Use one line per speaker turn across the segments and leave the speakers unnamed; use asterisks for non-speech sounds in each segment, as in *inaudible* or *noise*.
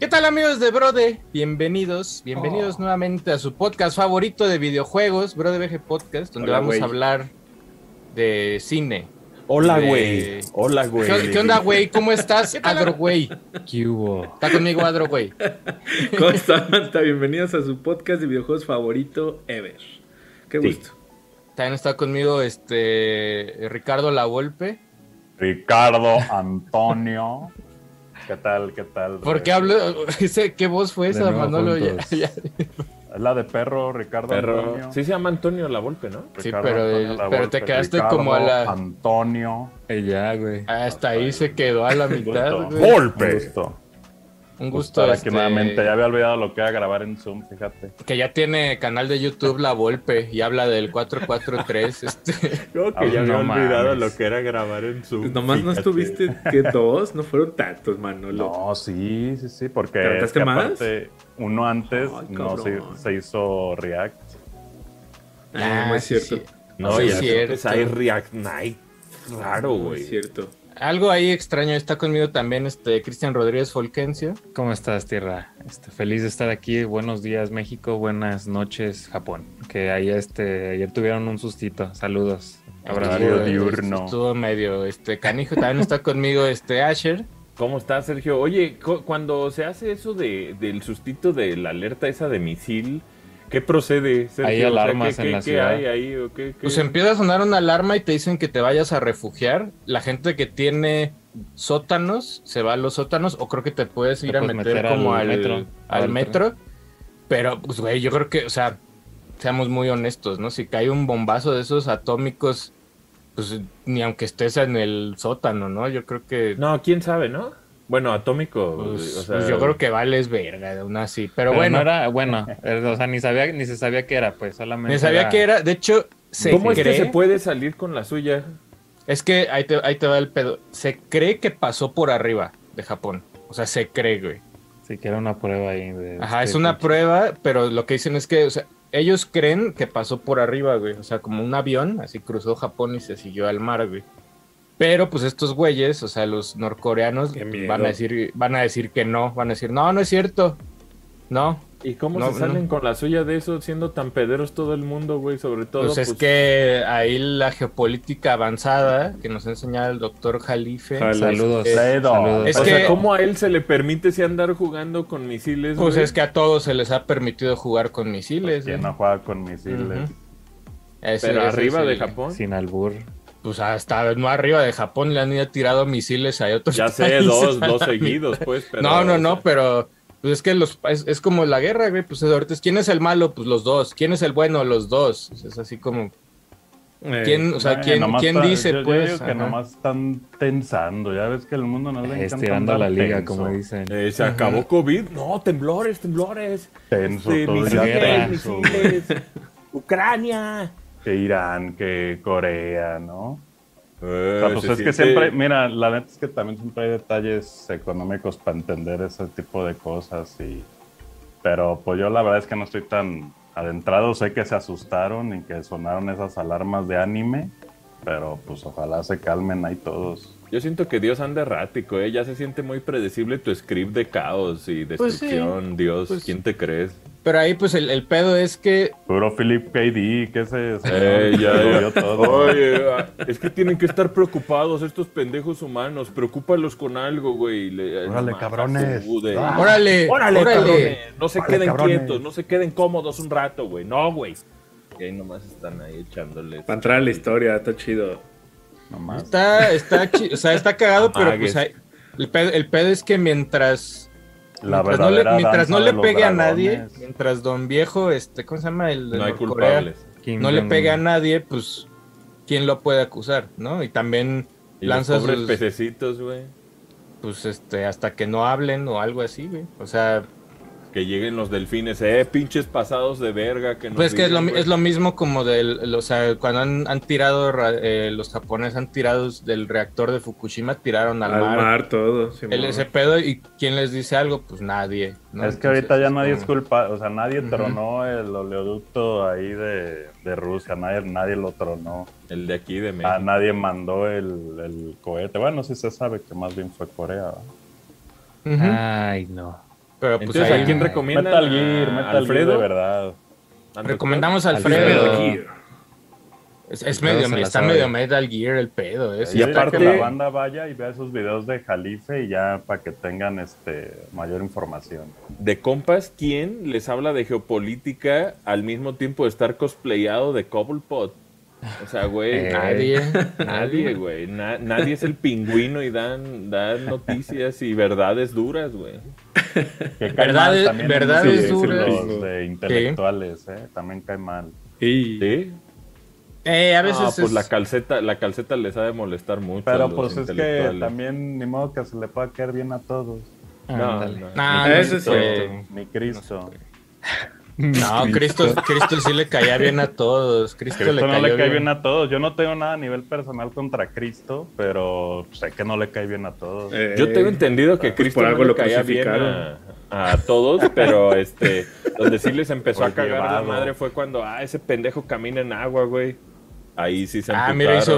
¿Qué tal amigos de Brode? Bienvenidos, bienvenidos nuevamente a su podcast favorito de videojuegos, Brode VG Podcast, donde
Hola,
vamos a hablar de cine.
Hola,
de-
güey. Hola, güey.
¿Qué, qué onda, güey? ¿Cómo estás, *laughs* Adro, güey?
¿Qué hubo?
Está conmigo, Adro, güey. *laughs*
¿Cómo están, Manta? Bienvenidos a su podcast de videojuegos favorito ever. Qué
Sí.
gusto.
También está conmigo este Ricardo La Volpe.
Ricardo Antonio. ¿Qué tal? ¿Qué tal?
¿Por qué hablo? *laughs* ¿Qué voz fue esa, Manolo? Ya- ya-
Es la de perro, Ricardo
Perro.
Antonio.
Sí se llama Antonio La Volpe, ¿no?
Sí,
Ricardo
pero-
Antonio
pero te quedaste
Ricardo
como a la-
Antonio.
Ya, güey.
Hasta ahí se quedó a la mitad,
Gusto.
güey.
Un gusto.
Un
Gusto estar
este,
aquí nuevamente. Ya había olvidado lo que era grabar en Zoom, fíjate.
Que ya tiene canal de YouTube La Volpe y habla del 443. Este. *laughs*
Creo que
Ah,
ya había
no
olvidado
mames.
lo que era grabar en Zoom.
Nomás no
Fíjate.
estuviste, que dos, no fueron tantos, Manolo.
No, sí, sí, sí, porque
¿Te
es que
más?
aparte, uno antes
Ay,
no se, se hizo React.
Ah, no es cierto.
sí.
No,
Sí,
ya
es
cierto. hay React Night. Raro,
No
güey.
es cierto.
Algo ahí extraño. Está conmigo también este Cristian Rodríguez Folkencio.
¿Cómo estás, Tierra? Este, feliz de estar aquí. Buenos días, México. Buenas noches, Japón. Que ahí, este, ayer tuvieron un sustito. Saludos. Abrazo.
Diurno.
Estuvo medio este canijo. También está conmigo este Asher.
¿Cómo estás, Sergio? Oye, cu- cuando se hace eso de, del sustito de la alerta esa de misil, ¿qué procede, Sergio?
Hay
O sea,
alarmas
¿qué,
en
qué-
la
qué
ciudad.
hay ahí? ¿O qué, qué?
Pues empieza a sonar una alarma y te dicen que te vayas a refugiar. La gente que tiene sótanos se va a los sótanos o creo que te puedes ir
Te
a
puedes
meter,
meter
como
al metro,
al metro. Pero, pues, güey, yo creo que, o sea, seamos muy honestos, ¿no? Si cae un bombazo de esos atómicos, pues ni aunque estés en el sótano, ¿no? Yo creo que...
No, quién sabe, ¿no? Bueno, atómico.
pues,
o sea,
pues yo creo que vales verga, aún así. Pero,
Pero
bueno,
no era, bueno, o sea, ni sabía, ni se sabía qué era, pues solamente.
ni sabía
era-
que era. De hecho, se
¿Cómo es que
cree-
se puede salir con la suya?
Es que ahí te, ahí te va el pedo. Se cree que pasó por arriba de Japón. O sea, se cree, güey.
Sí, que era una prueba ahí. De,
Ajá,
este
es una
pinche-
prueba, pero lo que dicen es que, o sea, ellos creen que pasó por arriba, güey. O sea, como un avión, así cruzó Japón y se siguió al mar, güey. Pero pues estos güeyes, o sea, los norcoreanos van a decir, van a decir que no, van a decir, no, no es cierto. No,
¿Y cómo
No,
se salen
no.
con la suya de eso siendo tan pederos todo el mundo, güey? Sobre todo.
pues es que ahí la geopolítica avanzada que nos ha enseñado el doctor Jalife.
Saludos.
Es
o
que-
sea, ¿cómo a él se le permite si andar jugando con misiles?
Pues
güey?
es que a todos se les ha permitido jugar con misiles.
¿Quién
güey.
no juega con misiles?
Pero
ese
arriba de Japón.
Sin albur.
Pues hasta no arriba de Japón le han ido tirado misiles a otros
Ya sé,
países
dos, dos *laughs* seguidos, pues. Pero,
no, no,
o
no, pero pues es que los es, es como la guerra, güey. Pues ahorita es quién es el malo, pues los dos. ¿Quién es el bueno? Los dos. O sea, es así como
Eh,
quién, o sea,
Ay,
quién, quién dice,
yo- yo
pues.
digo que
Ajá.
nomás están tensando. Ya ves que el mundo no le encanta
Estirando la liga,
tenso.
como dicen.
eh, se acabó COVID. No, temblores, temblores.
Tenso,
Este,
todo tenso.
misiles. Ucrania.
Que Irán, que Corea, ¿no?
Eh,
O sea, pues
se
es que siempre, mira, la neta es que también siempre hay detalles económicos para entender ese tipo de cosas y... Pero pues yo la verdad es que no estoy tan adentrado, sé que se asustaron y que sonaron esas alarmas de anime, pero pues ojalá se calmen ahí todos.
Yo siento que Dios anda errático, ¿eh? Ya se siente muy predecible tu script de caos y
Pues sí,
destrucción. Dios,
pues-
¿quién te crees?
Pero ahí, pues el, el pedo es que
Puro Philip KD, que se...
Eh, ya, ya.
todo.
Oye, ah, es que tienen que estar preocupados estos pendejos humanos. Preocúpalos con algo, güey. Le-
Órale,
nomás,
cabrones. Ah.
órale,
Órale,
órale.
cabrones. No se
Órale,
queden
cabrones.
quietos, no se queden cómodos un rato, güey. No, güey. Y ahí nomás están ahí echándoles.
Para entrar a la historia, está chido.
Nomás.
Está, está, chi- o sea, está cagado, pero pues hay- el pedo, el pedo es que mientras
La
mientras no le, mientras no le
los
pegue a nadie,
dragones.
mientras Don Viejo, este, ¿cómo se llama? El de
No hay culpables.
Kim
no le pegue a nadie, pues, ¿quién lo puede acusar? ¿No? Y también
Y los
lanza
pobres
sus,
pececitos, güey.
pues, este, hasta que no hablen o algo así, güey. O sea,
Que lleguen los delfines, eh, pinches pasados de verga. Que nos
pues que es lo, es lo mismo como del, o sea, cuando han, han tirado, ra- eh, los japoneses han tirado del reactor de Fukushima, tiraron al,
Al
mar.
mar, todo. sí,
El, ese pedo, ¿y quién les dice algo? Pues nadie. ¿no?
Es que ahorita ya nadie
como-
es culpa, o sea, nadie tronó el oleoducto ahí de, de Rusia, nadie, nadie lo tronó.
El de aquí de México.
Ah, nadie mandó el, el cohete. Bueno, sí se sabe que más bien fue Corea. ¿verdad?
Ujú.
Ay, no.
Pero pues
Entonces,
ahí
¿a quién recomiendan?
Metal Gear,
¿A
Metal Gear
Alfredo?
de verdad.
¿Al
recomendamos a
Alfredo.
Alfredo. Es, es medio, está
sabe.
medio Metal Gear el pedo. ¿eh?
Y
Y
aparte
aparte-
que la banda vaya y vea esos videos de Jalife y ya para que tengan este mayor información.
De compas, ¿quién les habla de geopolítica al mismo tiempo de estar cosplayado de Cobblepot? O sea, güey,
Eh,
Nadie.
nadie, güey. na- nadie es el pingüino y dan, dan noticias y verdades duras, güey.
Verdades-
mal
verdades
esos
duras.
círculos de intelectuales, ¿eh? También cae mal.
¿Sí?
Eh, a veces
Ah, pues
es-
la calceta, la calceta les ha de molestar mucho. a
Pero
los
pues es que también ni modo que se le pueda caer bien a todos.
No,
Ándale.
no.
No
es
se
cierto.
puede.
Ni Cristo.
No, *laughs* Cristo, Cristo sí le caía bien a todos. Cristo,
Cristo
le
no
cayó
le cae
bien.
bien a todos. Yo no tengo nada a nivel personal contra Cristo, pero sé que no le cae bien a todos.
eh,
Yo tengo entendido que
pues
Cristo
por algo
no le
lo
caía bien
crucificaron.
a, a todos, pero este, donde sí les empezó a cagar la madre fue cuando, ah, ese pendejo camina en agua, güey. Ahí sí se
Ah, mira, hizo,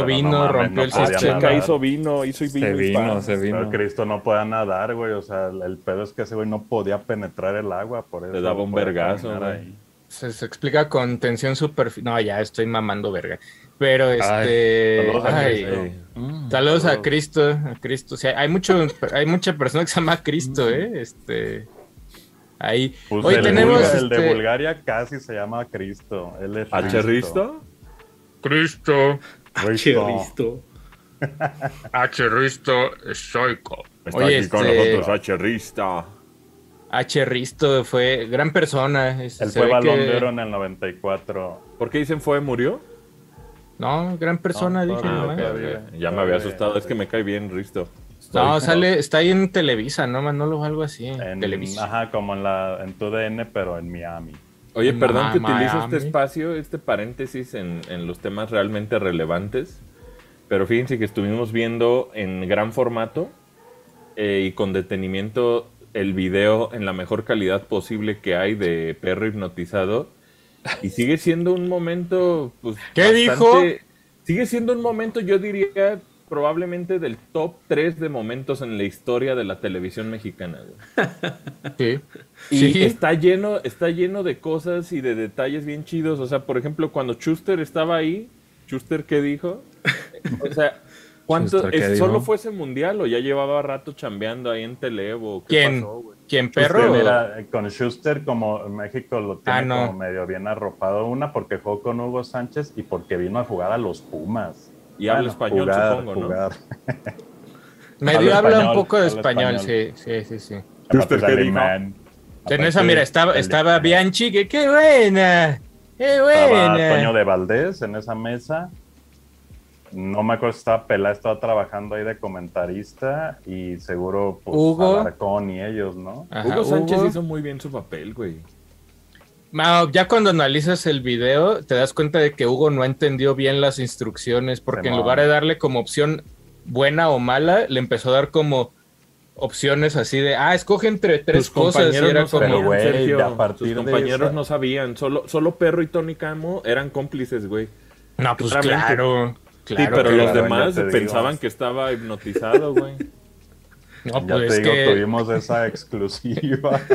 no
vino,
mames,
rompió
no
el
Ah,
sistema.
hizo vino, hizo vino.
Se vino, se
Pero
vino.
Cristo no podía nadar, güey. O sea, el pedo es que ese güey no podía penetrar el agua, por eso.
Le daba un vergazo, güey.
Se, se explica con tensión superficial. No, ya estoy mamando verga. Pero este.
saludos a
ay,
Cristo.
Mm.
saludos a Cristo. A Cristo. O sea, hay mucho, hay mucha persona que se llama Cristo, ¿eh? Este. Ahí.
Pues
Hoy
el,
tenemos.
Bulga- el de
este,
Bulgaria casi se llama Cristo. Él es
¿H. Risto?
Cristo.
Risto.
Cheristo. *laughs*
H. Risto Stoico.
Está
Oye,
aquí con
este-
nosotros, H. Rista.
H. Risto fue gran persona.
Él fue balón
que-
de oro en el 94.
¿Por qué dicen fue, murió?
No, gran persona,
No,
dije.
todavía,
nomás.
todavía.
Ok, Ya me había asustado, es que me cae bien Risto.
No, sale, está ahí en Televisa, ¿no, Manolo? O algo así.
En,
Televisa.
ajá, como en, la, en tu DN, pero en Miami.
Oye, perdón que utilizo este espacio, este paréntesis en, en los temas realmente relevantes, pero fíjense que estuvimos viendo en gran formato eh, y con detenimiento el video en la mejor calidad posible que hay de perro hipnotizado y sigue siendo un momento, pues,
¿Qué dijo?
Sigue siendo un momento, yo diría, probablemente del top 3 de momentos en la historia de la televisión mexicana. güey. *laughs*
Sí.
Y
Sí.
está lleno, está lleno de cosas y de detalles bien chidos. O sea, por ejemplo, cuando Schuster estaba ahí, ¿Schuster qué dijo? O sea, *laughs* ¿cuánto,
Schuster, ¿qué
es- ¿solo fue ese mundial o ya llevaba rato chambeando ahí en Televo? ¿Qué
¿Quién?
pasó, güey?
¿Quién,
Schuster,
perro?
mira, con Schuster, como México lo tiene
Ah, no.
como medio bien arropado. Una, porque jugó con Hugo Sánchez y porque vino a jugar a los Pumas.
Y habla español,
jugar,
supongo, ¿no? *laughs*
Medio
habla
habla un poco de español,
español.
sí, sí, sí, sí.
Es
¿qué dijo?
En esa, mira, estaba, estaba Bianchi, que qué buena, qué
Estaba Toño
buena.
de Valdés en esa mesa. No me acuerdo si estaba Pelá, estaba trabajando ahí de comentarista y seguro pues
Hugo.
Alarcón y ellos, ¿no?
Ajá,
Hugo Sánchez
Hugo.
hizo muy bien su papel, güey.
No, ya cuando analizas el video, te das cuenta de que Hugo no entendió bien las instrucciones, porque en lugar de darle como opción buena o mala, le empezó a dar como opciones así de, ah, escoge entre tres
Tus
cosas. Y era
no
como,
sabían,
güey,
Sergio.
de a partir
Tus
de
compañeros
esa-
no sabían. Solo, solo Perro y Tony Camo eran cómplices, güey.
no, pues
claramente.
claro,
Sí,
claro.
pero los
claro,
demás
ya te digo.
pensaban que estaba hipnotizado, güey. *laughs*
no,
ya
pues
te
es
digo,
que,
tuvimos esa exclusiva. *laughs*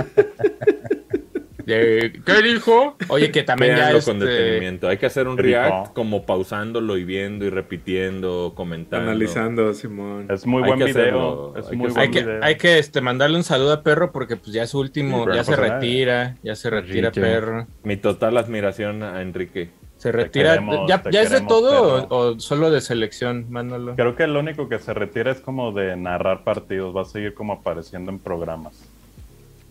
eh, ¿qué dijo? Oye, que también ya
con
este,
detenimiento. Hay que hacer un react como pausándolo y viendo y repitiendo, comentando.
Analizando, Simón.
es muy
Hay
buen video.
hacerlo,
Es
hay que
muy
hacerlo.
buen
Hay que,
video.
hay que este, mandarle un saludo a Perro porque pues ya es último,
Sí,
ya se retira, ya se retira
Enrique.
Perro.
Mi total admiración a Enrique.
Se retira.
queremos,
¿Ya, ya es de todo o solo de selección, Manolo?
Creo que lo único que se retira es como de narrar partidos. Va a seguir como apareciendo en programas.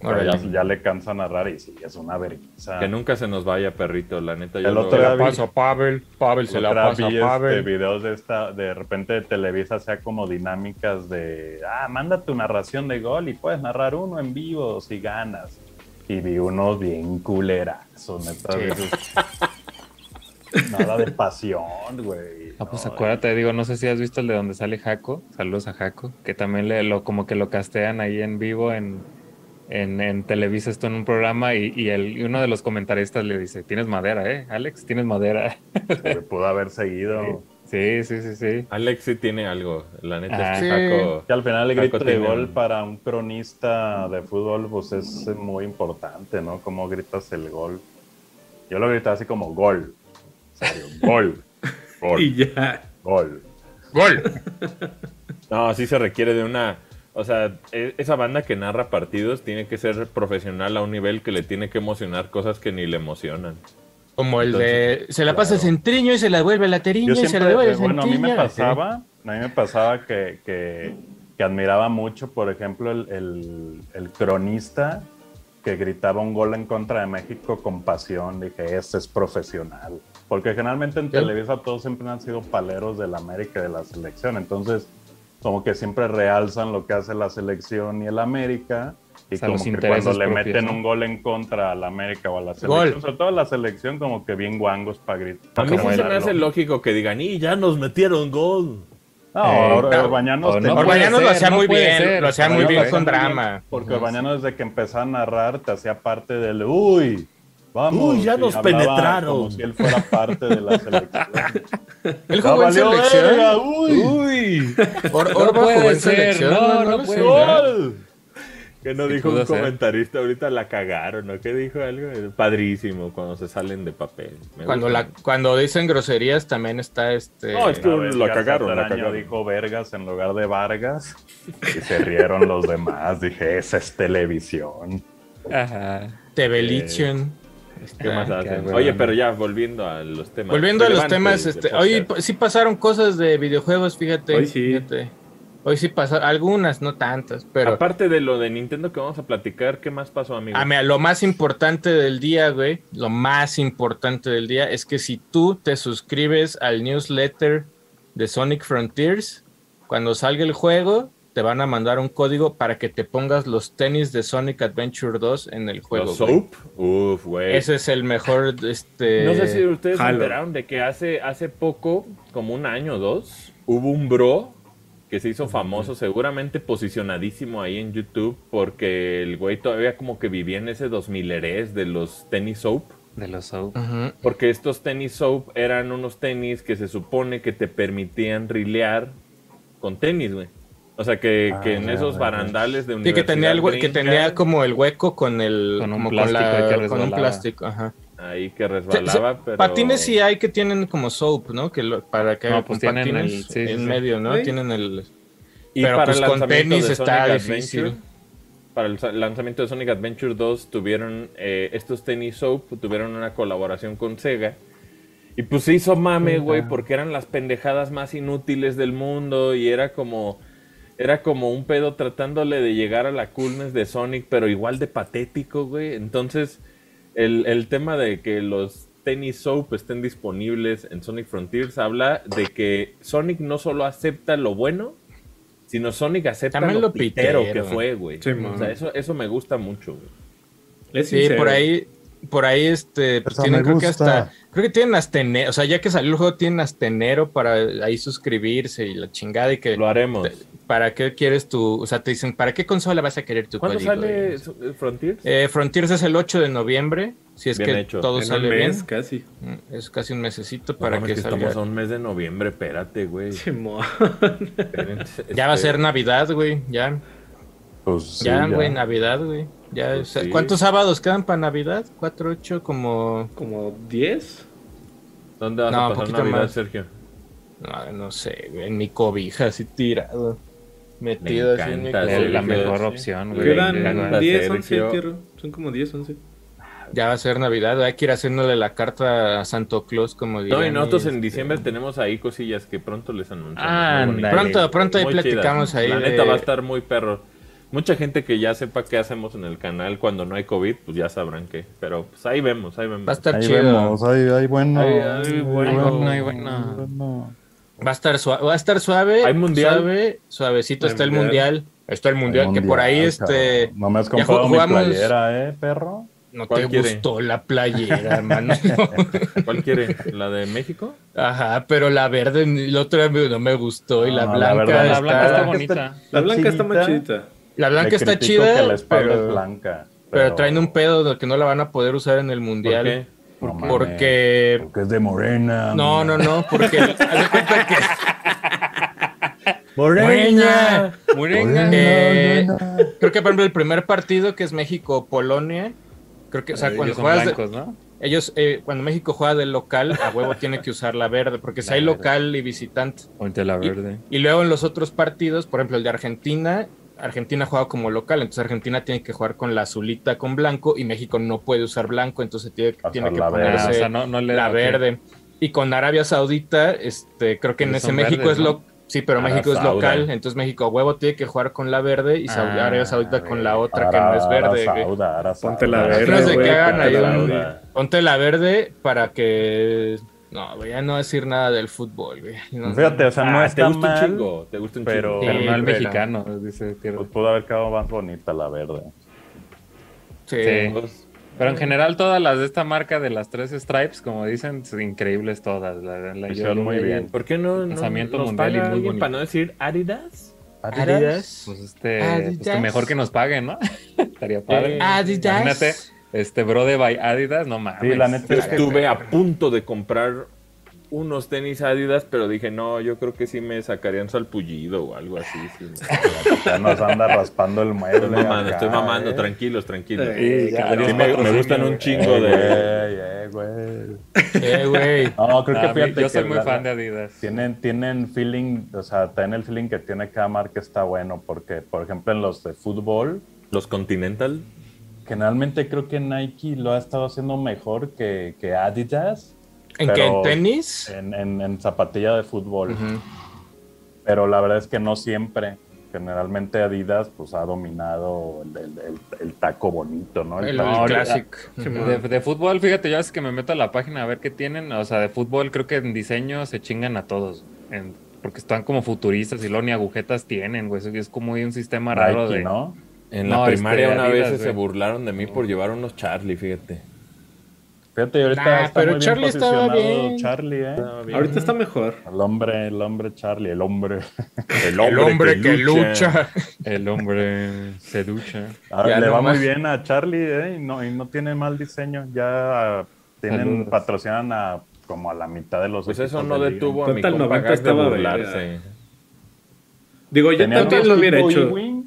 Pero ya, ya le cansa narrar y sí, es una vergüenza.
Que nunca se nos vaya, perrito. La neta, yo
El otro
Se la
día vi-
pasa a Pavel, Pavel se la pasa
este,
Pavel.
videos de esta, de repente de Televisa sea como dinámicas de, ah, manda tu narración de gol y puedes narrar uno en vivo si ganas. Y vi unos bien culerazos, neta.
Sí. *laughs*
Nada de pasión, güey.
Ah, pues
No,
acuérdate, digo, no sé si has visto el de donde sale Jaco, saludos a Jaco, que también le, lo, como que lo castean ahí en vivo en, en, en Televisa, esto en un programa, y, y, el, y uno de los comentaristas le dice, tienes madera, ¿eh? Alex, tienes madera.
pudo haber seguido. *laughs*
Sí, sí, sí, sí.
Alex sí tiene algo. La neta
Ah,
es que
sí.
Jaco-
Que al final el grito de gol
un-
para un cronista de fútbol pues es muy importante, ¿no? Cómo gritas el gol. Yo lo gritaba así como gol. Serio, *laughs* gol. Gol.
Y ya.
Gol.
¡Gol!
No, sí se requiere de una. O sea, e- esa banda que narra partidos tiene que ser profesional a un nivel que le tiene que emocionar cosas que ni le emocionan.
Como el de. Se la pasa el
claro.
centriño y se la vuelve la teriña
Yo
y se
siempre,
la devuelve el
bueno, a mí me
centriño.
pasaba, a mí me pasaba que, que, que admiraba mucho, por ejemplo, el, el, el cronista que gritaba un gol en contra de México con pasión. Dije, este es profesional. Porque generalmente en
Sí.
Televisa todos siempre han sido paleros de la América y de la selección. Entonces, como que siempre realzan lo que hace la selección y el América. Y
O sea,
como
los
que cuando le
propios,
meten
¿no?
un gol en contra a la América o a la selección,
Gol.
sobre todo a la selección, como que bien guangos para gritar.
A mí sí se me hace lógico que digan, y ya nos metieron gol.
No,
Eh,
no.
Orbañanos
no
Orbañanos lo hacía
no
muy bien,
ser.
lo hacía muy
Orbañanos
bien con drama.
Porque Orbañano desde que empezó a narrar te hacía parte del uy, vamos.
Uy, ya nos penetraron.
Como si él fuera parte de la selección. *laughs*
Él jugó en selección.
verga, uy,
Uy.
Or-
No
Orba
puede ser,
selección.
no, no
lo
puede ser.
gol.
Que no
Sí
dijo un
ser.
comentarista, ahorita la cagaron, ¿no? ¿Qué dijo algo? Padrísimo cuando se salen de papel. Me
Cuando, la, cuando dicen groserías también está este.
No, es que-
vez
la cagaron, la cagaron.
dijo Vergas en lugar de Vargas y se rieron los demás. Dije, esa es televisión.
Ajá.
Tevelichon.
¿Qué más
Está-
hacen?
qué
Oye, pero ya, volviendo a los temas.
Volviendo a los temas, este, hoy sí pasaron cosas de videojuegos, fíjate.
Hoy sí.
fíjate. Hoy sí pasaron, algunas, no tantas, pero
Aparte de lo de Nintendo que vamos a platicar, ¿qué más pasó, amigo?
a mí, lo más importante del día, güey, lo más importante del día es que si tú te suscribes al newsletter de Sonic Frontiers, cuando salga el juego, te van a mandar un código para que te pongas los tenis de Sonic Adventure 2 en el juego.
¿Los
güey.
Soap? Uf, güey.
Ese es el mejor, este...
No sé si ustedes se enteraron de que hace, hace poco, como un año o dos, hubo un bro que se hizo famoso, seguramente posicionadísimo ahí en YouTube, porque el güey todavía como que vivía en ese 2000 eres de los tenis soap.
De los soap.
Ujú.
Porque estos tenis soap eran unos tenis que se supone que te permitían rilear con tenis, güey. O sea, que,
Ah,
que en
ya,
esos
ya,
barandales de
Sí,
universidad
que tenía, el que tenía como el hueco con el...
Con un
como
plástico
la-
ahí que
con un plástico, ajá.
ahí que resbalaba, pero...
Patines sí hay que tienen como soap, ¿no? Que lo- para que
No,
con
pues tienen
patines
el- sí, sí,
en
sí.
medio, ¿no?
Sí.
Tienen el...
Y
Pero,
para
pues,
el
con tenis
de
está
Sonic
difícil.
Adventure, para el lanzamiento de Sonic Adventure 2 tuvieron eh, estos tenis soap, tuvieron una colaboración con Sega. Y pues se hizo mame, güey, porque eran las pendejadas más inútiles del mundo y era como era como un pedo tratándole de llegar a la coolness de Sonic, pero igual de patético, güey. Entonces, el, el tema de que los tenis soap estén disponibles en Sonic Frontiers habla de que Sonic no solo acepta lo bueno, sino Sonic acepta
También
lo,
lo
pitero,
pitero.
que fue, güey.
Sí,
o sea, eso, eso me gusta mucho, güey.
Es
Sí,
sincero.
por ahí, por ahí, este, pues creo que hasta, creo que tienen hasta enero, o sea, ya que salió el juego, tienen hasta enero para ahí suscribirse y la chingada y que,
Lo haremos.
¿para qué quieres tu, o sea, te dicen, ¿para qué consola vas a querer tu
¿Cuándo
código?
sale eh, Frontiers?
Eh, Frontiers es el 8 de noviembre, si es
Bien
que
hecho.
todo
En un
sale
mes,
bien.
casi.
Mm, Es casi un mesecito para que
que
salga.
estamos a un mes de noviembre, espérate, güey.
Simón. *laughs*
Ya va a
este,
ser Navidad, güey, ya.
Pues sí,
ya,
ya.
güey, Navidad, güey. Ya,
Pues
o sea,
sí.
¿Cuántos sábados quedan para Navidad? ¿Cuatro, ocho? Como...
Como 10.
¿Dónde vas
No,
a
un
pasar
poquito
Navidad,
más.
Sergio?
No, no sé, güey, en mi cobija así tirado. Metido así en mi
La,
Sergio,
la
cobija.
mejor
sí.
opción, güey.
Quedan
encanta
10, 11,
Sergio.
tierra. Son como 10, 11.
Ya va a ser Navidad, hay que ir haciéndole la carta a Santo Claus, como
No,
dirían
y nosotros en
este,
diciembre tenemos ahí cosillas que pronto les anunciamos. Bonitas.
Pronto, pronto ahí
Muy
platicamos
chidas.
ahí.
La
de-
neta va a estar muy perro. Mucha gente que ya sepa qué hacemos en el canal cuando no hay COVID, pues ya sabrán qué. Pero pues ahí vemos, ahí vemos.
Va a estar
Ahí
chido.
vemos, ahí, ahí bueno.
Ahí- ahí bueno.
Ahí bueno.
bueno.
Va a estar suave, va a estar suave.
¿Hay mundial?
Suave, suavecito
Hay
está el
mundial.
mundial. Está el mundial, que por ahí este.
No me has comprado
ju-
mi
jugamos-
playera, ¿eh, perro?
no te gustó la playera, *laughs* hermano. *laughs*
¿Cuál quiere? ¿La de México?
Aja, pero la verde la otra no me gustó y la
No, la
blanca
verdad,
La
está,
blanca está
La
bonita.
La blanca está más
chidita.
La blanca
Le
está chida,
que la espalda
pero,
es blanca.
pero traen un pedo de que no la van a poder usar en el
¿Por
mundial.
qué?
No mames.
Porque.
Porque es de morena.
No, no, no, porque. *laughs* haz de cuenta que.
¡Moreña!
Eh, creo que, por ejemplo, el primer partido que es México-Polonia. Creo que, o sea,
Eh,
cuando juegas. de- ellos, eh, cuando México juega del local, a huevo tiene que usar la verde, porque si hay
verde.
local y visitante.
Ponte la
Y-
verde.
Y luego en los otros partidos, por ejemplo, el de Argentina, Argentina juega como local, entonces Argentina tiene que jugar con la azulita con blanco y México no puede usar blanco, entonces tiene, tiene que
verde.
Ah,
ponerse
o sea, no, no le
la verde. Y con Arabia Saudita, este, creo que en ese
son
México
verdes,
es
¿no?
lo sí, pero
Arabia
México es
Sauda.
local, entonces México a huevo tiene que jugar con la verde y Saudi-
Ah,
Arabia Saudita con la otra que no es verde.
Ara
güey.
Sauda, Ara
Ponte
Sauda.
la verde,
No sé
güey,
qué hagan
ponte
ahí
la
un-
verde.
Ponte la verde para que no, voy a no decir nada del fútbol, güey. No-
Fíjate, o sea, no
Ah, te gusta un chingo, te gusta un
pero-
chingo.
Pero no el
pero-
mexicano, dice Tierra.
Pues pudo haber quedado más bonita la verde.
Sí.
Sí.
Pues,
Pero en general todas las de esta marca de las tres stripes, como dicen, son increíbles todas. La, la, yo
muy bien.
en-
¿Por qué no, no
Lanzamiento
nos
mundial y muy bonito.
para no decir Adidas?
Adidas.
Pues este,
Adidas.
pues que mejor que nos paguen, ¿no? *laughs* Estaría padre.
Adidas.
Imagínate, este bro de by Adidas, no mames.
Sí, la neta
Yo estuve a punto de comprar unos tenis Adidas, pero dije, no, yo creo que sí me sacarían salpullido o algo así. sí.
Ya nos anda raspando el mueble.
Estoy mamando,
acá,
estoy mamando,
eh.
tranquilos, tranquilos.
Eh,
Sí,
ya,
adiós,
Sí, me, gustan un
güey.
chingo
Eh,
de...
güey, eh, güey.
Eh, güey.
No, creo que fíjate
yo soy
que
muy
la-
fan de Adidas.
Tienen, tienen feeling, o sea, tienen el feeling que tiene cada marca está bueno, porque, por ejemplo, en los de fútbol,
Los Continental.
Generalmente creo que Nike lo ha estado haciendo mejor que, que Adidas
¿En qué? ¿En tenis?
en, en, en zapatilla de fútbol. Pero la verdad es que no siempre. Generalmente Adidas pues ha dominado el, el- el- el taco bonito, ¿no? El
Ujú.
De, de fútbol, fíjate, yo es que me meto a la página a ver qué tienen. O sea, de fútbol creo que en diseño se chingan a todos. en- porque están como futuristas y luego ni agujetas tienen, güey. eso Es como un sistema raro
Nike,
de...
¿no?
En
No,
la primaria
este,
una
Adidas,
vez se burlaron de mí por llevar unos Charlie, fíjate.
Fíjate, ahorita
Nah,
está
pero
muy
Charlie
bien
estaba
posicionado
bien.
Charlie, ¿eh?
Ahorita está mejor.
El hombre, el hombre Charlie, el hombre. *laughs*
El
El hombre que lucha.
El hombre se ducha.
Ahora,
Ya
le va muy bien a Charlie, ¿eh? Y no, y no tiene mal diseño. Ya tienen,
Saludos.
patrocinan a como a la mitad de los
Pues eso no
de
detuvo a mi
Total
compa
90
Gag de
estaba
burlarse.
Digo, yo también lo hubiera hecho.
Ewing.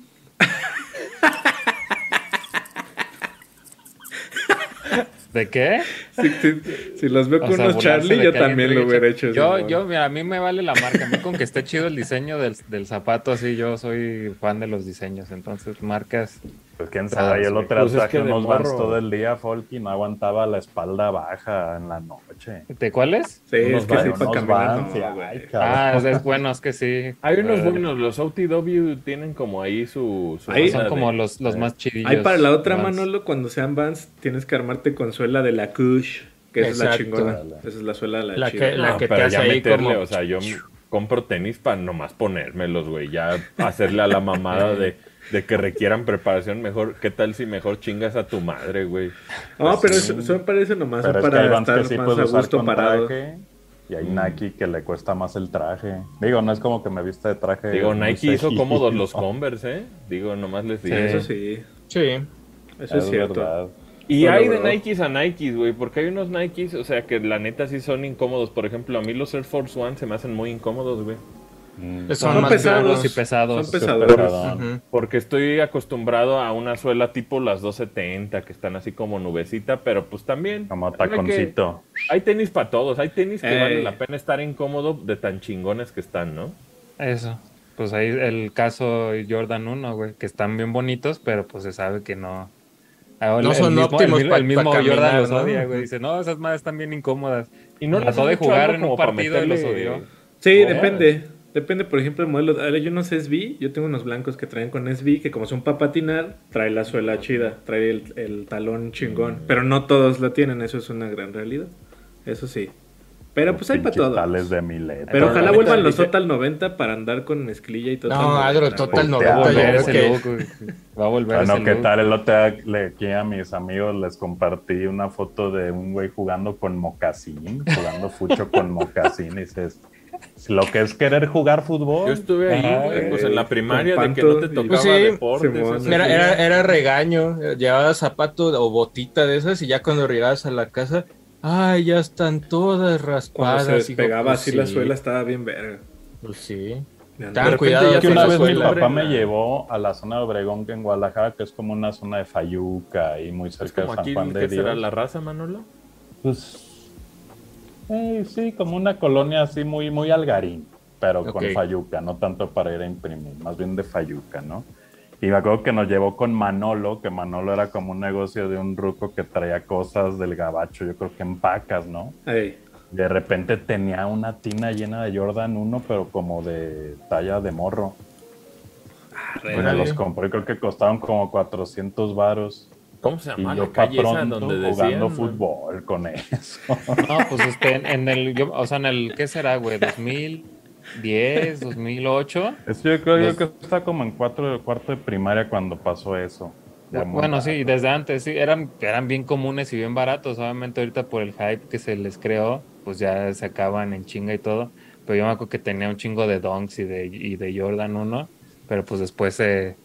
¿De qué?
Si, si- si los veo
O
con
sea,
unos Charlie, yo también lo hubiera hecho.
Yo, yo, mira, a mí me vale la marca. A mí con que esté chido el diseño del, del zapato, así yo soy fan de los diseños. Entonces, marcas.
Pues quién sabe, el
sí.
otro
Pues es
traje
que
unos Vans
morro.
todo el día, Folky, no aguantaba la espalda baja en la noche.
¿De cuáles?
Sí,
unos
es que sí,
Vans,
para
unos
caminar,
Vans,
no,
ay.
Ah, es, bueno, es que sí. *laughs*
Hay unos
Eh,
buenos, los OTW tienen como ahí su... su
Ahí-
Son como
de-
los, los más chidillos.
Ahí para la otra,
Vans.
Manolo, cuando sean Vans, tienes que armarte con suela de la Kush, que esa es la
Exacto.
chingona. Esa es la suela de la,
La
chida.
que- la
No,
que te hace ahí
meterle,
como-
o sea, yo compro tenis para nomás ponérmelos, güey, ya hacerle a la mamada de, de que requieran preparación mejor. ¿Qué tal si mejor chingas a tu madre, güey?
No, pero eso, eso me parece nomás
Pero es que
para estar
sí
más a gusto parado.
traje. Y hay Nike que le cuesta más el traje. Digo, no es como que me vista de traje.
Digo, Nike hizo cómodos los *laughs* Converse, ¿eh? Digo, nomás les digo.
Sí.
Eso sí,
Sí.
eso es, cierto.
verdad.
Y
Pero,
hay de. Nikes a Nikes, güey, porque hay unos Nikes, o sea, que la neta sí son incómodos. Por ejemplo, a mí los Air Force One se me hacen muy incómodos, güey.
Mm.
Son,
Son
más
pesados
duros.
y pesados.
Son.
Ujú.
Porque estoy acostumbrado a una suela tipo las 270, que están así como nubecita, pero pues también...
Como taconcito.
Hay tenis para todos, hay tenis que
Ey.
vale la pena estar incómodo de tan chingones que están, ¿no?
Eso. Pues ahí el caso Jordan 1, güey, que están bien bonitos, pero pues se sabe que no. Ah,
No
el
son
mismo-
óptimos
El, el mismo Jordan los
¿no?
odia, güey. Dice, no, esas madres están bien incómodas.
Y no
Trató de jugar en un partido y los odió.
Sí,
No.
depende. Depende, por ejemplo, el modelo. Ahora, yo no sé SB, yo tengo unos blancos que traen con SB, que como son para patinar, trae la suela chida, trae el, el talón chingón. Pero no todos lo tienen, eso es una gran realidad. Eso sí. Pero pues hay para
Pinches
todo.
tales de milet.
Pero
la
ojalá vuelvan los
dice-
Total 90 para andar con mezclilla y Total
No,
90,
Agro. Total
Voltea,
90.
Va a volver ese look. *laughs* Va a volver
Bueno,
ese
¿qué
look.
tal? El otro día le aquí a mis amigos les compartí una foto de un güey jugando con mocasín, jugando fucho con mocasín. Y dices, lo que es querer jugar fútbol.
Yo estuve ahí, güey, pues en la primaria de que no te tocaba
Pues sí,
deportes.
Simón.
eso
Era, era, era regaño. eh, Llevabas zapato o botita de esas y ya cuando llegabas a la casa, Ay, ya están todas
Cuando
raspadas.
se
hijo,
despegaba
pues
así la suela estaba bien verga.
Pues sí. Tan cuidado
ya
que
se
una
la
vez mi papá me llevó a la zona de Obregón, que en Guadalajara, que es como una zona de Fayuca y muy cerca de San
aquí,
Juan de
¿qué será
Dios.
la raza, Manolo?
Pues, eh, sí, como una colonia así muy, muy algarín, pero con. Fayuca, no tanto para ir a imprimir, más bien de Fayuca, ¿no? Y me acuerdo que nos llevó con Manolo, que Manolo era como un negocio de un ruco que traía cosas del gabacho, yo creo que en pacas, ¿no? De repente tenía una tina llena de Jordan 1, pero como de talla de morro. Me
Órale.
los compré, creo que costaban como 400 varos.
¿Cómo se
Y
llama
yo
la esa
jugando
decían?
fútbol con eso.
No, pues este, en, en el, yo- o sea, en el, ¿qué será, güey? ¿2010, 2008?
Eso yo creo
Los-
yo que está como en cuatro, cuarto de primaria cuando pasó eso. Muy
Bueno,
barato.
sí, desde antes, sí, eran, eran bien comunes y bien baratos. Obviamente ahorita por el hype que se les creó, pues ya se acaban en chinga y todo. Pero yo me acuerdo que tenía un chingo de Dunks y de, y de Jordan 1, pero pues después se,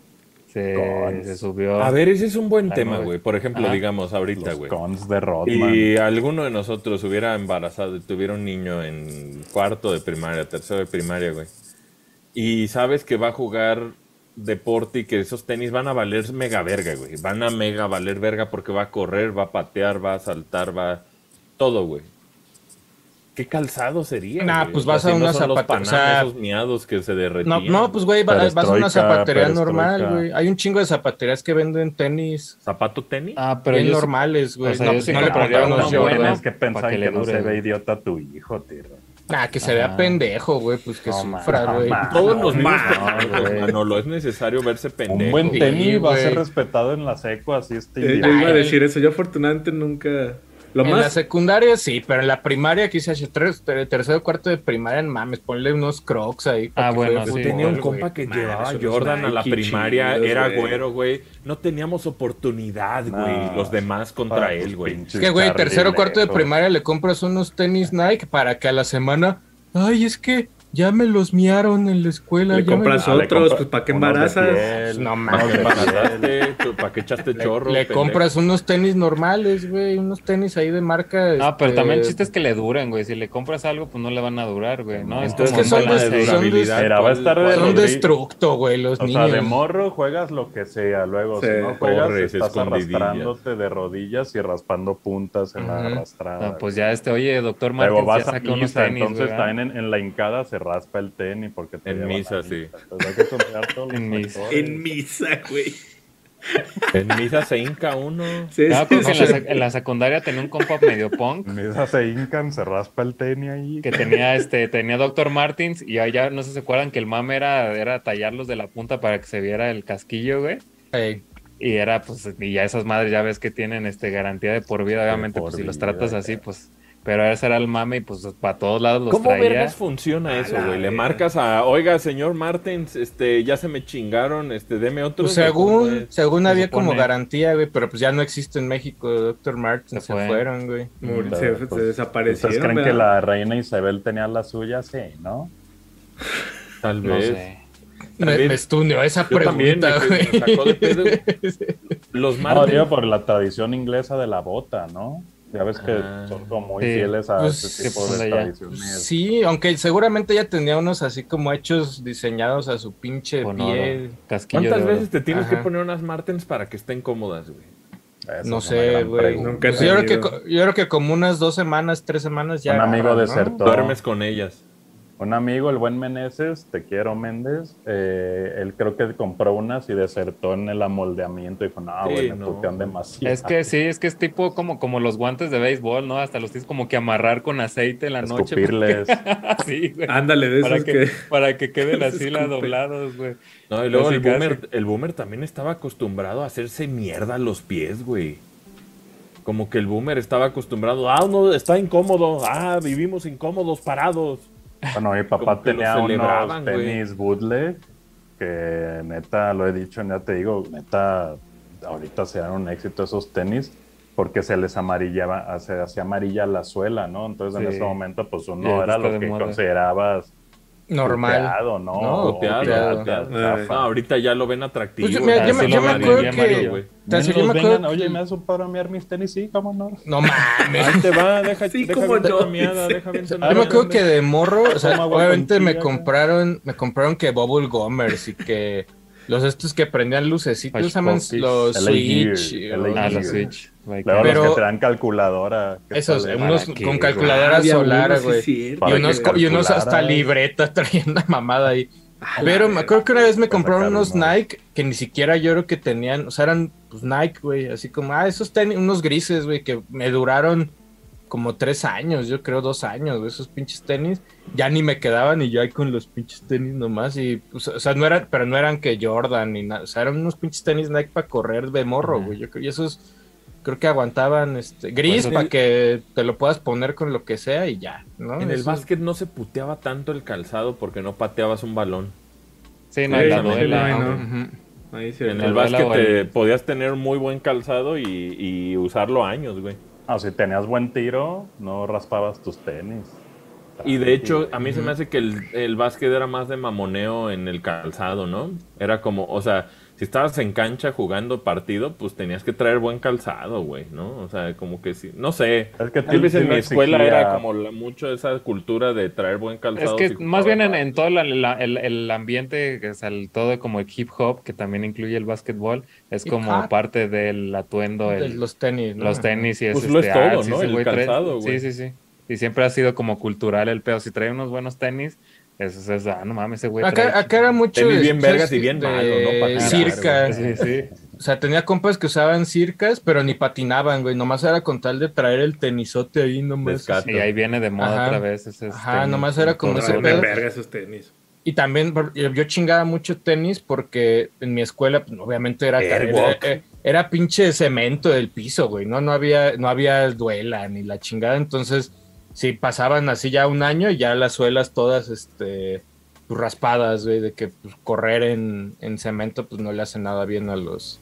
se,
Dunks.
se subió.
A ver, ese es un buen tema, güey. Por ejemplo,
Ajá.
digamos ahorita,
Los
güey.
cons de Rodman.
Y alguno de nosotros hubiera embarazado y tuviera un niño en cuarto de primaria, tercero de primaria, güey. Y sabes que va a jugar deporte y que esos tenis van a valer mega verga, güey. Van a mega valer verga porque va a correr, va a patear, va a saltar, va... Todo, güey. ¿Qué calzado sería?
Nah,
güey?
pues
O sea,
vas a
no
una
son los
zapate- o
Panam,
sea,
esos miados que se
No,
derretían.
no, pues güey, va- vas a una zapatería normal, güey. Hay un chingo de zapaterías que venden tenis
¿Zapato tenis?
Ah, pero
bien normales, güey.
o sea,
no,
yo
pues
sí
no le compraron
uno
unos.
Tienes que pensar
que
que,
le
no
dure,
se ve idiota tu hijo, tío.
Ah, que se vea pendejo, güey, pues que
No,
sufra, güey.
Todos nos vimos
no.
Manolo. Es necesario verse pendejo.
Un buen
Sí,
tenis va a ser respetado en la seco, así este
Eh, yo iba a decir eso. Yo afortunadamente nunca. Lo
en la secundaria sí, pero en la primaria quise hacer tres, ter- tercero cuarto de primaria, en mames, ponle unos crocs ahí.
Ah, bueno, sí.
Tenía un compa que
Man,
llevaba Jordan a la primaria,
chidos,
era
güey.
güero, güey. No teníamos oportunidad,
No.
güey. Los demás contra él, güey.
Es que, güey, tercero cuarto de primaria le compras unos tenis Nike para que a la semana, ay, es que ya me los miaron en la escuela.
Le
ya me
compras
los-".
Ah, le
otros,
compra
pues, ¿para qué embarazas?
piel,
No mames.
¿para qué echaste
Le,
chorro?
le
pendejo?
compras unos tenis normales, güey, unos tenis ahí de marca.
Ah, pero
este,
también el chiste es que le duren, güey. Si le compras algo, pues no le van a durar, güey. No, es
Entonces,
como
que son de- son de-
durabilidad,
Mira, va a estar de
Son destructo, güey, los
O
niños.
sea, de morro juegas lo que sea, luego
Sí.
si no juegas
Corres,
estás arrastrándote de rodillas y raspando puntas en la
Ujú.
arrastrada.
Ah, pues ya este, oye, doctor
Luego
Martins ya
vas a
saca unos tenis,
entonces
güey.
también en, en la hincada se raspa el tenis porque te
En misa, sí.
Entonces hay que considerar todos *laughs* los
En misa.
En misa, güey.
En misa se hinca uno.
Sí, sí, sí.
en, la, sec- en la secundaria tenía un compa medio punk
En misa se hincan, se raspa el tenis ahí.
que tenía este tenía Dr. Martins y allá no sé si se acuerdan que el mame era, era tallarlos de la punta para que se viera el casquillo, güey.
Ey,
Y era pues y ya esas madres ya ves que tienen este garantía de por vida, obviamente
por
pues si los tratas así pues pero ese era el mame y pues para todos lados los
¿Cómo
traía.
vergas funciona eso, güey? Le marcas a, oiga, señor Martens, este, ya se me chingaron, este, deme otro.
Pues según, según
Se
había como garantía, güey, pero pues ya no existe en México, Dr. Martin,
Se
se,
fue.
fueron, güey.
Mur-
Pero,
se,
pues,
se desaparecieron.
¿Ustedes creen
¿verdad?
que la reina Isabel tenía la suya? Sí, ¿no?
Tal
No
vez.
sé.
También-
me estuneó esa
también,
pregunta,
me-
güey.
me sacó de pedo. *laughs* Los
No,
Martens.
digo por la tradición inglesa de la bota, ¿no? Ya ves que
Ah.
son como muy
Sí.
fieles a
Pues,
ese tipo
pues,
de tradiciones.
Sí, aunque seguramente ella tenía unos así como hechos diseñados a su pinche
Con
pie.
oro, casquillo
¿Cuántas veces te tienes que poner unas Martens para que estén cómodas, güey?
No sé, güey.
Nunca
Pues yo, creo que, yo creo que como unas dos semanas, tres semanas ya.
Un amigo
agarran, ¿no?
desertó.
Duermes con ellas.
Un amigo, el buen Meneses, te quiero Méndez, eh, él creo que compró unas y desertó en el amoldeamiento y dijo, no,
Sí,
güey, me
no.
putean demasiado.
Es que sí, es que es tipo como, como los guantes de béisbol, ¿no? Hasta los tienes como que amarrar con aceite en la noche.
Escupirles. *laughs*
sí, güey.
Ándale, de
Para que,
que.
para que queden *laughs* así la
Escupe.
doblados, güey.
No, y luego el
casi.
boomer, el boomer también estaba acostumbrado a hacerse mierda los pies, güey. Como que el boomer estaba acostumbrado, ah, no, está incómodo, ah, vivimos incómodos, parados.
Bueno, mi papá tenía unos
celebraban, güey.
tenis bootleg que neta, lo he dicho, ya te digo, neta, ahorita serán un éxito esos tenis porque se les amarillaba, se hacía amarilla la suela, ¿no? Entonces en ese momento, pues uno era lo que
moda.
considerabas
normal.
¿no?
Puteado.
Ay.
No, ahorita ya lo ven atractivo.
Pues yo- mira,
ya
yo me- yo acuerdo que-
Mario, güey.
Tan
Menos
serio, yo me
vengan,
acuerdo
Oye, ¿me das un paro a miar mis tenis? Sí, cómo no.
No mames.
Ahí te va, deja,
Sí,
deja bien
no,
miada, deja bien
Yo me acuerdo que de morro, o sea, obviamente me compraron, me compraron que Bubble Gummers y que los estos que prendían lucecitos, los Switch.
Ah, la Switch.
Luego
Pero-
los que te dan calculadora. ¿qué
Esos, unos
¿Para qué,
con
güey?
calculadora
Había
solar,
sí,
güey. y unos, y unos hasta
calcularas.
libretas *laughs* traían una mamada ahí. Pero me acuerdo que una vez me compraron unos
uno.
Nike que ni siquiera yo creo que tenían, o sea, eran pues Nike, güey, así como, ah, esos tenis, unos grises, güey, que me duraron como tres años, yo creo dos años, güey, esos pinches tenis, ya ni me quedaban y yo ahí con los pinches tenis nomás y, pues, o sea, no eran, pero no eran que Jordan ni nada, o sea, eran unos pinches tenis Nike para correr de morro, güey, yo creo, y esos creo que aguantaban, este, gris
Pues,
para
el-
que te lo puedas poner con lo que sea y ya, ¿no?
En el básquet no se puteaba tanto el calzado porque no pateabas un balón.
Sí, no,
Sí,
la ¿no?
Ahí sí,
En el básquet te podías tener muy buen calzado y, y usarlo años, güey.
Ah, si tenías buen tiro, no raspabas tus tenis.
Y de hecho, a mí se me hace que el, el básquet era más de mamoneo en el calzado, ¿no? Era como, o sea, si estabas en cancha jugando partido, pues tenías que traer buen calzado, güey, ¿no? O sea, como que sí, no sé.
Es que
Tal vez
sí
en mi escuela
exigía.
era como la- mucho esa cultura de traer buen
Es
calzado.
que
si
más bien en, todo la- la- el, el ambiente, que es el, todo como el hip hop, que también incluye el básquetbol, es como parte del atuendo, el-
los tenis, ¿no?
los tenis y es,
Pues lo es
este,
todo,
ah, sí,
¿no?
ese
El calzado, güey.
Sí, sí, sí. Y siempre ha sido como cultural el pedo. Si trae unos buenos tenis, eso es, ah, no mames, ese güey trae-
Acá, acá era mucho
Tenis
de-
bien vergas y
de-
bien malo, ¿no? Pa' tirar,
circa.
Sí, sí.
O sea, tenía compas que usaban circas, pero ni patinaban, güey. Nomás era con tal de traer el tenisote ahí nomás.
Y ahí viene de moda
Ajá.
otra vez. ese
Ajá,
tenis,
nomás era como ese pedo.
verga esos tenis.
Y también yo chingaba mucho tenis porque en mi escuela, pues, obviamente era, era, era- era pinche cemento del piso, güey. No, no había, no había duela ni la chingada. Entonces, si pasaban así ya un año, ya las suelas todas, este, pues, raspadas, güey, de que pues, correr en, en cemento, pues no le hace nada bien a los,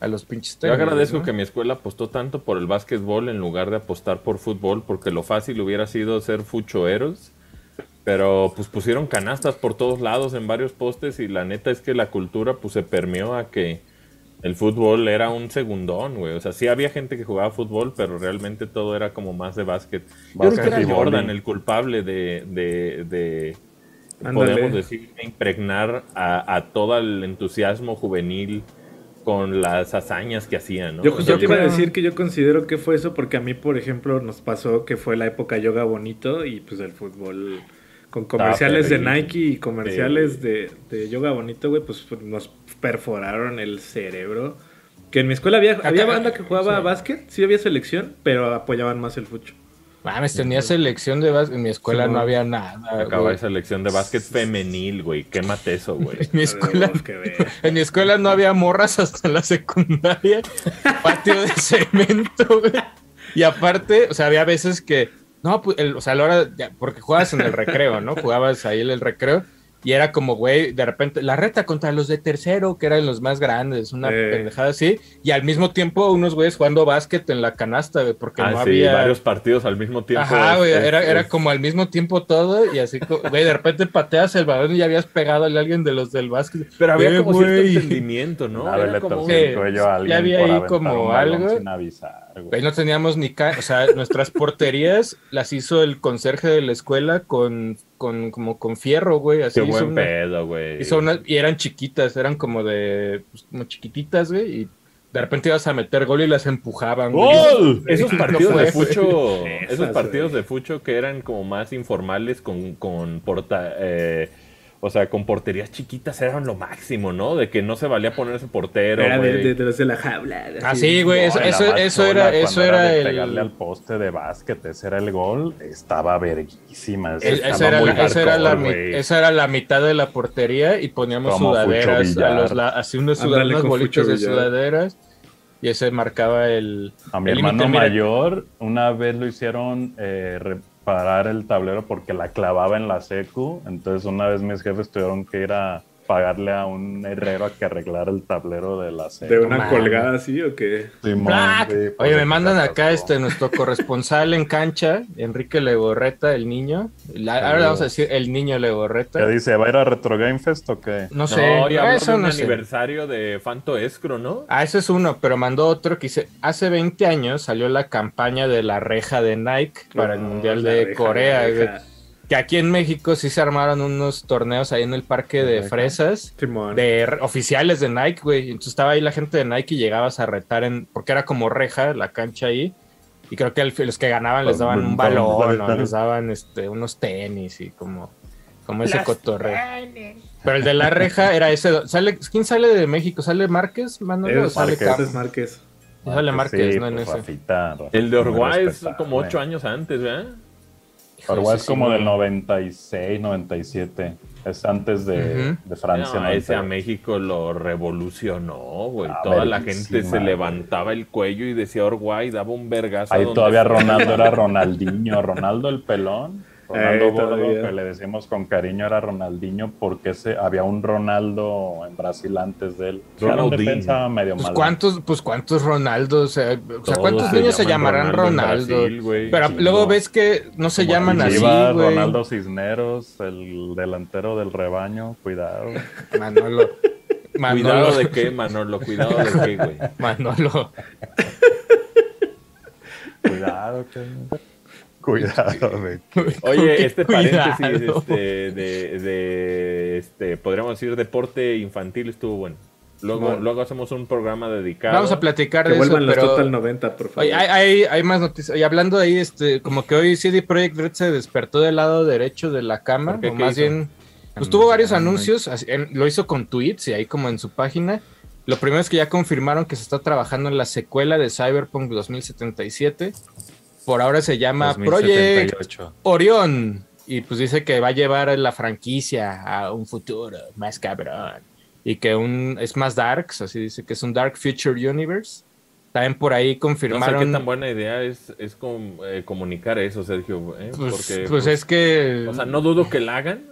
a los pinches
Yo
tenis.
agradezco
¿no?
que mi escuela apostó tanto por el básquetbol en lugar de apostar por fútbol, porque lo fácil hubiera sido ser fuchoeros. Pero pues pusieron canastas por todos lados en varios postes y la neta es que la cultura pues se permeó a que el fútbol era un segundón, güey. O sea, sí había gente que jugaba fútbol, pero realmente todo era como más de básquet. Yo creo que
Básquet.
Jordan el culpable de, de, de podemos decir, de impregnar a, a todo el entusiasmo juvenil con las hazañas que hacían, ¿no?
Yo
O
justo
sea,
te iba a decir que yo considero que fue eso porque a mí, por ejemplo, nos pasó que fue la época yoga bonito y pues el fútbol con comerciales de. Nike y comerciales de, de yoga bonito, güey, pues nos perforaron el cerebro. Que en mi escuela había, había banda que jugaba
sí.
básquet, sí había selección, pero apoyaban más el fucho.
Mames, tenía selección de básquet. En mi escuela
Sí,
no había nada.
Acaba
güey.
esa lección de básquet femenil, güey. Quémate eso, güey.
En mi escuela, *laughs* en mi escuela no había morras hasta la secundaria. *laughs* Patio de cemento, güey. Y aparte, o sea, había veces que, no, pues, el- o sea, a la hora, ya, porque jugabas en el recreo, ¿no? Jugabas ahí en el recreo. Y era como, güey, de repente, la reta contra los de tercero, que eran los más grandes, una
Eh.
pendejada así. Y al mismo tiempo, unos güeyes jugando básquet en la canasta, güey, porque
Ah,
no
sí,
había.
varios partidos al mismo tiempo.
Ajá, güey,
es-
era, era como al mismo tiempo todo y así, *laughs* güey, de repente pateas el balón y ya habías pegado a alguien de los del básquet.
Pero había como cierto entendimiento, ¿no?
Vez
Era
le
como
a alguien
ya había
por
ahí como algo.
sin avisar, güey.
Güey, no teníamos ni ca o sea, *laughs* nuestras porterías las hizo el conserje de la escuela con, con como con fierro, güey, así
Qué
hizo
buen
una-
pedo, güey.
hizo una- y eran chiquitas, eran como de pues, como chiquititas, güey, y de repente ibas a meter gol y las empujaban, güey.
¡Gol! Esos
No
partidos
fue,
de
güey.
fucho,
Esas,
esos partidos
güey.
de fucho que eran como más informales con, con porta, eh, o sea, con porterías chiquitas eran lo máximo, ¿no? De que no se valía ponerse portero,
Era de,
güey.
de- de la jaula.
Ah, sí, güey, eso,
No,
eso, era, eso era el...
pegarle al poste de básquet, ese era el gol, estaba verguísima. ese
El-
estaba
esa, era
muy
la, esa era la esa era mitad de la portería y poníamos
Como
sudaderas, a los la- así unos bolitas
Fucho
de sudaderas y ese marcaba el...
A mi
el
hermano mayor, una vez lo hicieron eh, reparar el tablero porque la clavaba en la secu. Entonces, una vez mis jefes tuvieron que ir a pagarle a un herrero a que arreglara el tablero de la serie.
¿De una colgada así o qué?
Simón,
Black.
sí, pues,
Oye, me
de
mandan acá este nuestro corresponsal en cancha, Enrique Legorreta, el niño. La- ahora le vamos a decir el niño Legorreta.
¿Qué dice? ¿Va a ir a Retro Game Fest o qué?
No sé,
No, y habló
eso
de un
no sé.
aniversario de Fanto Escro, ¿no?
Ah, ese es uno, pero mandó otro que dice, hace 20 años salió la campaña de la reja de Nike para el Mundial de Corea,
reja.
Que aquí en México sí se armaron unos torneos ahí en el parque de fresas. De oficiales de Nike, güey. Entonces estaba ahí la gente de Nike y llegabas a retar en. Porque era como reja la cancha ahí. Y creo que los que ganaban les daban un balón o les daban este, unos tenis y como, como ese cotorreo. Pero el de la reja era ese. Sale, ¿Quién sale de México? ¿Sale Márquez? Manolo, o
Es
sale
Márquez.
Es Márquez.
Sale Márquez,
Sí,
¿no? En
pues,
ese.
Rafita, Rafita,
El de Uruguay es como ocho años antes, ¿verdad?
Ese
es como
sí,
del
no.
96, 97. Es antes de,
Ujú.
de Francia.
No, ese a
98.
México lo revolucionó, güey.
Ah,
Toda la gente se levantaba el cuello y decía Uruguay, daba un vergazo. a
Ahí todavía. Ronaldo era *laughs* Ronaldinho. Ronaldo el pelón. Ronaldo
Eh,
Gordo,
todavía.
que le decimos con cariño era Ronaldinho porque ese, había un Ronaldo en Brasil antes de él. Era un
Ronaldinho.
medio
Pues
malo.
cuántos, pues cuántos Ronaldo, o sea, o sea,
Todos
cuántos
se
niños se llamarán
Ronaldo. Brasil, güey.
Pero luego ves que no se
Como
llaman así, güey.
Ronaldo Cisneros, el delantero del rebaño, cuidado.
Manolo.
Cuidado
Manolo.
de qué, Manolo, cuidado de qué, güey. *laughs*
Manolo.
Cuidado, que... Cuidado. *laughs*
Oye, este
Cuidado.
paréntesis este, de, de, este, podríamos decir, deporte infantil estuvo bueno. Luego,
Bueno.
luego hacemos un programa dedicado.
Vamos a platicar
Que
de eso,
vuelvan los
pero...
Total 90, por favor.
Oye, hay, hay, hay más noticias. Y hablando ahí, este, como que hoy CD Projekt Red se despertó del lado derecho de la cama,
¿Por qué?
o
¿Qué
más
hizo?
bien, pues tuvo varios anuncios, así, en- lo hizo con tweets y ahí como en su página. Lo primero es que ya confirmaron que se está trabajando en la secuela de Cyberpunk 2077. Por ahora se llama Project
2078.
Orión. Y pues dice que va a llevar la franquicia a un futuro más cabrón. Y que un, es más darks, así dice que es un Dark Future Universe. También por ahí
No sé
confirmaron.
qué tan buena idea es, es com- eh, comunicar eso, Sergio. ¿eh?
Pues,
Porque,
pues es que.
O sea, no dudo que la hagan,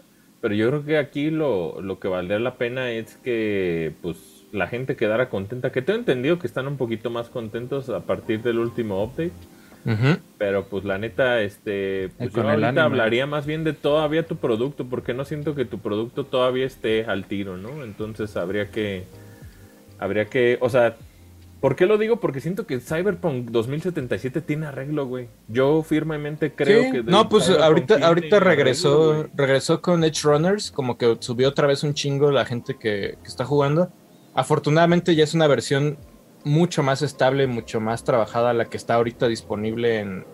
pero yo creo que aquí lo, lo que valdría la pena es que pues la gente quedara contenta. Que tengo entendido que están un poquito más contentos a partir del último update. Pero pues la neta, este, pues yo ahorita
anime.
hablaría más bien de todavía tu producto, porque no siento que tu producto todavía esté al tiro, ¿no? Entonces habría que, habría que, o sea, ¿por qué lo digo? Porque siento que Cyberpunk 2077 tiene arreglo, güey. Yo firmemente creo
Sí,
que...
no, pues
Cyberpunk
ahorita, ahorita regresó, regresó con Edge Runners, como que subió otra vez un chingo la gente que, que está jugando. Afortunadamente ya es una versión mucho más estable, mucho más trabajada la que está ahorita disponible en,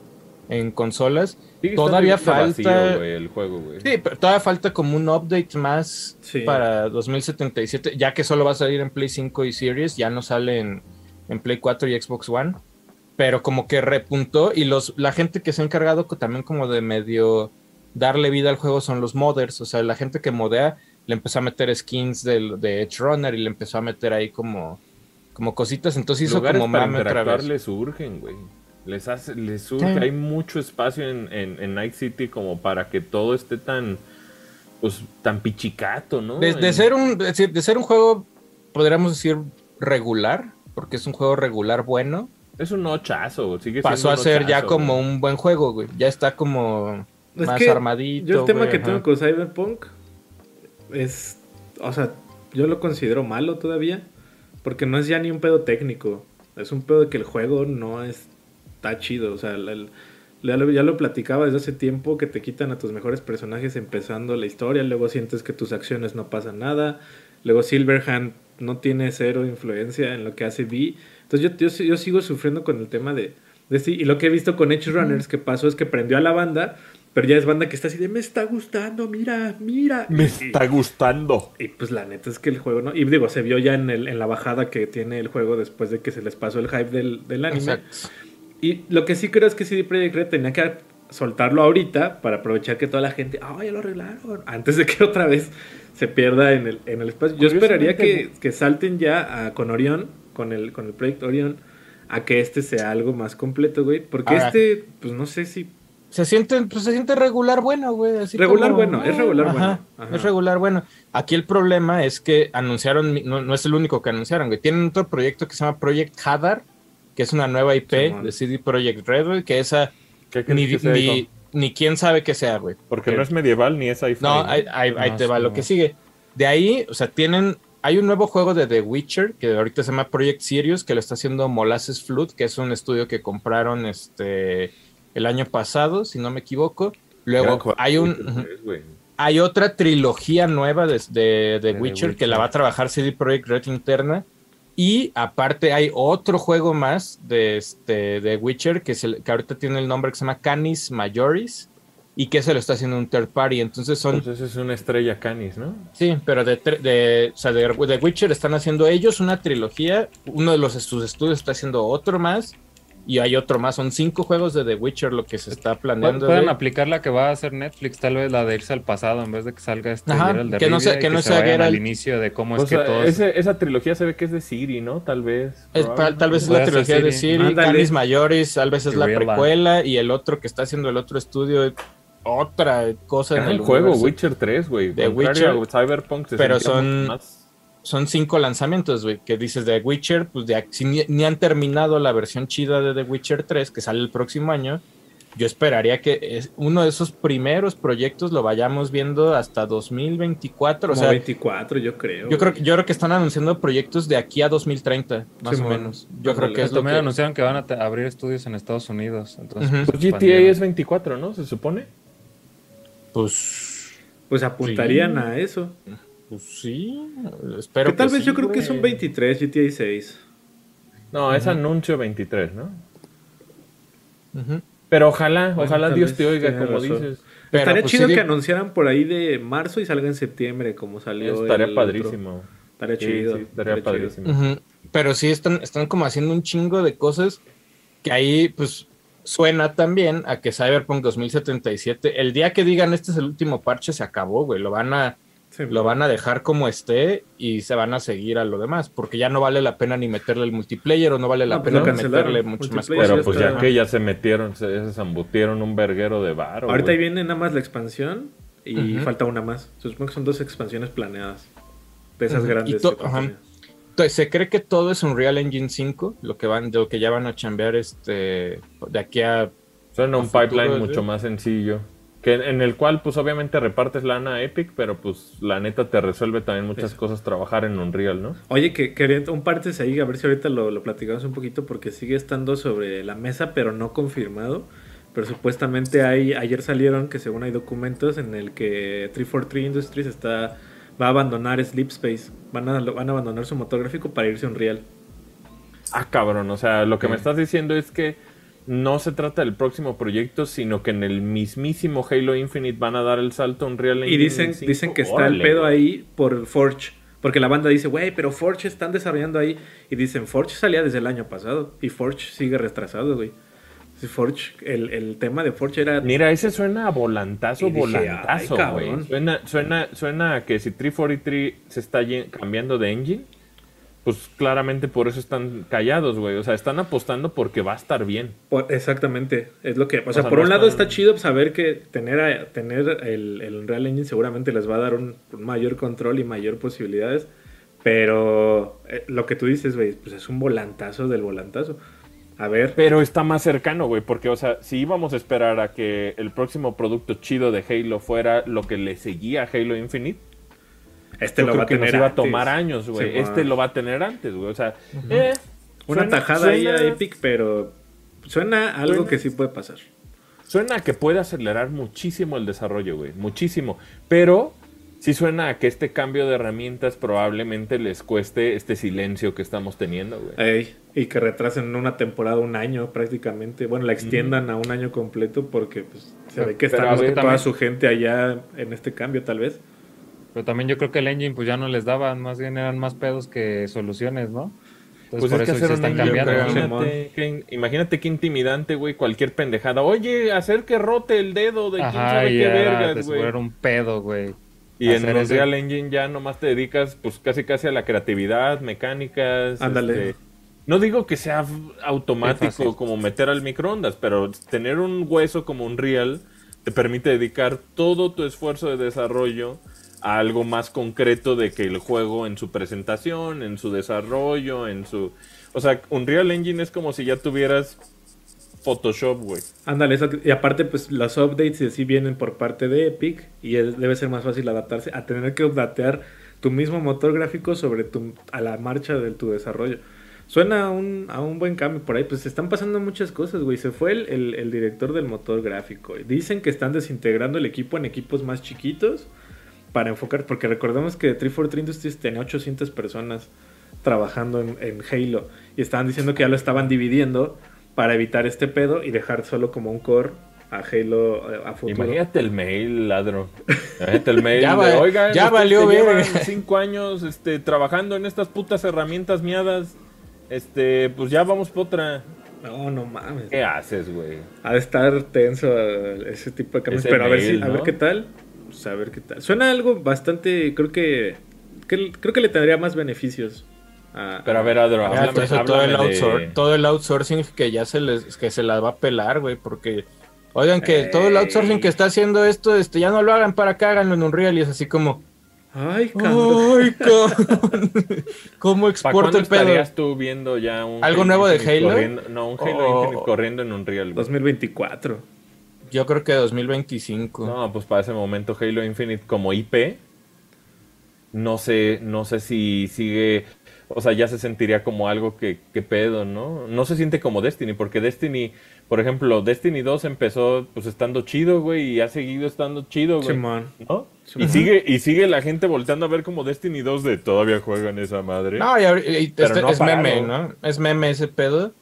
en consolas. Todavía
de
falta-
vacío, el juego, güey.
Sí, pero todavía falta como un update más
Sí.
para 2077, ya que solo va a salir en Play 5 y Series, ya no sale en, en Play 4 y Xbox One. Pero como que repuntó y los la gente que se ha encargado también como de medio darle vida al juego son los modders, o sea, la gente que modea le empezó a meter skins del, de Edge Runner y le empezó a meter ahí como, como cositas, entonces hizo
Lugares
como
para
mame otra
interactuar
vez.
les surgen, güey. Les, hace, les surge,
Sí.
hay mucho espacio en, en, en Night City como para que todo esté tan, pues, tan pichicato, ¿no?
De, de
En-
ser un, de ser- un juego, podríamos decir, regular, porque es un juego regular bueno,
Es un ochazo, sigue
pasó a
siendo
ser ya como
güey.
un buen juego, güey. Ya está como
Es
más
que
armadito.
Yo el tema
güey,
que
ajá.
tengo con Cyberpunk es, o sea, yo lo considero malo todavía, porque no es ya ni un pedo técnico, es un pedo de que el juego no está chido, o sea, el- ya, lo, ya lo platicaba desde hace tiempo que te quitan a tus mejores personajes empezando la historia, luego sientes que tus acciones no pasan nada, luego Silverhand no tiene cero influencia en lo que hace V, entonces yo, yo, yo sigo sufriendo con el tema de, de sí, y lo que he visto con Edge Runners que pasó es que prendió a la banda, pero ya es banda que está así de me está gustando, mira, mira.
Me
Y-
está gustando.
Y, pues la neta es que el juego no. Y digo, se vio ya en, el, en la bajada que tiene el juego después de que se les pasó el hype del, del anime.
Exacto.
Y lo que sí creo es que CD Projekt Red tenía que soltarlo ahorita para aprovechar que toda la gente, ah, ya lo arreglaron, antes de que *laughs* otra vez se pierda en el, en el espacio. Yo esperaría que, que salten ya a- con Orión, con el, con el proyecto Orión, a que este sea algo más completo, güey. Porque
Ahora-
este, pues no sé si
se siente, pues se siente regular bueno, güey. así
Regular
como,
bueno, es regular
ajá,
bueno, ajá.
Es regular bueno. Aquí el problema es que anunciaron, no, no es el único que anunciaron, güey. Tienen otro proyecto que se llama Project Hadar, que es una nueva IP de CD Projekt Red, güey, que esa
¿Qué
ni,
que sea,
ni, quién sabe qué sea, güey.
Porque no es medieval ni es sci-fi.
No, ahí, ahí- ahí
No,
te va lo que sigue. De ahí, o sea, tienen. Hay un nuevo juego de The Witcher que ahorita se llama Project Sirius, que lo está haciendo Molasses Flood, que es un estudio que compraron este el año pasado, si no me equivoco. Luego hay un hay otra trilogía nueva de, de, de Witcher, que la va a trabajar CD Projekt Red interna. Y aparte hay otro juego más de, este, de Witcher que, se, que ahorita tiene el nombre que se llama Canis Majoris y que se lo está haciendo un third party. Entonces son
Entonces es una estrella canis, ¿no?
Sí, pero de, tre- de, o sea, de, de Witcher están haciendo ellos una trilogía, uno de los sus estudios está haciendo otro más y hay otro más, son cinco juegos de The Witcher lo que se está planeando.
Pueden
güey.
aplicar la que va a hacer Netflix, tal vez la de irse al pasado en vez de que salga este
Ajá,
Geralt de
que no sea-
y
que no
se
sea Geralt.
al inicio de cómo
O
es que
sea,
todos
ese- esa trilogía se ve que es de Siri, ¿no? Tal vez.
Es tal vez es la trilogía de
Siri.
Canis Majoris, tal vez es
Y
la precuela y el otro que está haciendo el otro estudio es otra cosa en el
el juego
universo.
Witcher 3, güey.
De Witcher,
Cyberpunk se
pero son-
más-
Son cinco lanzamientos, güey, que dices de Witcher, pues de, si ni, ni han terminado la versión chida de The Witcher 3, que sale el próximo año, yo esperaría que es uno de esos primeros proyectos lo vayamos viendo hasta 2024, o sea,
24, yo creo.
yo creo, yo creo que están anunciando proyectos de aquí a 2030, más o menos. Yo creo que es lo
También
que...
anunciaron que van a abrir estudios en Estados Unidos. Entonces, pues,
Pues GTA es 24, ¿no? Se supone.
Pues,
Pues apuntarían
Sí.
a eso.
Pues sí, espero
que tal
que
vez
sí,
yo creo que
güey.
son 23, GTA 6.
No, es anuncio 23, ¿no? Pero ojalá,
Bueno,
ojalá Dios te oiga, como
razón.
dices.
Pero,
Estaría
pues,
chido
sí,
que anunciaran por ahí de marzo y salga en septiembre, como salió.
Estaría
el otro.
padrísimo.
Estaría
Sí,
chido.
sí, estaría
chido.
padrísimo.
Pero sí están, están como haciendo un chingo de cosas que ahí pues suena también a que Cyberpunk 2077, el día que digan este es el último parche se acabó, güey, lo van a
Sí,
lo van a dejar como esté y se van a seguir a lo demás, porque ya no vale la pena ni meterle el multiplayer o no vale la
No, pues
pena
cancelaron.
meterle mucho más
Multiplayer
Pero
ya
pues ya que ya se metieron, se, se zambutieron un verguero de varo.
Ahorita ahí viene nada más la expansión y falta una más. Se supone que son dos expansiones planeadas. De esas grandes.
To-
que contienen.
Entonces, se cree que todo es un Real Engine 5, lo que van, de lo que ya van a chambear este de aquí a
Suena un
a futuro,
pipeline mucho más sencillo. Que en el cual, pues obviamente repartes lana a Epic, pero pues la neta te resuelve también muchas
Eso.
cosas trabajar en Unreal, ¿no?
Oye, que quería un partes ahí, a ver si ahorita lo, lo platicamos un poquito, porque sigue estando sobre la mesa, pero no confirmado. Pero supuestamente hay, ayer salieron que según hay documentos en el que 343 Industries está, va a abandonar Sleep Space. Van a, van a abandonar su motor gráfico para irse a Unreal.
Ah, cabrón, o sea, lo que me estás diciendo es que no se trata del próximo proyecto, sino que en el mismísimo Halo Infinite van a dar el salto a Unreal
Y
Engine
dicen,
5.
dicen que está el
Órale,
pedo
güey.
ahí por Forge. Porque la banda dice, güey, pero Forge están desarrollando ahí. Y dicen, Forge salía desde el año pasado. Y Forge sigue retrasado, güey. Forge, el, el tema de Forge era
Mira, ese suena a volantazo,
Y dije,
volantazo,
"Ay,
güey.
cabrón".
Suena, suena, suena a que si 343 se está cambiando de engine, pues claramente por eso están callados, güey. O sea, están apostando porque va a estar bien.
Por- exactamente, es lo que... O sea,
sea,
por
no
un lado está chido saber que tener, a- tener el, el Unreal Engine seguramente les va a dar un, un mayor control y mayor posibilidades, pero eh, lo que tú dices, güey, pues es un volantazo del volantazo. A ver,
Pero está más cercano, güey, porque, o sea, si íbamos a esperar a que el próximo producto chido de Halo fuera lo que le seguía a Halo Infinite,
este
yo
lo
creo
va a
que
tener
nos iba a
antes.
tomar años, güey.
Sí,
este lo va a tener antes, güey. O sea, eh,
Una
suena-
tajada ahí a
suena-
Epic, pero suena algo
Suena-
que sí puede pasar.
Suena a que puede acelerar muchísimo el desarrollo, güey. Muchísimo. Pero sí suena a que este cambio de herramientas probablemente les cueste este silencio que estamos teniendo, güey.
Ey, y que retrasen una temporada un año prácticamente. Bueno, la extiendan a un año completo porque pues, se ve que está toda su gente allá en este cambio, tal vez.
Pero también yo creo que el engine pues ya no les daban, más bien eran más pedos que soluciones, ¿no? Entonces
Pues
por
es que
eso
hacer
se están cambiando.
imagínate, qué, imagínate qué intimidante, güey, cualquier pendejada. Oye, hacer que rote el dedo de quién
Ajá,
sabe
y
qué
era,
vergas, güey.
un pedo, güey.
Y en
ese-
Unreal Engine ya nomás te dedicas, pues casi casi a la creatividad, mecánicas.
Ándale.
este, No digo que sea automático como meter al microondas, pero tener un hueso como un real te permite dedicar todo tu esfuerzo de desarrollo algo más concreto de que el juego en su presentación, en su desarrollo, en su... O sea, Unreal Engine es como si ya tuvieras Photoshop, güey.
Ándale, y aparte, pues las updates y así vienen por parte de Epic y debe ser más fácil adaptarse a tener que updatear tu mismo motor gráfico sobre tu, a la marcha de tu desarrollo. Suena a un, a un buen cambio por ahí, pues están pasando muchas cosas, güey. Se fue el- el director del motor gráfico. Dicen que están desintegrando el equipo en equipos más chiquitos para enfocar, porque recordemos que 343 Industries tenía 800 personas trabajando en, en Halo y estaban diciendo que ya lo estaban dividiendo para evitar este pedo y dejar solo como un core a Halo eh, a futuro.
Imagínate el mail, ladro. *laughs* Imagínate el mail.
Ya
de,
va-
Oigan,
ya
ustedes
valió
llevan
verga".
cinco años este, trabajando en estas putas herramientas miadas. Este, pues ya vamos por otra.
No, no mames.
¿Qué haces, güey?
Ha de estar tenso eh, ese tipo de cambios. Pero a ver,
mail,
si, a ver qué tal. Pues a ver qué tal. Suena algo bastante. Creo que. que- creo que le tendría más beneficios. a-
Pero a ver, Adro, háblame,
todo, el
de-
outsor- todo el outsourcing que ya se les que se la va a pelar, güey, porque oigan que todo el outsourcing que está haciendo esto, este ya no lo hagan para acá, háganlo en Unreal y es así como,
Ay, cabrón.
ay, cabrón. *laughs* *laughs* ¿Cómo
¿Para
exporto
cuándo
el pedo?
estarías tú viendo ya un
¿Algo
Halo
nuevo de Halo?
corriendo- no, un Halo
O-
Infinite corriendo en un Real.
2024.
Yo creo que 2025.
No, pues para ese momento Halo Infinite como IP, no sé, no sé si sigue, o sea, ya se sentiría como algo que, que pedo, ¿no? No se siente como Destiny, porque Destiny, por ejemplo, Destiny 2 empezó pues estando chido, güey, y ha seguido estando chido, güey.
Simón.
¿no? Y sigue, y sigue la gente volteando a ver como Destiny 2 de todavía juegan esa madre.
No, y este-
no
es meme. ¿no? Es meme ese pedo.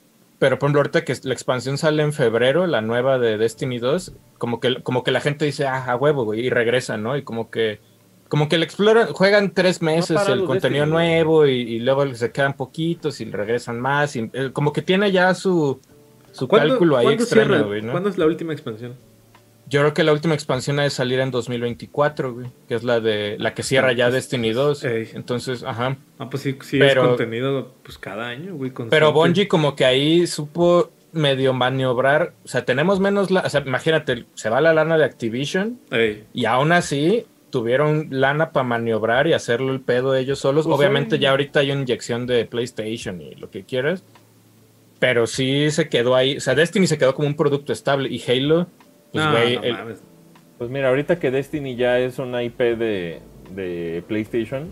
Pero por ejemplo, ahorita que la expansión sale en febrero, la nueva de Destiny 2, como que, como que la gente dice, ah, a huevo, güey, y regresa, ¿no? Y como que, como que le exploran, juegan tres meses el contenido
Destiny,
nuevo y, y luego se quedan poquitos y regresan más. y, eh, como que tiene ya su, su
¿Cuándo,
cálculo ahí
¿cuándo
extraño,
cierra?
güey, ¿no?
¿Cuándo es la última expansión?
Yo creo que la última expansión ha de salir en 2024, güey, que es la de la que cierra ya Destiny 2.
Ey.
Entonces, ajá.
Ah, pues sí, sí
Pero-
es contenido pues cada año, güey.
Pero. Bungie como que ahí supo medio maniobrar, o sea, tenemos menos, la o sea, imagínate, se va la lana de Activision
Ey.
y aún así tuvieron lana para maniobrar y hacerlo el pedo ellos solos.
Pues
Obviamente
sí.
ya ahorita hay una inyección de PlayStation y lo que quieras, pero sí se quedó ahí, o sea, Destiny se quedó como un producto estable y Halo, pues
no,
güey,
no
el-
mames.
Pues mira, ahorita que Destiny ya es una IP de, de PlayStation,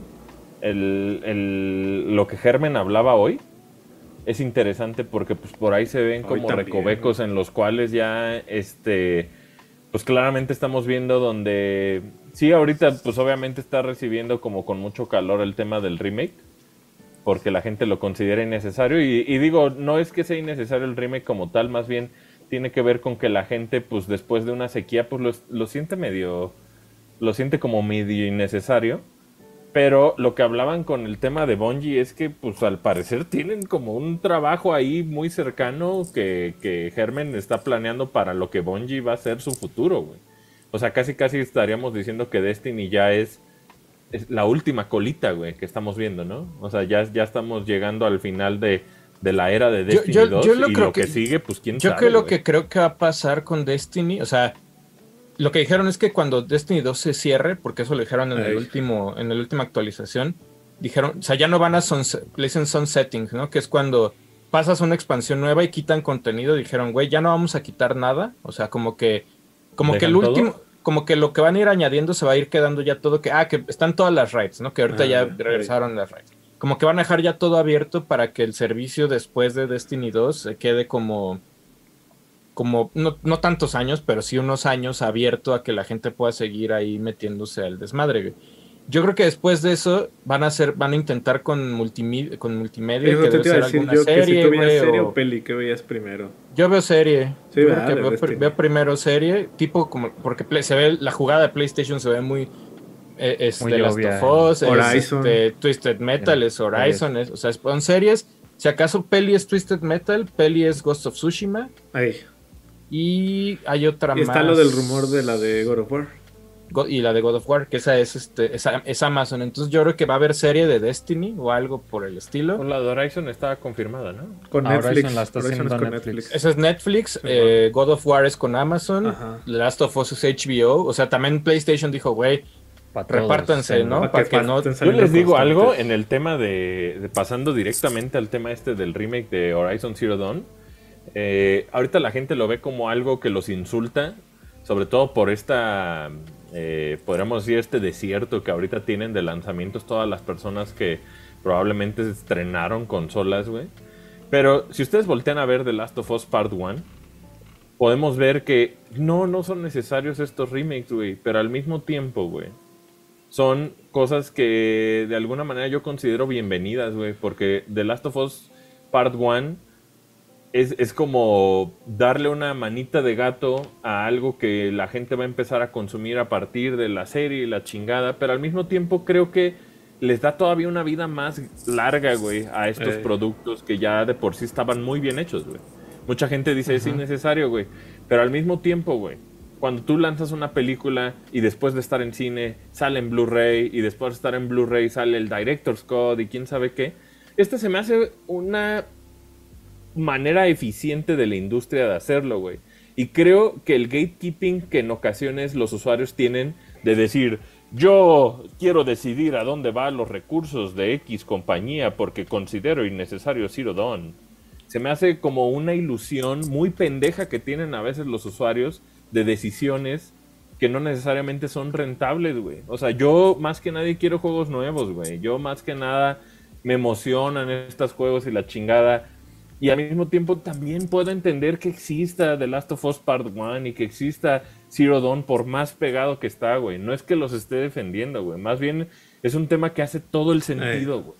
el, el- lo que Germen hablaba hoy es interesante porque pues por ahí se ven
Hoy
como
también,
recovecos en los cuales ya este pues claramente estamos viendo donde sí ahorita pues obviamente está recibiendo como con mucho calor el tema del remake porque la gente lo considera innecesario y, y digo no es que sea innecesario el remake como tal más bien tiene que ver con que la gente pues después de una sequía pues lo, siente medio lo siente como medio innecesario pero lo que hablaban con el tema de Bungie es que, pues al parecer tienen como un trabajo ahí muy cercano que, que Hermen está planeando para lo que Bungie va a ser su futuro, güey. O sea, casi casi estaríamos diciendo que Destiny ya es, es la última colita, güey, que estamos viendo, ¿no? O sea, ya, ya estamos llegando al final de, de la era de
Yo-
Destiny
yo-
2
yo lo
y
creo
lo que,
que-
sigue, pues quién
Yo
sabe.
creo lo que creo que va a pasar con Destiny, o sea, lo que dijeron es que cuando Destiny 2 se cierre, porque eso lo dijeron en el último, en la última actualización, dijeron, o sea, ya no van a sunset, le dicen sunsetting, ¿no? Que es cuando pasas una expansión nueva y quitan contenido, dijeron, güey, ya no vamos a quitar nada, o sea, como que, como que el último, como que lo que van a ir añadiendo se va a ir quedando ya todo que, ah, que están todas las raids, ¿no? Que ahorita
Ah,
ya
ok.
regresaron las raids. Como que van a dejar ya todo abierto para que el servicio después de Destiny 2 se quede como como no, no tantos años, pero sí unos años abierto a que la gente pueda seguir ahí metiéndose al desmadre. Yo creo que después de eso van a hacer, van a intentar con multimedia, con multimedia
Eso
que
te
debe ser
decir
alguna
yo, que si
serie,
tú veías serie
o-
o peli, ¿qué veías primero?
Yo veo serie.
Sí,
Yo
De
veo, veo primero serie, tipo como porque play- se ve la jugada de PlayStation se ve muy eh, este,
Muy
Last
obvia.
of Us, es,
Horizon.
este, Twisted Metal, es Horizon, es- o sea, son series. Si acaso peli es Twisted Metal, peli es Ghost of Tsushima
Ahí.
y hay otra
Y está
más.
lo del rumor de la de God of War.
Go- y la de God of War, que esa es, este, esa- es Amazon. Entonces yo creo que va a haber serie de Destiny o algo por el estilo.
Con la de Horizon está confirmada, ¿no?
Con Netflix.
Horizon la está
Horizon es con
Netflix.
Netflix.
Esa es Netflix, eh, God of War es con Amazon,
Ajá.
The Last of Us es HBO, o sea, también PlayStation dijo, güey,
Pa'
repártanse, ¿no?
Para que
que no...
Yo les digo
constantes.
algo en el tema de, de pasando directamente al tema este del remake de Horizon Zero Dawn. Eh, ahorita la gente lo ve como algo que los insulta, sobre todo por esta, eh, podríamos decir, este desierto que ahorita tienen de lanzamientos todas las personas que probablemente estrenaron consolas, güey. Pero si ustedes voltean a ver The Last of Us Part 1, podemos ver que no, no son necesarios estos remakes, güey, pero al mismo tiempo, güey son cosas que de alguna manera yo considero bienvenidas, güey, porque The Last of Us Part 1 es, es como darle una manita de gato a algo que la gente va a empezar a consumir a partir de la serie y la chingada, pero al mismo tiempo creo que les da todavía una vida más larga, güey, a estos
Eh.
productos que ya de por sí estaban muy bien hechos, güey. Mucha gente dice es innecesario, güey, pero al mismo tiempo, güey, cuando tú lanzas una película y después de estar en cine sale en Blu-ray y después de estar en Blu-ray sale el Director's Code y quién sabe qué, este se me hace una manera eficiente de la industria de hacerlo, güey. Y creo que el gatekeeping que en ocasiones los usuarios tienen de decir, yo quiero decidir a dónde van los recursos de X compañía porque considero innecesario Zero Dawn. Se me hace como una ilusión muy pendeja que tienen a veces los usuarios de decisiones que no necesariamente son rentables, güey. O sea, yo más que nadie quiero juegos nuevos, güey. Yo más que nada me emocionan estos juegos y la chingada. Y al mismo tiempo también puedo entender que exista The Last of Us Part 1 y que exista Zero Dawn por más pegado que está, güey. No es que los esté defendiendo, güey. Más bien es un tema que hace todo el sentido, güey.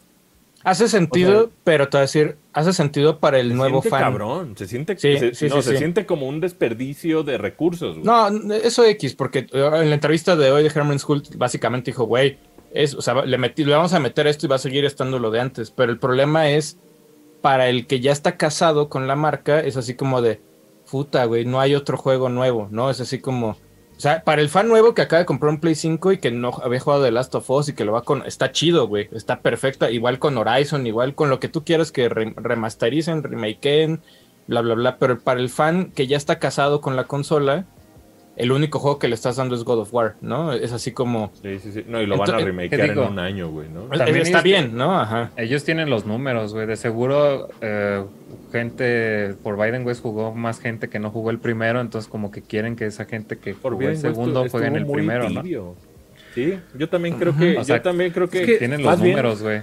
Hace sentido,
O sea-
pero te voy a decir, hace sentido para el
Se
nuevo
siente
fan.
cabrón. Se siente,
Sí,
se,
sí,
no,
sí,
se siente como un desperdicio de recursos, güey.
No, eso X, porque eh, en la entrevista de hoy de Herman School básicamente dijo, güey, es, o sea, le, metí- le vamos a meter esto y va a seguir estando lo de antes, pero el problema es, para el que ya está casado con la marca, es así como de, puta, güey, no hay otro juego nuevo, ¿no? Es así como, o sea, para el fan nuevo que acaba de comprar un Play 5 y que no había jugado The Last of Us y que lo va con, está chido, güey, está perfecta, igual con Horizon, igual con lo que tú quieras que re- remastericen, remakeen, bla, bla, bla, pero para el fan que ya está casado con la consola, el único juego que le estás dando es God of War, ¿no? Es así como...
Sí, sí, sí. No, y lo van a
Entonces,
remakear
¿qué
en un año, güey, ¿no?
También
está bien, ¿no? Ajá.
Ellos tienen los números, güey. De seguro, eh, gente por Biden West jugó más gente que no jugó el primero, entonces como que quieren que esa gente que
Por
jugó el segundo juegue en el
muy
primero, ¿no?
Sí, yo también creo que,
O sea,
yo también creo que,
es que
Tienen los números, güey.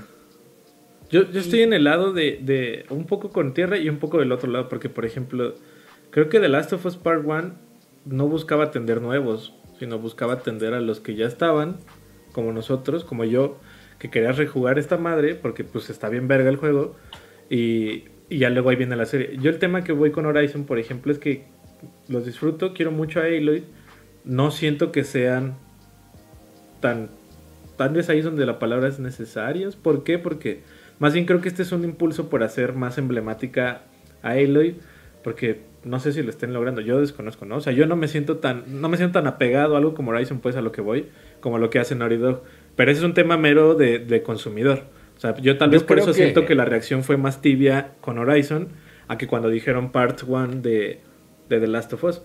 Yo, yo estoy en el lado de, de un poco con tierra y un poco del otro lado, porque por ejemplo, creo que The Last of Us Part 1 no buscaba atender nuevos, sino buscaba atender a los que ya estaban, como nosotros, como yo, que quería rejugar esta madre, porque pues está bien verga el juego, y, y ya luego ahí viene la serie. Yo el tema que voy con Horizon, por ejemplo, es que los disfruto, quiero mucho a Aloy, no siento que sean tan tal vez ahí donde la palabra es necesarios. ¿Por qué? Porque más bien creo que este es un impulso por hacer más emblemática a Aloy, porque no sé si lo estén logrando, yo desconozco, ¿no? O sea, yo no me siento tan no me siento tan apegado a algo como Horizon pues a lo que voy, como lo que hace Naughty Dog, pero ese es un tema mero de, de consumidor. O sea, yo tal
Yo
vez por eso
que-
siento que la reacción fue más tibia con Horizon a que cuando dijeron Part 1 de, de The Last of Us.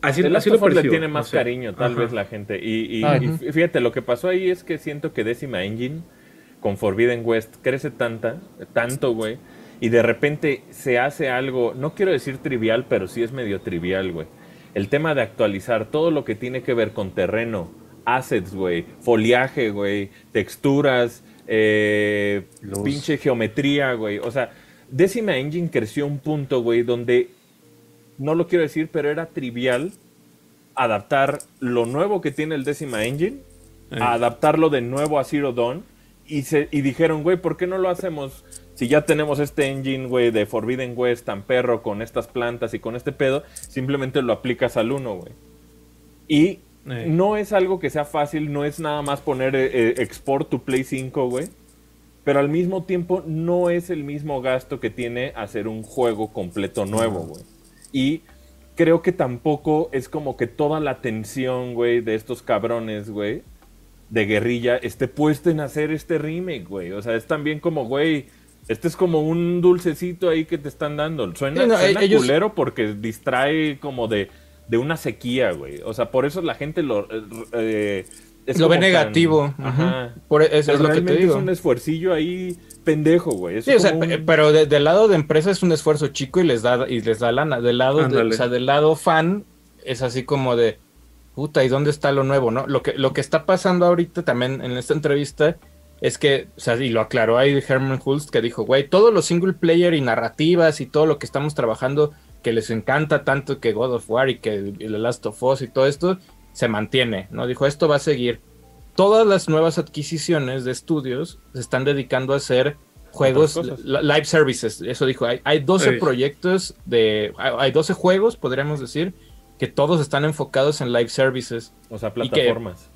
Así,
The Last
así
of Us le tiene más cariño, tal
Ajá.
vez, la gente. Y, y-
Ah,
y fí- fíjate, lo que pasó ahí es que siento que Décima Engine con Forbidden West crece tanta, tanto, güey. Y de repente se hace algo, no quiero decir trivial, pero sí es medio trivial, güey. El tema de actualizar todo lo que tiene que ver con terreno, assets, güey, foliaje, güey, texturas, eh, pinche geometría, güey. O sea, Décima Engine creció un punto, güey, donde no lo quiero decir, pero era trivial adaptar lo nuevo que tiene el décima engine,
Eh.
a adaptarlo de nuevo a Zero Dawn, y, se, y dijeron, güey, ¿por qué no lo hacemos? Si ya tenemos este engine, güey, de Forbidden West tan perro con estas plantas y con este pedo, simplemente lo aplicas al 1, güey. Y
Eh.
no es algo que sea fácil, no es nada más poner eh, eh, export to Play 5, güey. Pero al mismo tiempo no es el mismo gasto que tiene hacer un juego completo nuevo, güey. Y creo que tampoco es como que toda la atención, güey, de estos cabrones, güey, de guerrilla, esté puesta en hacer este remake, güey. O sea, es también como, güey, este es como un dulcecito ahí que te están dando. Suena,
no,
suena
ellos-
culero porque distrae como de, de una sequía, güey. O sea, por eso la gente lo... eh, eh, es
lo ve
tan-
negativo.
Ajá.
ujú. Por eso
Pero
es lo que te digo.
es un esfuercillo ahí pendejo, güey. Es
Sí, o sea,
un-
pero de- del lado de empresa es un esfuerzo chico y les da y les da lana. Del lado, de- o sea, del lado fan es así como de puta, ¿y dónde está lo nuevo, no? Lo que lo que está pasando ahorita también en esta entrevista es que, o sea, y lo aclaró ahí Herman Hulst que dijo, güey, todos los single player y narrativas y todo lo que estamos trabajando que les encanta tanto que God of War y que The Last of Us y todo esto se mantiene, ¿no? Dijo, esto va a seguir. Todas las nuevas adquisiciones de estudios se están dedicando a hacer juegos, live services, eso dijo, hay, hay 12
Ey.
proyectos de, hay hay 12 juegos, podríamos decir, que todos están enfocados en live services.
O sea,
y que-
plataformas.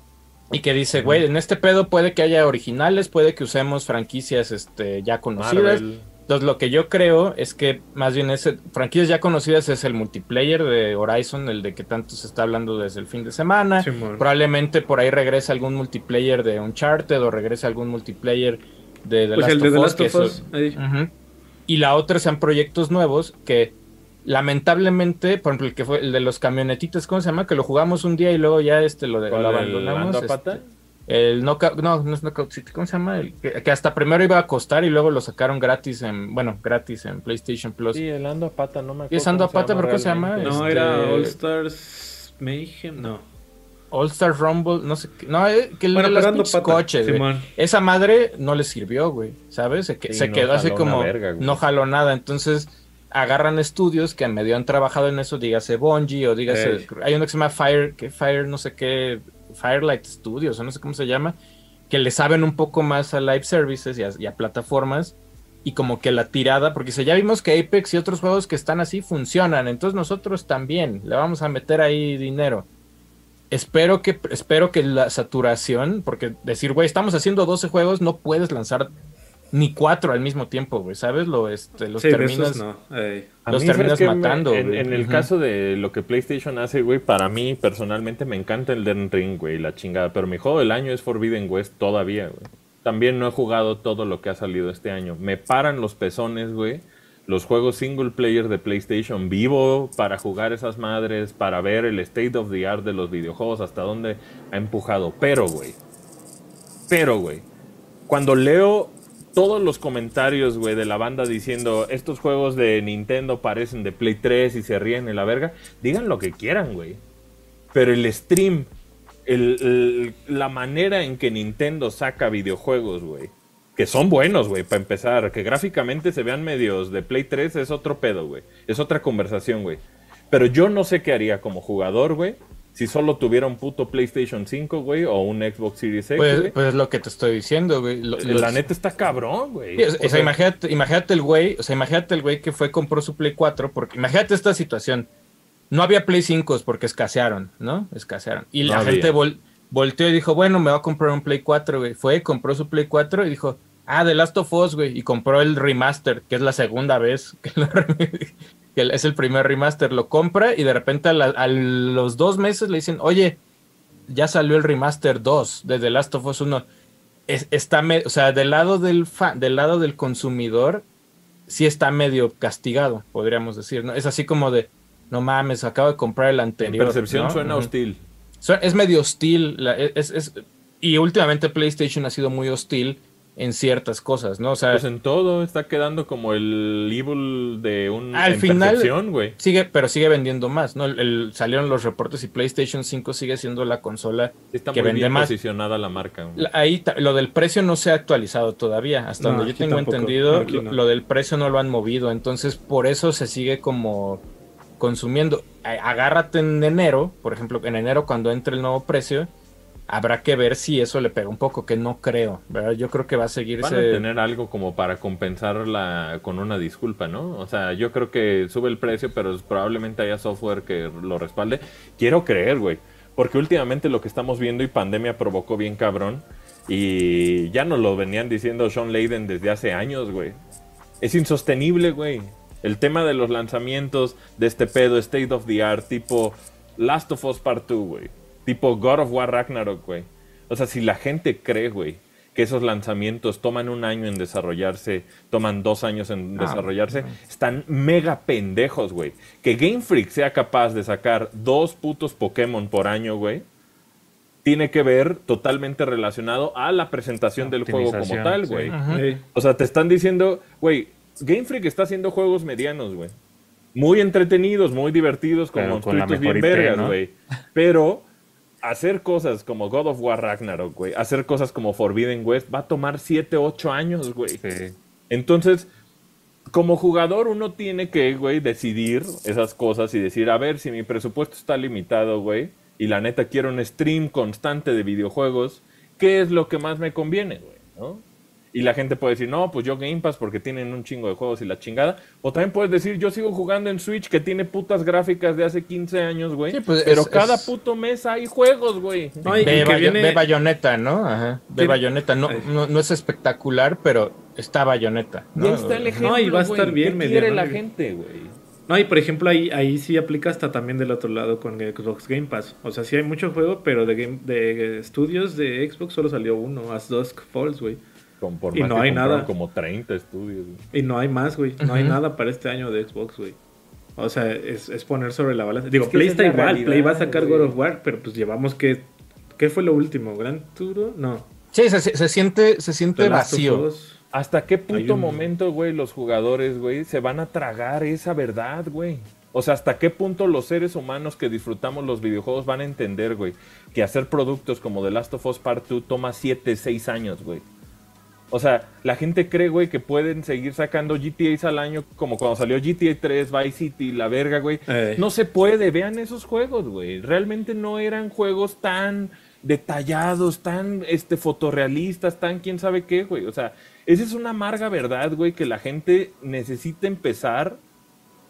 Y que dice, güey, en este pedo puede que haya originales, puede que usemos franquicias este, ya conocidas.
Marvel.
Entonces, lo que yo creo es que más bien ese franquicias ya conocidas es el multiplayer de Horizon, el de que tanto se está hablando desde el fin de semana. Probablemente por ahí regrese algún multiplayer de Uncharted o regrese algún multiplayer de The
Pues
Last
el de
of
The
Us,
Last
que
of
eso-
Us. ahí.
Ujú. Y la otra sean proyectos nuevos que lamentablemente, por ejemplo, el que fue el de los camionetitas, ¿cómo se llama? Que lo jugamos un día y luego ya este lo, de-
¿Cuál,
lo
el
abandonamos.
Ando a
este,
pata?
El Knockout, no, no es Knockout City, ¿cómo se llama? El que, que hasta primero iba a costar y luego lo sacaron gratis en, bueno, gratis en PlayStation Plus.
Sí, el Ando a pata, no me acuerdo.
¿Y es Ando a pata, pero cómo se llama?
No,
Este-
era All Stars Mayhem, no.
All Star Rumble, no sé qué. No, eh, que el
Bueno,
de los
Pata,
coches. Esa madre no le sirvió, güey. ¿Sabes? Se, que-
Sí,
se
no
quedó así como.
verga,
no jaló nada. Entonces agarran estudios que medio han trabajado en eso, dígase Bungie o dígase. Hay uno que se llama Fire, que Fire, no sé qué. Firelight Studios o no sé cómo se llama. Que le saben un poco más a live services y a, y a plataformas. Y como que la tirada, porque dice, ya vimos que Apex y otros juegos que están así funcionan, entonces nosotros también le vamos a meter ahí dinero. Espero que, espero que la saturación, porque decir, güey, estamos haciendo 12 juegos, no puedes lanzar ni cuatro al mismo tiempo, güey, ¿sabes? Lo, este, los
Sí,
terminas.
no.
Los
mí, ¿sabes
terminas
qué? Me-
matando,
En,
güey.
en el caso de lo que PlayStation hace, güey, para mí personalmente me encanta el Den Ring, güey, la chingada. Pero mi juego del año es Forbidden West todavía, güey. También no he jugado todo lo que ha salido este año. Me paran los pezones, güey. Los juegos single player de PlayStation vivo para jugar esas madres, para ver el state of the art de los videojuegos, hasta dónde ha empujado. Pero, güey. Pero, güey. Cuando leo todos los comentarios, güey, de la banda diciendo estos juegos de Nintendo parecen de Play 3 y se ríen en la verga, digan lo que quieran, güey. Pero el stream, la manera en que Nintendo saca videojuegos, güey, que son buenos, güey, para empezar, que gráficamente se vean medios de Play 3 es otro pedo, güey. Es otra conversación, güey. Pero yo no sé qué haría como jugador, güey, si solo tuviera un puto PlayStation 5, güey, o un Xbox Series X,
Pues, pues es lo que te estoy diciendo, güey. Los-
La neta está cabrón, güey.
Sí, o sea,
sea,
imagínate, imagínate el güey, o sea, imagínate el güey que fue, compró su Play 4, porque imagínate esta situación. No había Play 5 porque escasearon, ¿no? Escasearon. Y
No
la
había.
gente vol- volteó y dijo, bueno, me voy a comprar un Play 4, güey. Fue, compró su Play 4 y dijo, ah, The Last of Us, güey. Y compró el remaster, que es la segunda vez que, lo- *laughs* que es el primer remaster. Lo compra y de repente a, la- a los dos meses le dicen, oye, ya salió el remaster 2 de The Last of Us 1. Es- está, o sea, del lado del, fa- del lado del consumidor, sí está medio castigado, podríamos decir, ¿no? Es así como de, no mames, acabo de comprar el
en
anterior.
percepción
¿no?
suena
Ujú.
hostil.
Su- Es medio hostil, la- es, es- y últimamente PlayStation ha sido muy hostil en ciertas cosas, ¿no? O sea,
Pues en todo está quedando como el evil de un
Al final-
güey.
sigue, pero sigue vendiendo más, ¿no? El- el- salieron los reportes y PlayStation 5 sigue siendo la consola
Sí Está
que
muy
vende
bien
más.
posicionada la marca.
La- Ahí lo del precio no se ha actualizado todavía. Hasta
No,
donde yo tengo
tampoco.
entendido,
No,
lo,
no.
lo del precio no lo han movido. Entonces, por eso se sigue como consumiendo. Agárrate en enero, por ejemplo, en enero cuando entre el nuevo precio, habrá que ver si eso le pega un poco, que no creo. ¿verdad? Yo creo que va a seguir
Van a tener algo como para compensarla con una disculpa, ¿no? O sea, yo creo que sube el precio, pero probablemente haya software que lo respalde. Quiero creer, güey. Porque últimamente lo que estamos viendo y pandemia provocó bien cabrón. Y ya nos lo venían diciendo Sean Layden desde hace años, güey. Es insostenible, güey. El tema de los lanzamientos de este pedo, State of the Art, tipo Last of Us Part 2, güey. Tipo God of War Ragnarok, güey. O sea, si la gente cree, güey, que esos lanzamientos toman un año en desarrollarse, toman dos años en
Ah,
desarrollarse, están mega pendejos, güey. Que Game Freak sea capaz de sacar dos putos Pokémon por año, güey, tiene que ver totalmente relacionado a la presentación del juego como tal, güey. O sea, te están diciendo, güey, Game Freak está haciendo juegos medianos, güey. Muy entretenidos, muy divertidos, con
con la
bien
IP,
vergas,
¿no?
güey. Pero hacer cosas como God of War Ragnarok, güey, hacer cosas como Forbidden West va a tomar 7, 8 años, güey.
Sí.
Entonces, como jugador uno tiene que, güey, decidir esas cosas y decir, a ver, si mi presupuesto está limitado, güey, y la neta quiero un stream constante de videojuegos, ¿qué es lo que más me conviene, güey? ¿No? Y la gente puede decir, no, pues yo Game Pass porque tienen un chingo de juegos y la chingada. O también puedes decir, yo sigo jugando en Switch que tiene putas gráficas de hace 15 años, güey.
Sí, pues,
pero
es-
cada
es-
puto mes hay juegos, güey.
No,
Ve, Bayo-
viene-
ve Bayonetta, ¿no? Ajá. Ve
Tiene-
Bayonetta. No, no, no es espectacular, pero está Bayonetta. ¿no?
está el ejemplo,
No, y va a estar
güey.
bien
¿Qué quiere
¿no?
la gente, güey?
No, y por ejemplo, ahí, ahí sí aplica hasta también del otro lado con Xbox Game Pass. O sea, sí hay mucho juego, pero de, game, de estudios de Xbox solo salió uno, As Dusk Falls, güey.
Con, por
Y
más
no
que
hay nada.
como 30 estudios, güey.
Y no hay más, güey. No hay nada para este año de Xbox, güey. O sea, es, es poner sobre la balanza. Digo,
Es que
Play está
es
igual.
realidad,
Play va a sacar
güey.
God of War, pero pues llevamos que... ¿Qué fue lo último? ¿Gran Turo? No.
Sí, se, se siente, se siente vacío.
¿Hasta qué
un-
momento, güey, los jugadores, güey, se van a tragar esa verdad, güey? O sea, ¿hasta qué punto los seres humanos que disfrutamos los videojuegos van a entender, güey, que hacer productos como The Last of Us Part 2 toma 7, 6 años, güey? O sea, la gente cree, güey, que pueden seguir sacando GTAs al año como cuando salió GTA 3, Vice City, la verga, güey.
Eh.
No se puede, vean esos juegos, güey. Realmente no eran juegos tan detallados, tan este fotorrealistas, tan quién sabe qué, güey. O sea, esa es una amarga verdad, güey, que la gente necesita empezar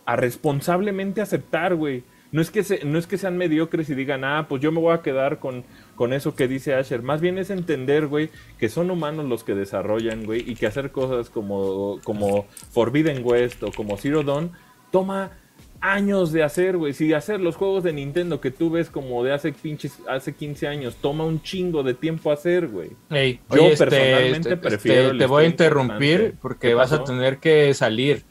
a responsablemente aceptar, güey. No es, que se- no es que sean mediocres y digan, ah, pues yo me voy a quedar con, con eso que dice Asher. Más bien es entender, güey, que son humanos los que desarrollan, güey, y que hacer cosas como, como Forbidden West o como Zero Dawn toma años de hacer, güey. Si hacer los juegos de Nintendo que tú ves como de hace pinches, hace 15 años, toma un chingo de tiempo hacer, güey.
Ey,
Yo
oye, este,
personalmente
este,
prefiero
este, te voy a interrumpir porque
¿Qué
vas a tener que salir.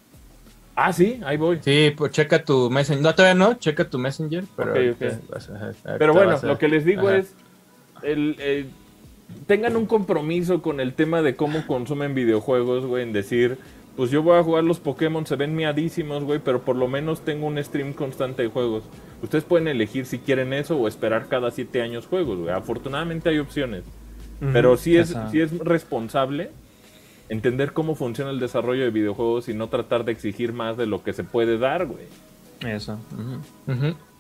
Ah, sí, ahí voy.
Sí, pues checa tu Messenger. No, todavía no, checa tu Messenger. Pero,
Ok,
ahorita
ok.
vas a- ahorita
Pero bueno,
a-
lo que les digo
Ajá.
es, el, el- tengan un compromiso con el tema de cómo consumen videojuegos, güey, en decir, pues yo voy a jugar los Pokémon, se ven miadísimos, güey, pero por lo menos tengo un stream constante de juegos. Ustedes pueden elegir si quieren eso o esperar cada siete años juegos, güey. Afortunadamente hay opciones. Pero sí es, sí es responsable entender cómo funciona el desarrollo de videojuegos y no tratar de exigir más de lo que se puede dar, güey.
Eso.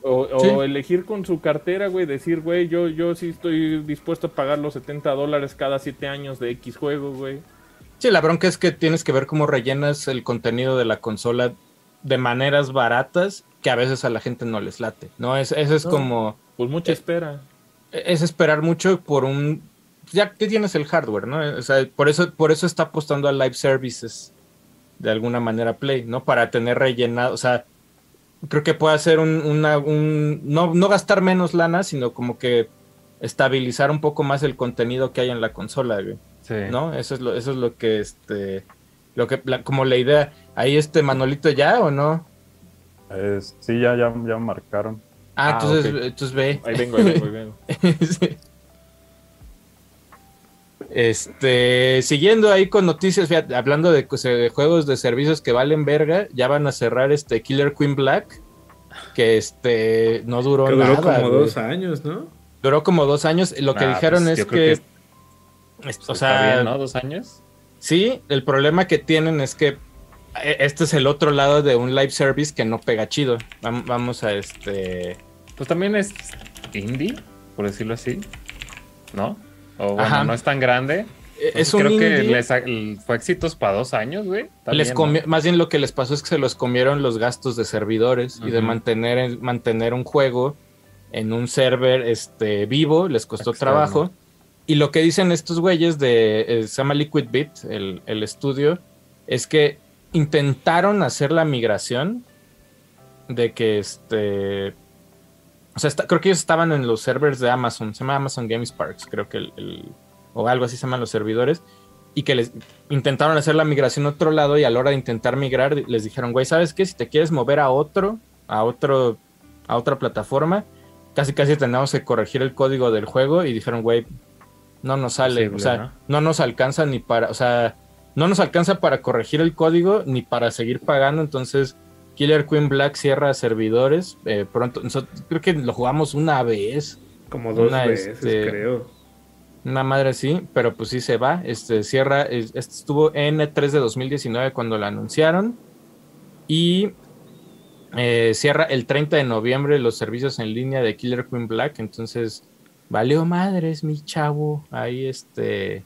O, o
Sí.
elegir con su cartera, güey, decir, güey, yo, yo sí estoy dispuesto a pagar los 70 dólares cada 7 años de X juego, güey.
Sí, la bronca es que tienes que ver cómo rellenas el contenido de la consola de maneras baratas que a veces a la gente no les late. No, es, eso es
No.
como.
Pues mucha
Eh,
espera.
Es esperar mucho por un. Ya que tienes el hardware, ¿no? O sea, por eso, por eso está apostando a live services de alguna manera Play, ¿no? Para tener rellenado. O sea, creo que puede hacer un, una, un no, no gastar menos lana, sino como que estabilizar un poco más el contenido que hay en la consola, güey.
Sí.
¿no? Eso es lo, eso es lo que este, lo que, la- como la idea. Ahí este Manolito ya o no?
Es- sí, ya, ya, ya marcaron.
Ah,
Ah,
entonces, entonces ve.
Ahí vengo, ahí vengo, ahí *laughs* vengo.
Sí. Este, siguiendo ahí con noticias, fíjate, hablando de, pues, de juegos de servicios que valen verga, ya van a cerrar este Killer Queen Black, que este no duró
Que duró
nada.
como
güey.
dos años, ¿no?
Duró como dos años. Lo que
Ah,
dijeron
pues,
es
yo creo
que,
que
es-
Pues
o
está
sea,
bien, ¿no? Dos años.
Sí, el problema que tienen es que eh, este es el otro lado de un live service que no pega chido. Vam- Vamos a este.
Pues también es indie, por decirlo así. ¿No? O bueno,
Ajá.
no es tan grande.
eh,
Entonces,
Es un
creo que les fue éxitos para dos años, güey.
Más bien lo que les pasó es que se los comieron los gastos de servidores y de mantener, el- mantener un juego en un server este, vivo, les costó
Externo.
trabajo. Y lo que dicen estos güeyes de, eh, se llama Liquid Bit, el, el estudio, es que intentaron hacer la migración de que este. O sea, está- creo que ellos estaban en los servers de Amazon, se llama Amazon Game Sparks, creo que el, el- o algo así se llaman los servidores, y que les intentaron hacer la migración a otro lado y a la hora de intentar migrar les dijeron, güey, ¿sabes qué? Si te quieres mover a otro, a otro, a otra plataforma, casi casi tenemos que corregir el código del juego y dijeron, güey, no nos sale, o sea,
¿no?
¿no? nos alcanza ni para, o sea, no nos alcanza para corregir el código ni para seguir pagando, entonces Killer Queen Black cierra servidores, eh, pronto, nosotros- creo que lo jugamos una vez,
Como dos
Una,
veces,
este,
creo.
una madre así, pero pues sí se va, este cierra, es- este estuvo en E3 de 2019 cuando la anunciaron y eh, cierra el 30 de noviembre los servicios en línea de Killer Queen Black, entonces valió madres mi chavo, ahí este,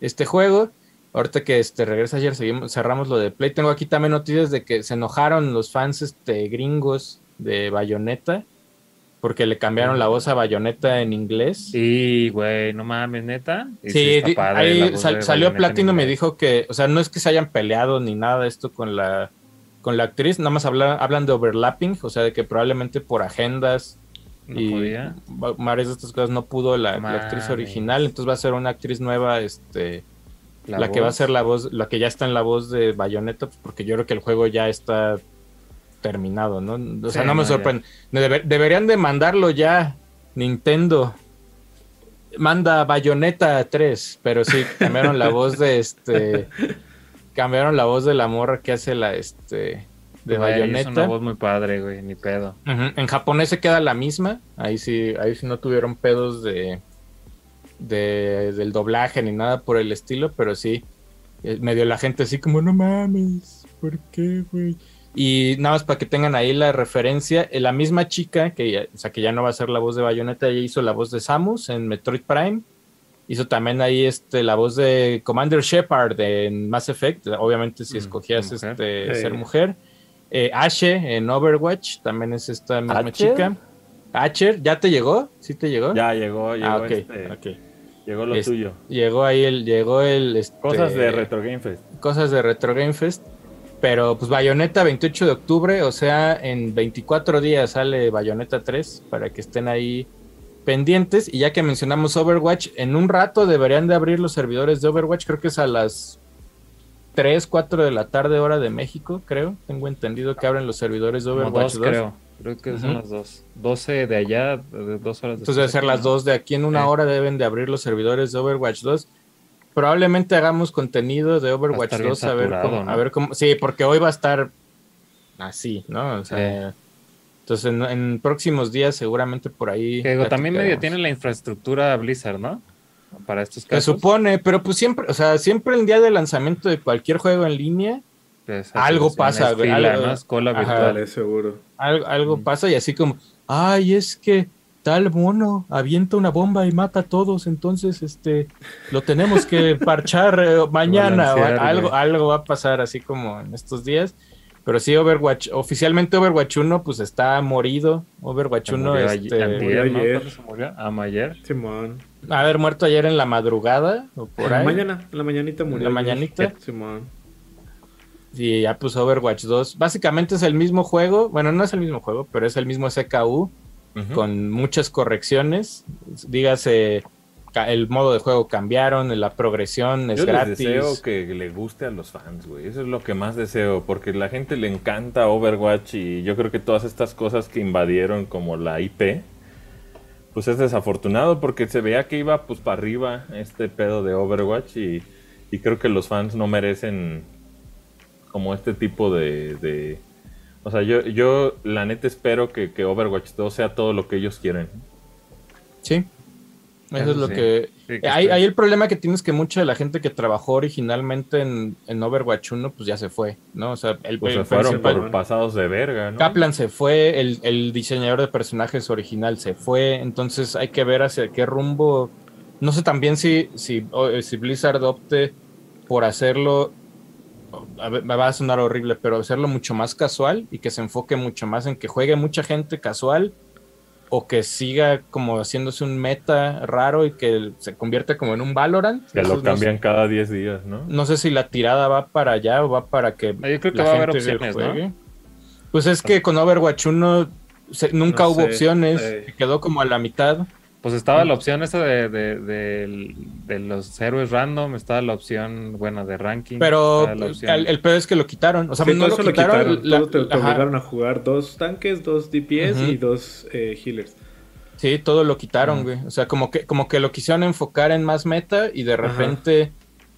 este juego. Ahorita que este regresa ayer, seguimos, cerramos lo de Play. Tengo aquí también noticias de que se enojaron los fans este, gringos de Bayonetta porque le cambiaron la voz a Bayonetta en inglés.
Sí, güey, no mames, neta. Y
Sí, ahí sal- salió Platino y me dijo que, o sea, no es que se hayan peleado ni nada de esto con la con la actriz, nada más habla- hablan de overlapping, o sea, de que probablemente por agendas
No
y
podía.
va- varias de estas cosas no pudo la, la actriz original, entonces va a ser una actriz nueva, este, la,
La
que va a ser la voz, la que ya está en la voz de Bayonetta, porque yo creo que el juego ya está terminado, ¿no? O sea,
Sí,
no me
no,
sorprende. Debe- deberían de mandarlo ya, Nintendo. Manda Bayonetta 3, pero sí, cambiaron la voz de este. *laughs* Cambiaron la voz de la morra que hace la este. De
Güey, Es una
Bayonetta.
voz muy padre, güey, ni pedo.
En japonés se queda la misma. Ahí sí, ahí sí no tuvieron pedos de, de del doblaje ni nada por el estilo, pero sí. eh, Medio la gente así como, no mames, ¿por qué, güey? Y nada más para que tengan ahí la referencia, eh, la misma chica, que ya, o sea, que ya no va a ser la voz de Bayonetta, ella hizo la voz de Samus en Metroid Prime. Hizo también ahí este, la voz de Commander Shepard en Mass Effect, obviamente si
Mm,
escogías este, ser mujer. Eh, Ashe en Overwatch, también es esta misma chica. Asher, ¿ya te llegó? ¿Sí te llegó?
Ya llegó, llegó,
ah, ok,
este,
ok.
Llegó lo
Es-
tuyo.
Llegó ahí el, llegó el este,
Cosas de Retro Game Fest.
cosas de Retro Game Fest. Pero pues Bayonetta 28 de octubre, o sea, en 24 días sale Bayonetta 3 para que estén ahí pendientes. Y ya que mencionamos Overwatch, en un rato deberían de abrir los servidores de Overwatch, creo que es a las 3, 4 de la tarde hora de México, creo. Tengo entendido que abren los servidores de
Como
Overwatch
dos,
2.
creo. Creo que son
Ujú.
las dos. 12 de allá, de dos horas
Entonces debe ser las 2 de aquí en una
Sí.
hora deben de abrir los servidores de Overwatch 2. Probablemente hagamos contenido de Overwatch
bien
2 a ver,
saturado,
cómo,
¿no?
a ver cómo. Sí, porque hoy va a estar así, ¿no? O sea, entonces en, en próximos días seguramente por ahí.
Que digo, también medio tiene la infraestructura Blizzard, ¿no? Para estos
Se
casos.
supone, pero pues siempre, o sea, siempre el día de lanzamiento de cualquier juego en línea,
Pues,
algo
es-
pasa,
fila,
algo-
¿no? Es cola
Ajá.
virtual.
Vale, seguro.
Algo, algo pasa y así como, ay, es que tal mono avienta una bomba y mata a todos, entonces este lo tenemos que *laughs* parchar eh, mañana o algo, algo va a pasar así como en estos días. Pero sí, Overwatch, oficialmente Overwatch 1 pues está morido. Overwatch
Se
1
murió
este,
ayer, ¿no?
ayer.
¿Cuándo se murió? Ah, ayer.
Simón.
haber muerto ayer en la madrugada o por
En la
ahí.
mañana, en la mañanita murió.
la mañanita?
Simón.
Y ya pues Overwatch 2. Básicamente es el mismo juego. Bueno, no es el mismo juego, pero es el mismo SKU. Con muchas correcciones. Dígase, el modo de juego cambiaron, la progresión es
Yo les
gratis.
deseo que le guste a los fans, güey. Eso es lo que más deseo, porque la gente le encanta Overwatch y yo creo que todas estas cosas que invadieron como la IP, pues es desafortunado porque se veía que iba pues para arriba este pedo de Overwatch y, y creo que los fans no merecen como este tipo de... de- o sea, yo, yo la neta espero que, que Overwatch 2 sea todo lo que ellos quieren.
Sí. Eso
Eso
es lo
sí.
que...
Sí, que esté-
ahí el problema que tienes que mucha de la gente que trabajó originalmente en, en Overwatch 1, pues ya se fue, ¿no? O sea, el,
Pues
el
se fueron por pasados de verga, ¿no?
Kaplan se fue, el, el diseñador de personajes original se fue, entonces hay que ver hacia qué rumbo. No sé también si, si Blizzard opte por hacerlo, a ver, me va a sonar horrible, pero hacerlo mucho más casual y que se enfoque mucho más en que juegue mucha gente casual o que siga como haciéndose un meta raro y que se convierta como en un Valorant.
Que
Eso
lo
no
cambian
sé-
cada 10 días, ¿no?
No sé si la tirada va para allá o va para que
Ah, Yo creo que
la
va a haber opciones, ¿no?
Pues es que con Overwatch 1 se- nunca
No
hubo
sé,
opciones,
eh.
quedó como a la mitad.
Pues estaba la opción esa de, de, de los héroes random, estaba la opción, bueno, de ranking.
Pero el, el pedo es que lo quitaron. O sea,
Sí,
no
todo
lo
eso lo
quitaron. la-
todo te, obligaron a jugar dos tanques, dos DPS y dos eh, healers.
Sí, todo lo quitaron, güey. O sea, como que, como que lo quisieron enfocar en más meta y de repente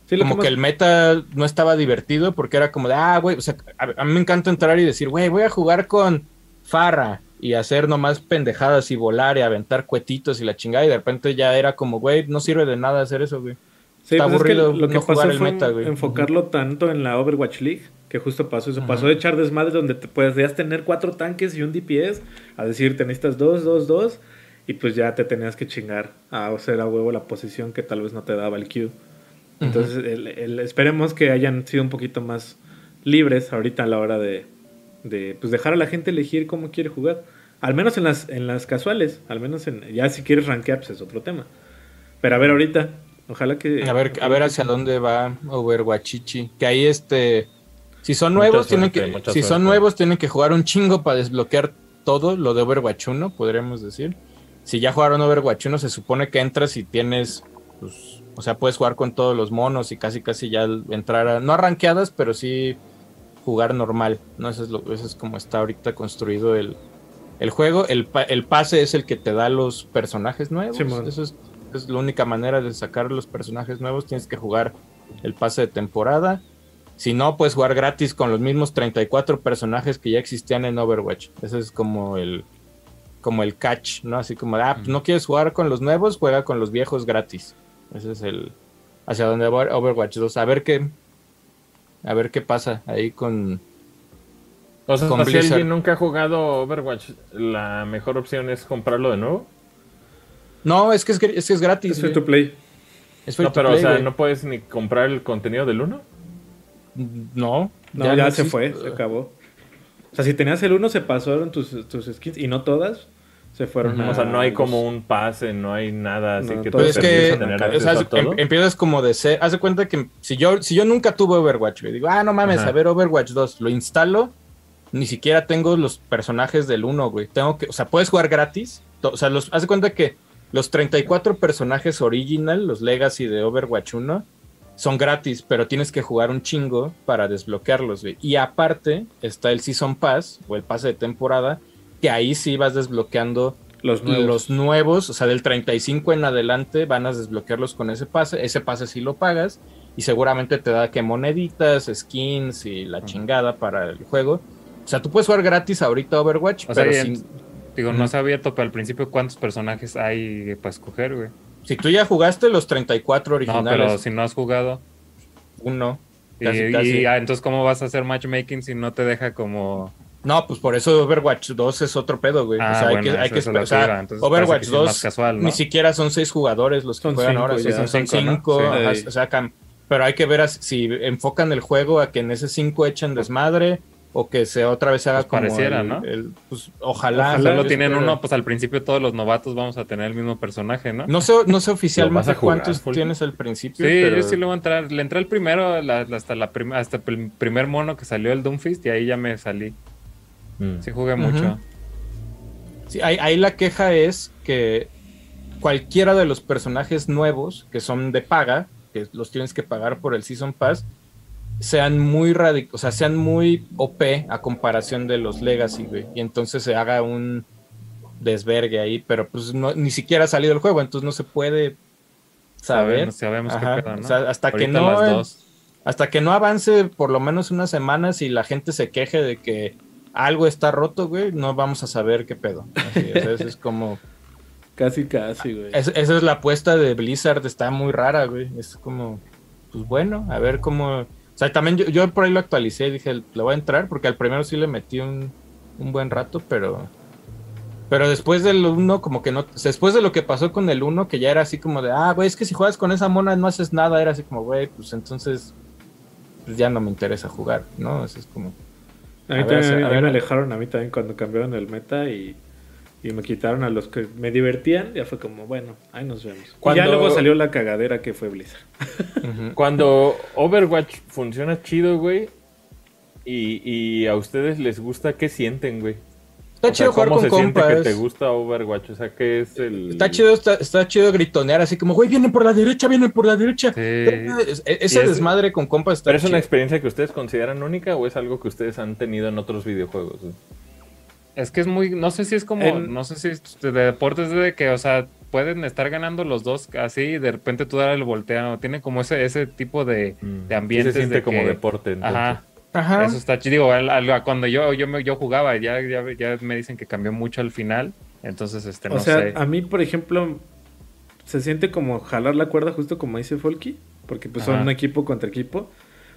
Sí, lo
como que
más-
el meta no estaba divertido porque era como de, ah, güey, o sea, a, a mí me encanta entrar y decir, güey, voy a jugar con Farra y hacer nomás pendejadas y volar y aventar cuetitos y la chingada y de repente ya era como, güey, no sirve de nada hacer eso, güey.
Sí,
Está
pues es que
aburrido
lo que
no
pasó fue
meta,
enfocarlo tanto en la Overwatch League, que justo pasó eso. Pasó de echar desmadre donde te podías tener cuatro tanques y un DPS, a decir, te necesitas dos, dos, dos, y pues ya te tenías que chingar a hacer a huevo la posición que tal vez no te daba el Q. Entonces, el- el- esperemos que hayan sido un poquito más libres ahorita a la hora de, de pues dejar a la gente elegir cómo quiere jugar. Al menos en las, en las casuales, al menos en, ya si quieres rankear, pues es otro tema. Pero a ver ahorita, ojalá que...
A ver, a ver hacia dónde va Overwatchichi. Que ahí este. Si son nuevos, tienen que. Si son nuevos, tienen que jugar un chingo para desbloquear todo lo de Overwatch 1, podríamos decir. Si ya jugaron Overwatch 1, se supone que entras y tienes. Pues, o sea, puedes jugar con todos los monos y casi casi ya entrar a. No a rankeadas, pero sí jugar normal. ¿no? Eso es, lo, eso es como está ahorita construido el, el juego. El, el pase es el que te da los personajes nuevos. Eso es, es la única manera de sacar los personajes nuevos. Tienes que jugar el pase de temporada. Si no, puedes jugar gratis con los mismos 34 personajes que ya existían en Overwatch. Ese es como el como el catch, ¿no? Así como, ah, pues no quieres jugar con los nuevos, juega con los viejos gratis. Ese es el hacia donde va Overwatch 2. A ver qué a ver qué pasa ahí con
O sea,
Con
si
Blizzard.
alguien nunca ha jugado Overwatch, la mejor opción es comprarlo de nuevo.
No, es que es, es, que es gratis.
Es free to play.
Es free
No,
to
pero,
play,
o sea,
güey.
no puedes ni comprar el contenido del 1.
No,
No, ya, se
existe.
fue, se acabó. O sea, si tenías el uno, se pasaron tus, tus skins, y no todas, se fueron
O sea, no hay como un pase, no hay nada así
No,
que
todo
te
es que
tener
o
sea,
a
haz-
todo.
em- empiezas como de ser, haz de cuenta que si yo, si yo nunca tuve Overwatch, güey, digo, ah, no mames,
Ajá.
a ver Overwatch 2, lo instalo, ni siquiera tengo los personajes del 1, güey. Tengo que, o sea, puedes jugar gratis. O sea, los, haz de cuenta que los 34 personajes original, los Legacy de Overwatch 1, son gratis, pero tienes que jugar un chingo para desbloquearlos, güey. Y aparte está el Season Pass o el pase de temporada, que ahí sí vas desbloqueando
Los nuevos.
los nuevos, o sea, del 35 en adelante van a desbloquearlos con ese pase. Ese pase sí lo pagas y seguramente te da que moneditas, skins y la chingada para el juego. O sea, tú puedes jugar gratis ahorita Overwatch,
O
pero sin-
digo, no se ha abierto, pero al principio, ¿cuántos personajes hay para escoger, güey?
si tú ya jugaste los 34
No,
originales,
pero si no has jugado.
uno.
Y,
Casi,
y,
casi.
ah, entonces, ¿cómo vas a hacer matchmaking si no te deja como.
No, pues por eso Overwatch 2 es otro pedo, güey.
Ah,
o sea, hay
bueno,
que, hay que
lo
o sea,
que iba. Entonces,
Overwatch
parece que sí es
2
más casual, ¿no?
ni siquiera son seis jugadores los que
Son
juegan
cinco
ahora,
ya.
son, son
Cinco, ¿no?
cinco,
Sí.
ajá,
Sí.
o sea, pero hay que ver a- si enfocan el juego a que en ese cinco echen desmadre o que se otra vez se haga
Pues
como
pareciera,
el-
¿no?
el- pues, ojalá.
Ojalá
Solo
yo
tienen
espero.
uno, pues al principio todos los novatos vamos a tener el mismo personaje, ¿no?
No sé, no sé
¿Lo
oficialmente cuántos tienes al principio.
Sí,
pero-
yo sí le voy a entrar. Le entré el primero, la- hasta, la prim- hasta el primer mono que salió el Doomfist y ahí ya me salí.
Mm.
Sí jugué mucho.
Sí, ahí, ahí la queja es que cualquiera de los personajes nuevos que son de paga, que los tienes que pagar por el Season Pass, sean muy radic o sea, sean muy OP a comparación de los Legacy, güey. Y entonces se haga un desvergue ahí, pero pues no, ni siquiera ha salido el juego, entonces no se puede saber.
Sabemos, sabemos qué pedo, ¿no?
o sea, hasta que no
las dos.
hasta que no avance por lo menos unas semanas y la gente se queje de que algo está roto, güey, no vamos a saber qué pedo. Así, o sea, eso es como *laughs*
Casi, casi, güey.
es- esa es la apuesta de Blizzard, está muy rara, güey. Es como, pues bueno, a ver cómo. O sea, también yo, yo por ahí lo actualicé y dije, le voy a entrar, porque al primero sí le metí un, un buen rato, pero. Pero después del 1, como que no. Después de lo que pasó con el 1, que ya era así como de, ah, güey, es que si juegas con esa mona no haces nada, era así como, güey, pues entonces. Pues ya no me interesa jugar, ¿no? Eso es como.
A mí,
A
también-
a
mí me alejaron a mí también cuando cambiaron el meta y y me quitaron a los que me divertían, ya fue como, bueno, ahí nos vemos. Y ya luego salió la cagadera que fue Blizzard.
Cuando Overwatch funciona chido, güey, y, y a ustedes les gusta, ¿qué sienten, güey?
Está
O sea,
chido jugar
¿cómo
con
se
compas.
que te gusta Overwatch? O sea, ¿qué es el...?
Está chido, está, está chido gritonear así como, güey, vienen por la derecha, vienen por la derecha.
Sí.
Es- Ese
es-
desmadre con compas está
¿Pero es una experiencia que ustedes consideran única o es algo que ustedes han tenido en otros videojuegos?
Es que es muy, no sé si es como, no sé si es de deportes de que, o sea, pueden estar ganando los dos así y de repente tú dar el volteado. Tiene como ese, ese tipo de,
Mm.
de ambientes.
Sí se siente
de
como
que-
deporte. entonces.
Ajá.
Ajá.
Eso está chido. Digo, cuando yo, yo, me- yo jugaba, ya, ya, ya me dicen que cambió mucho al final. Entonces, este, no
o sea,
sé.
a mí, por ejemplo, se siente como jalar la cuerda justo como dice Folky, porque pues son
Ajá.
equipo contra equipo.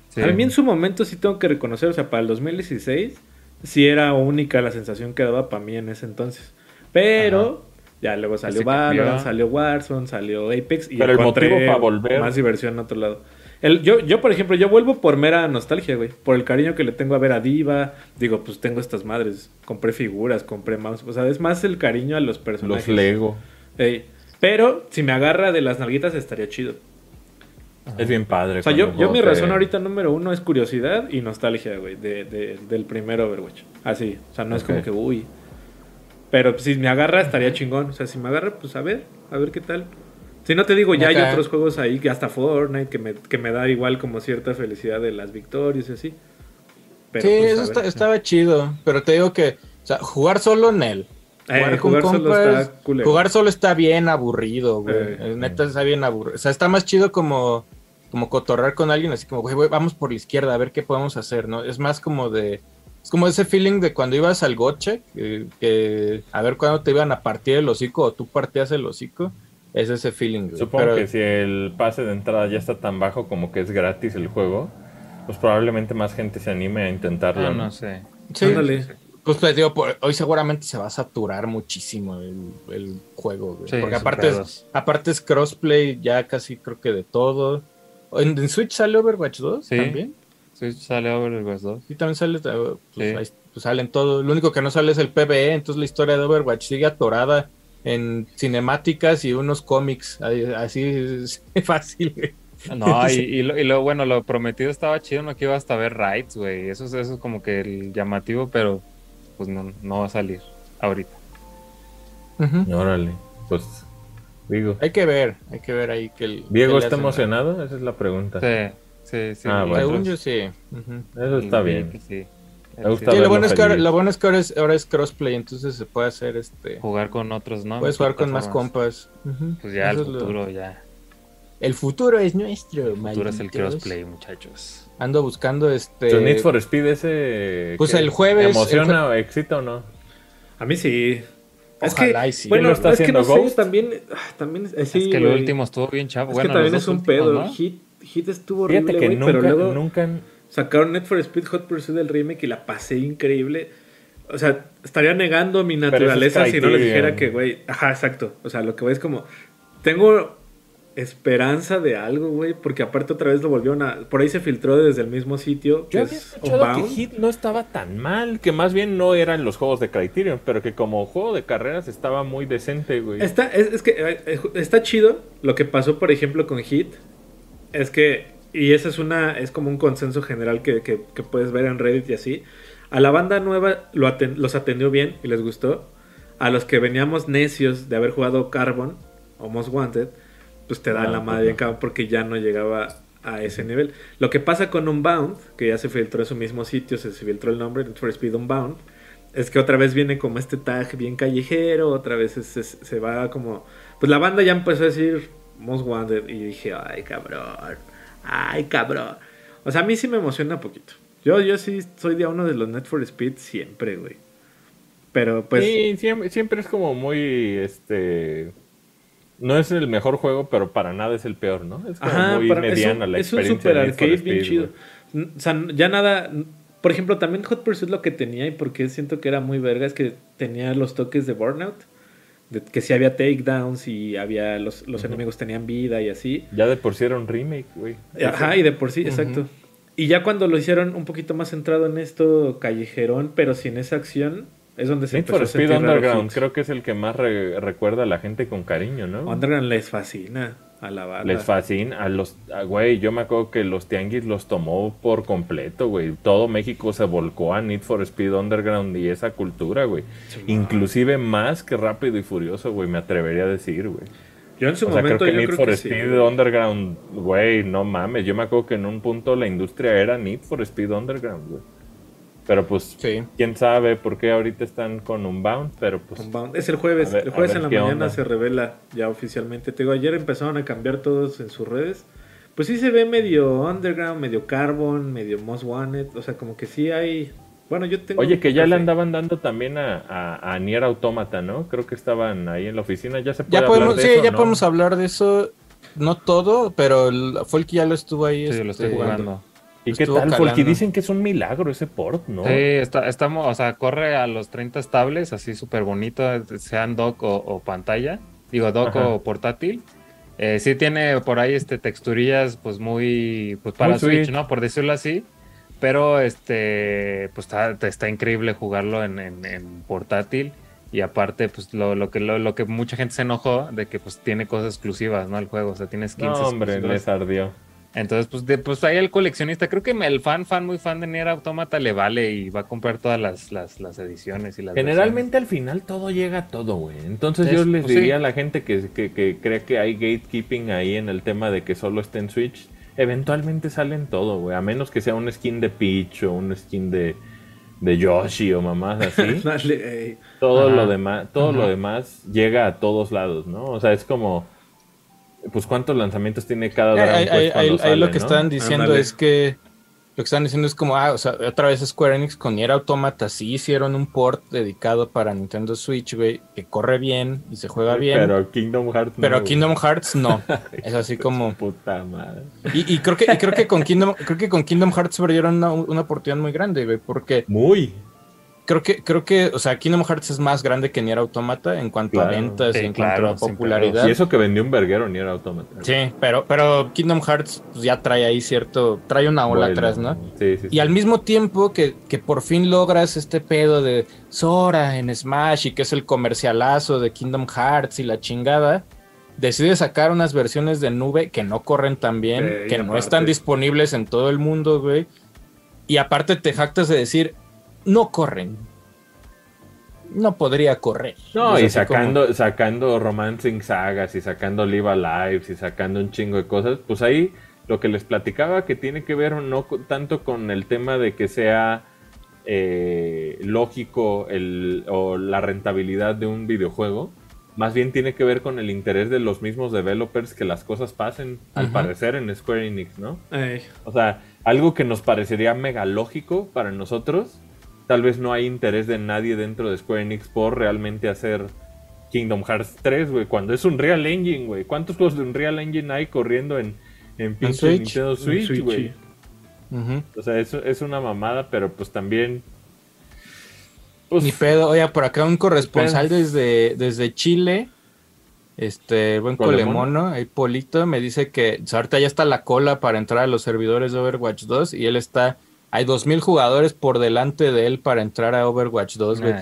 Sí.
A mí en su momento sí tengo que reconocer, o sea, para el 2016 sí era única la sensación que daba para mí en ese entonces. Pero ya luego salió. Valorant, salió Warzone, salió Apex y
Pero el motivo para volver-
más diversión en otro lado. El, yo, yo, por ejemplo, yo vuelvo por mera nostalgia, güey. Por el cariño que le tengo a ver a Diva. Digo, pues tengo estas madres. Compré figuras, compré mouse. O sea, es más el cariño a los personajes.
Los Lego.
Ey, Pero si me agarra de las nalguitas estaría chido.
Es bien padre.
O sea, yo, yo mi
te-
razón ahorita número uno es curiosidad y nostalgia, güey, de, de- del primer Overwatch. Así, o sea, no es como que, uy. Pero si me agarra estaría chingón. O sea, si me agarra, pues a ver, a ver qué tal. Si no te digo, ya hay otros juegos ahí, que hasta Fortnite, que me, que me da igual como cierta felicidad de las victorias y así. Pero,
sí,
pues,
eso
ver.
está- estaba chido. Pero te digo que, o sea, jugar solo en él.
Eh,
Jugar con
jugar solo está
jugar solo está bien aburrido, güey.
Eh.
Eh, Neta está bien aburrido. O sea, está más chido como, como cotorrar con alguien, así como, güey, güey, vamos por la izquierda a ver qué podemos hacer, ¿no? Es más como de. Es como ese feeling de cuando ibas al goche, que, que a ver cuándo te iban a partir el hocico o tú partías el hocico. Es ese feeling, güey.
Supongo
Pero-
que si el pase de entrada ya está tan bajo como que es gratis el juego, pues probablemente más gente se anime a intentarlo.
Ah,
¿no?
no sé.
Sí,
Ándale.
Pues te digo, hoy seguramente se va a saturar muchísimo el, el juego, güey.
Sí,
Porque aparte es, aparte es crossplay ya casi creo que de todo. ¿En, en Switch sale Overwatch 2
Sí.
también?
Sí, sale Overwatch 2.
Sí, también sale, pues,
Sí.
ahí- pues salen todo. Lo único que no sale es el PvE, entonces la historia de Overwatch sigue atorada en cinemáticas y unos cómics. Así es *laughs* fácil, güey.
No, y, *laughs* y lo, y lo bueno, lo prometido estaba chido, no que iba hasta ver raids, güey. Eso, es- eso es como que el llamativo, pero pues no, no va a salir ahorita.
Ujú.
Órale, pues digo.
Hay que ver, hay que ver ahí que el...
¿Diego
que
está emocionado? Esa es la pregunta.
Sí, sí, sí.
Ah, bueno.
Según yo sí.
Eso está bien.
sí.
Me gusta
Sí,
verlo
lo bueno, es que ahora,
feliz.
lo bueno es que ahora es, ahora es crossplay, entonces se puede hacer este...
Jugar con otros, ¿no?
Puedes jugar con más compas.
Pues ya
Eso
el
lo-
futuro, ya.
El futuro es nuestro,
El futuro es el crossplay, muchachos.
Ando buscando este...
¿Tu Need for Speed ese...
Pues
qué?
el jueves-
¿Emociona o excita o no?
A mí sí. Es
Ojalá
que,
y sí.
bueno,
¿Quién lo está
es que
haciendo,
no sé, también, ah, también, eh, sí,
es que el último estuvo bien chavo.
Es
bueno,
que también es un
últimos,
pedo.
¿no?
Hit, Hit estuvo
Fíjate
horrible,
que
güey,
nunca,
pero luego
nunca han-
sacaron Net for Speed Hot Pursuit del remake y la pasé increíble. O sea, estaría negando mi
es
naturaleza si no les dijera que, güey, ajá, exacto. O sea, lo que voy es como, tengo esperanza de algo, güey, porque aparte otra vez lo volvieron a, por ahí se filtró desde el mismo sitio, que
Yo había
es
escuchado que. Hit no estaba tan mal, que más bien no eran los juegos de Criterion, pero que como juego de carreras estaba muy decente, güey.
Está, es, es que eh, eh, está chido. Lo que pasó, por ejemplo, con Hit es que, y esa es una, es como un consenso general que, que- que puedes ver en Reddit y así. A la banda nueva lo aten- los atendió bien y les gustó. A los que veníamos necios de haber jugado Carbon o Most Wanted, pues te dan
Ah,
la madre
no.
cabrón porque ya no llegaba a ese nivel. Lo que pasa con Unbound, que ya se filtró en su mismo sitio, se, se filtró el nombre, for Speed Unbound, es que otra vez viene como este tag bien callejero, otra vez es- es- se va como... Pues la banda ya empezó a decir Most Wanted y dije, ay cabrón, ay cabrón. O sea, a mí sí me emociona poquito. Yo, yo sí soy de uno de los Net for Speed siempre, güey. Pero pues...
sí, siempre, siempre es como muy, este... No es el mejor juego, pero para nada es el peor, ¿no? Es como
Ajá,
muy
para-
mediana
es un,
la
es un
experiencia
super arcade bien chido. O sea, ya nada. Por ejemplo, también Hot Pursuit lo que tenía y porque siento que era muy verga es que tenía los toques de Burnout. De que si había takedowns y había los, los enemigos tenían vida y así.
Ya de por sí era un remake, güey.
Ajá, y de por sí, exacto. Y ya cuando lo hicieron un poquito más centrado en esto callejerón, pero sin esa acción, Es donde se
Need for
empezó a
Speed Underground creo que es el que más re- recuerda a la gente con cariño, ¿no?
Underground les fascina a la banda.
Les fascina a los, a- güey, yo me acuerdo que los tianguis los tomó por completo, güey. Todo México se volcó a Need for Speed Underground y esa cultura, güey. Inclusive más que Rápido y Furioso, güey, me atrevería a decir, güey.
Yo en su
O sea, creo
momento
que
yo
Need
creo
for
que sí.
Speed Underground, güey, no mames. Yo me acuerdo que en un punto la industria era Need for Speed Underground, güey. Pero pues,
Sí.
quién sabe por qué ahorita están con Unbound, pero pues...
Unbound. Es el jueves.
Ver-
el jueves en la mañana
onda.
se revela ya oficialmente. Te digo, ayer empezaron a cambiar todos en sus redes. Pues sí se ve medio underground, medio carbon, medio most wanted. O sea, como que sí hay. Bueno, yo tengo.
Oye, que ya le andaban dando también a, a, a Nier Automata, ¿no? Creo que estaban ahí en la oficina, ya se puede
Ya
hablar
podemos,
de
sí,
eso,
ya
¿no?
podemos hablar de eso. No todo, pero el- fue el que ya lo estuvo ahí.
Sí, lo estoy
este,
jugando.
¿Y qué tal? Porque dicen que es un milagro ese port, ¿no?
Sí, está, estamos, o sea, corre a los 30 estables, así súper bonito, sean dock o, o pantalla, digo dock
Ajá.
o portátil. Eh, sí tiene por ahí este texturillas pues muy pues para
Muy
Switch,
Switch.
¿no? Por decirlo así. Pero este pues está, está increíble jugarlo en, en- en portátil. Y aparte, pues lo, lo que lo, lo que mucha gente se enojó de que pues tiene cosas exclusivas, ¿no? El juego. O sea, tiene skins
No, hombre,
exclusivas.
les ardió.
Entonces, pues, de, pues ahí el coleccionista, creo que el fan, fan, muy fan de Nier Automata le vale y va a comprar todas las, las, las ediciones y las
Generalmente al final todo llega a todo, güey. Entonces yo les
pues
diría
sí.
a la gente que, que, que cree que hay gatekeeping ahí en el tema de que solo esté en Switch, eventualmente salen todo, güey. A menos que sea un skin de Peach o un skin de, de Yoshi o mamás así. Todo
Ajá.
lo demás, todo lo demás llega a todos lados, ¿no? O sea, es como pues cuántos lanzamientos tiene cada
Ahí,
Dragon
ahí-
Quest
ahí- ahí
sale,
lo que
¿no?
estaban diciendo
Ándale.
es que lo que están diciendo es como, ah, o sea, otra vez Square Enix con Nier Automata sí hicieron un port dedicado para Nintendo Switch, güey, que corre bien y se juega bien, pero,
Pero Kingdom Hearts no, güey.
Kingdom Hearts no. *laughs* es así como
puta madre.
y, y creo que y creo que con Kingdom creo que con Kingdom Hearts perdieron una, una oportunidad muy grande, güey, porque
Muy.
Creo que creo que, o sea, Kingdom Hearts es más grande que Nier Automata en cuanto a ventas
Sí,
y en
claro,
cuanto a popularidad.
Y eso que vendió un verguero ni era autómata.
Sí, pero pero Kingdom Hearts pues, ya trae ahí cierto, trae una ola
Bueno,
atrás, ¿no?
Sí, sí, sí.
Y al mismo tiempo que, que por fin logras este pedo de Sora en Smash y que es el comercialazo de Kingdom Hearts y la chingada, decides sacar unas versiones de nube que no corren tan bien,
Eh,
que no
aparte-
están disponibles en todo el mundo, güey. Y aparte te jactas de decir, no corren. No podría correr.
No,
Es
y sacando, sacando Romancing Sagas y sacando Live Alive y sacando un chingo de cosas, pues ahí lo que les platicaba que tiene que ver no tanto con el tema de que sea eh, lógico el, o la rentabilidad de un videojuego, más bien tiene que ver con el interés de los mismos developers que las cosas pasen, al parecer en Square Enix, ¿no?
Ey.
O sea, algo que nos parecería mega lógico para nosotros, tal vez no hay interés de nadie dentro de Square Enix por realmente hacer Kingdom Hearts 3, güey, cuando es un Real Engine, güey. ¿Cuántos juegos de un Real Engine hay corriendo en, en pinche
Switch?
Nintendo
En
Switch, güey? O sea, es, es una mamada, pero pues también... Pues,
Ni pedo. Oye, por acá un corresponsal desde, desde Chile. Este, buen colemono, ahí Polito, me dice que ahorita ya está la cola para entrar a los servidores de Overwatch 2 y él está, hay 2000 jugadores por delante de él para entrar a Overwatch 2, güey.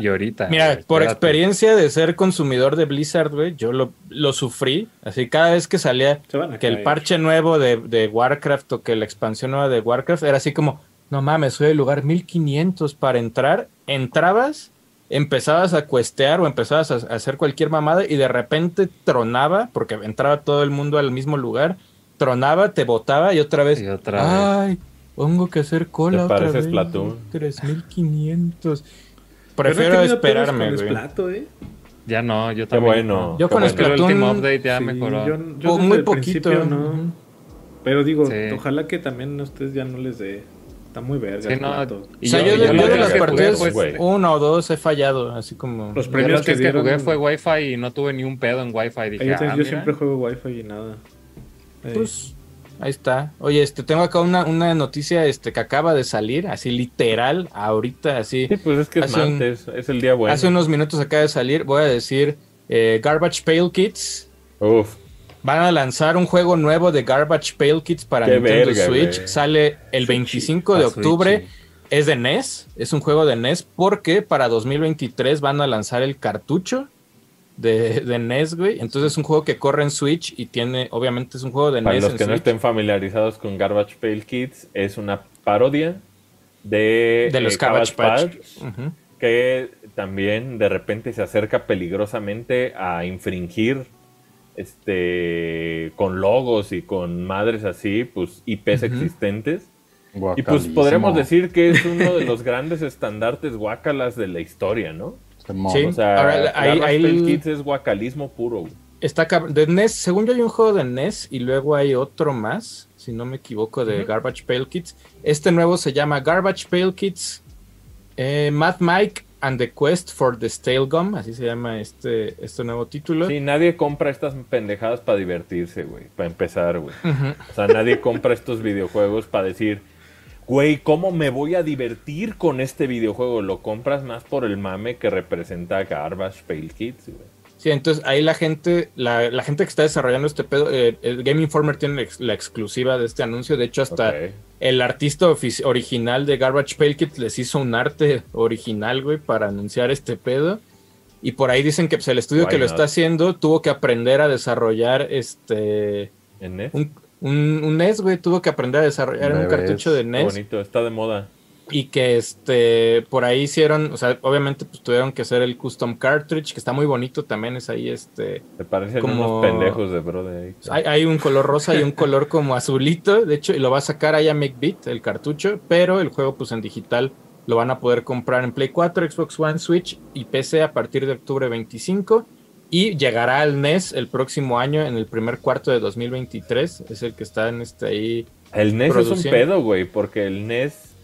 Y ahorita.
Mira, por experiencia de ser consumidor de Blizzard, güey, yo lo, lo sufrí. Así cada vez que salía que el parche nuevo de, de Warcraft o que la expansión nueva de Warcraft era así como, no mames, soy el lugar 1500 para entrar. Entrabas, empezabas a cuestear o empezabas a, a hacer cualquier mamada y de repente tronaba, porque entraba todo el mundo al mismo lugar, tronaba, te botaba y otra vez,
Y otra vez.
ay, tengo que hacer cola
Te
otra vez.
Platoon.
3500.
Pero no he
Prefiero esperarme,
con
güey.
Splato, ¿eh?
Ya no, yo
Qué
también.
bueno.
Yo
qué
con
bueno.
El último update ya
Sí,
mejoró.
Yo, yo
muy poquito.
no. Pero digo,
Sí.
ojalá que también a ustedes ya no les dé. Está muy verga.
Sí, no, y
o sea, yo, yo
la
de las partidas, uno o dos he fallado, así como...
Los
Yo
premios
que,
que dieron-
jugué fue Wi-Fi y no tuve ni un pedo en Wi-Fi. Dije,
Yo,
ah,
yo
mira.
siempre juego Wi-Fi y nada. Eh,
Pues ahí está. Oye, este tengo acá una, una noticia este que acaba de salir, así literal, ahorita, así.
Sí, pues es que es
un-
martes, es el día bueno.
Hace unos minutos acaba de salir, voy a decir, eh, Garbage Pail Kids.
Uf,
Van a lanzar un juego nuevo de Garbage Pail Kids para
Qué
Nintendo
verga,
Switch. Sale el
Switchy.
25 de octubre. Es de NES, es un juego de NES porque para 2023 van a lanzar el cartucho de, de NES, güey. Entonces es un juego que corre en Switch y tiene, obviamente es un juego de
Para
NES.
los
en
que no estén familiarizados con Garbage Pail Kids, es una parodia de,
de los
eh,
Cabbage Patch.
Que también de repente se acerca peligrosamente a infringir este con logos y con madres así, pues IPs existentes. Y pues podremos decir que es uno de los *laughs* grandes estandartes guacalas de la historia, ¿no?
Simón.
Sí.
O sea,
Ahora, ahí-
Garbage
ahí-
Pail Kids es guacalismo puro. güey.
Está de NES, según yo hay un juego de NES y luego hay otro más, si no me equivoco, de. Garbage Pail Kids. Este nuevo se llama Garbage Pail Kids eh, Mad Mike and the Quest for the Stale Gum, así se llama este, este nuevo título.
Sí, nadie compra estas pendejadas para divertirse, güey. Para empezar, güey. O sea, nadie compra estos videojuegos para decir, güey, ¿cómo me voy a divertir con este videojuego? Lo compras más por el mame que representa Garbage Pail Kids, güey.
Sí, entonces ahí la gente, la, la gente que está desarrollando este pedo, eh, el Game Informer tiene la ex- la exclusiva de este anuncio, de hecho hasta el artista original de Garbage Pail Kids les hizo un arte original, güey, para anunciar este pedo. Y por ahí dicen que pues, el estudio
Why
que lo está haciendo tuvo que aprender a desarrollar este
¿En
un, un, un NES, güey, tuvo que aprender a desarrollar un cartucho de
Qué
NES
bonito, está de moda.
y que este por ahí hicieron, o sea, obviamente pues tuvieron que hacer el custom cartridge, que está muy bonito también, es ahí este
Me parecen
Como-
unos pendejos de bro de ahí.
hay, hay un color rosa y un color como azulito, de hecho, y lo va a sacar ahí a MakeBeat, el cartucho, pero el juego pues en digital lo van a poder comprar en Play 4, Xbox One, Switch y PC a partir de octubre 25 y llegará al NES el próximo año en el primer cuarto de 2023, es el que está en este ahí.
El NES es un pedo, güey, porque el NES,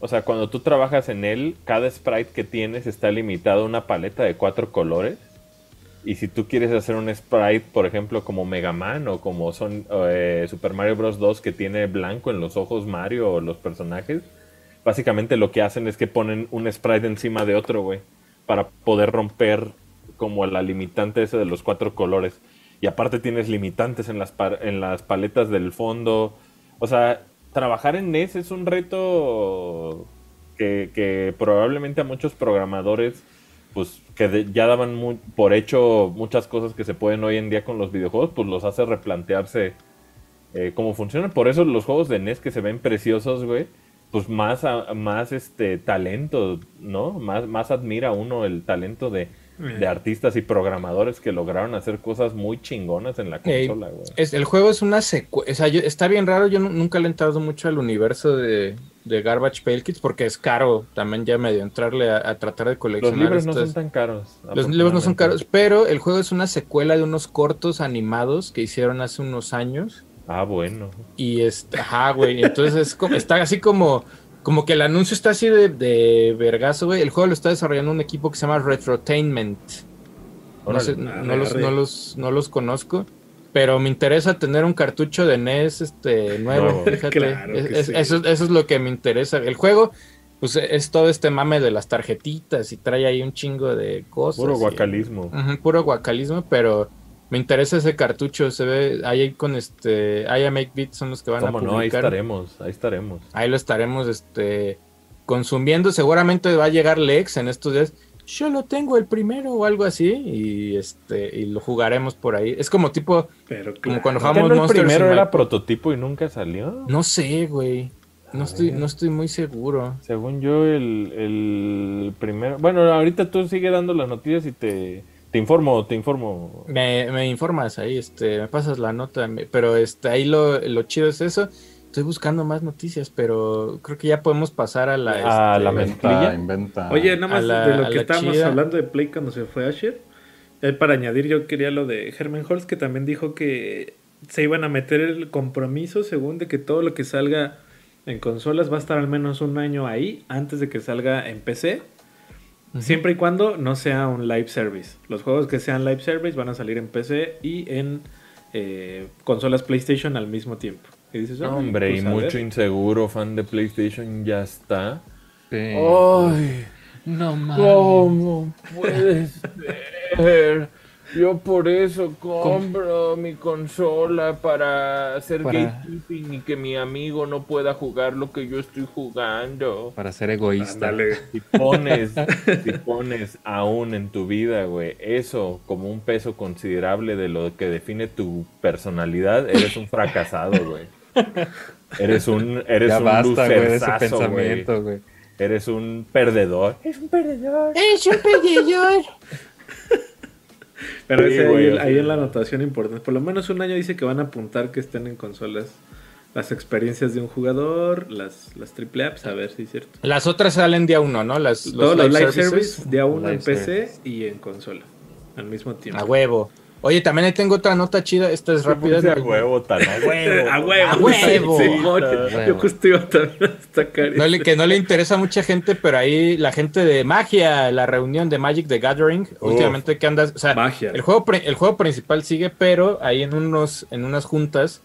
o sea, cuando tú trabajas en él, cada sprite que tienes está limitado a una paleta de cuatro colores. Y si tú quieres hacer un sprite, por ejemplo, como Mega Man o como son eh, Super Mario Bros. 2 que tiene blanco en los ojos Mario o los personajes, básicamente lo que hacen es que ponen un sprite encima de otro, güey, para poder romper como la limitante ese de los cuatro colores. Y aparte tienes limitantes en las, en las paletas del fondo. O sea, trabajar en NES es un reto que, probablemente a muchos programadores, pues que ya daban por hecho muchas cosas que se pueden hoy en día con los videojuegos, pues los hace replantearse eh, cómo funcionan. Por eso los juegos de NES que se ven preciosos, güey, pues más, más este talento, ¿no? Más, más admira uno el talento de, de artistas y programadores que lograron hacer cosas muy chingonas en la consola, güey.
Es, el juego es una secuela, o sea, yo- está bien raro, yo nu- nunca le he entrado mucho al universo de, de Garbage Pail Kids porque es caro también ya medio entrarle a, a tratar de
Los
coleccionar.
libros no son tan caros.
Los libros no son caros, pero el juego es una secuela de unos cortos animados que hicieron hace unos años.
Ah, bueno.
Y este, ajá, güey. Entonces es como, está así como, como que el anuncio está así de, de vergazo, güey. El juego lo está desarrollando un equipo que se llama Retrotainment. No, sé,
Ah,
no, los, no, los, no los conozco. Pero me interesa tener un cartucho de NES este, nuevo. Fíjate.
Claro que
Es- es-
sí.
eso, eso es lo que me interesa. El juego, pues es todo este mame de las tarjetitas y trae ahí un chingo de cosas.
Puro
y-
guacalismo.
Puro guacalismo, pero me interesa ese cartucho. Se ve ahí con este. Ahí a Make Beat son los que van a
¿Cómo
publicar.
no? Ahí estaremos, ahí estaremos.
Ahí lo estaremos este, consumiendo. Seguramente va a llegar Lex en estos días. Yo lo tengo el primero o algo así. Y este y lo jugaremos por ahí. Es como tipo.
Pero
Como
claro.
cuando
¿Qué
jugamos
no el primero era prototipo y nunca salió?
No sé, güey. No
A
estoy,
ver.
no estoy muy seguro.
Según yo, el, el primero... Bueno, ahorita tú sigue dando las noticias y te, te informo, te informo.
Me, me informas ahí, este, me pasas la nota, me- pero este, ahí lo, lo chido es eso. Estoy buscando más noticias, pero creo que ya podemos pasar a la,
A
este,
la
Inventa,
mezclilla.
inventa.
Oye, nada más
la-
de lo que estábamos
chida.
hablando de Play cuando se fue Asher. eh, para añadir, yo quería lo de Herman Holtz, que también dijo que se iban a meter el compromiso, según de que todo lo que salga en consolas va a estar al menos un año ahí antes de que salga en PC. Siempre y cuando no sea un live service. Los juegos que sean live service van a salir en PC y en eh, consolas PlayStation al mismo tiempo. Y dices, "Ay,
Hombre,
pues,
y
a
mucho
ver".
inseguro, fan de PlayStation, ya está.
Sí.
¡Ay!
no mames.
¿Cómo puedes ver? Yo por eso compro mi consola para hacer
Para-
gatekeeping y que mi amigo no pueda jugar lo que yo estoy jugando.
Para ser egoísta.
Ándale.
Si pones, si pones aún en tu vida, güey, eso como un peso considerable de lo que define tu personalidad, eres un fracasado, güey. Eres un, eres
ya
un
basta, güey, de ese
güey.
pensamiento, güey.
Eres un perdedor.
Es un perdedor.
Pero
Sí,
ese
güey,
ahí, ahí en la anotación importante. Por lo menos un año dice que van a apuntar que estén en consolas las experiencias de un jugador, las, las triple apps, a ver si es cierto.
Las otras salen día uno, ¿no? Las,
Todos los live
services.
service, día uno en PC
service.
y en consola. Al mismo tiempo.
A huevo. Oye, también ahí tengo otra nota chida. Esta es rápida.
a huevo, tan a huevo. *laughs*
A huevo.
A huevo.
Sí. Yo justo iba también a destacar
No le,
eso.
que no le interesa a mucha gente, pero ahí la gente de Magia, la reunión de Magic the Gathering, últimamente que andas, o sea,
Magia.
el juego el juego principal sigue, pero ahí en unos en unas juntas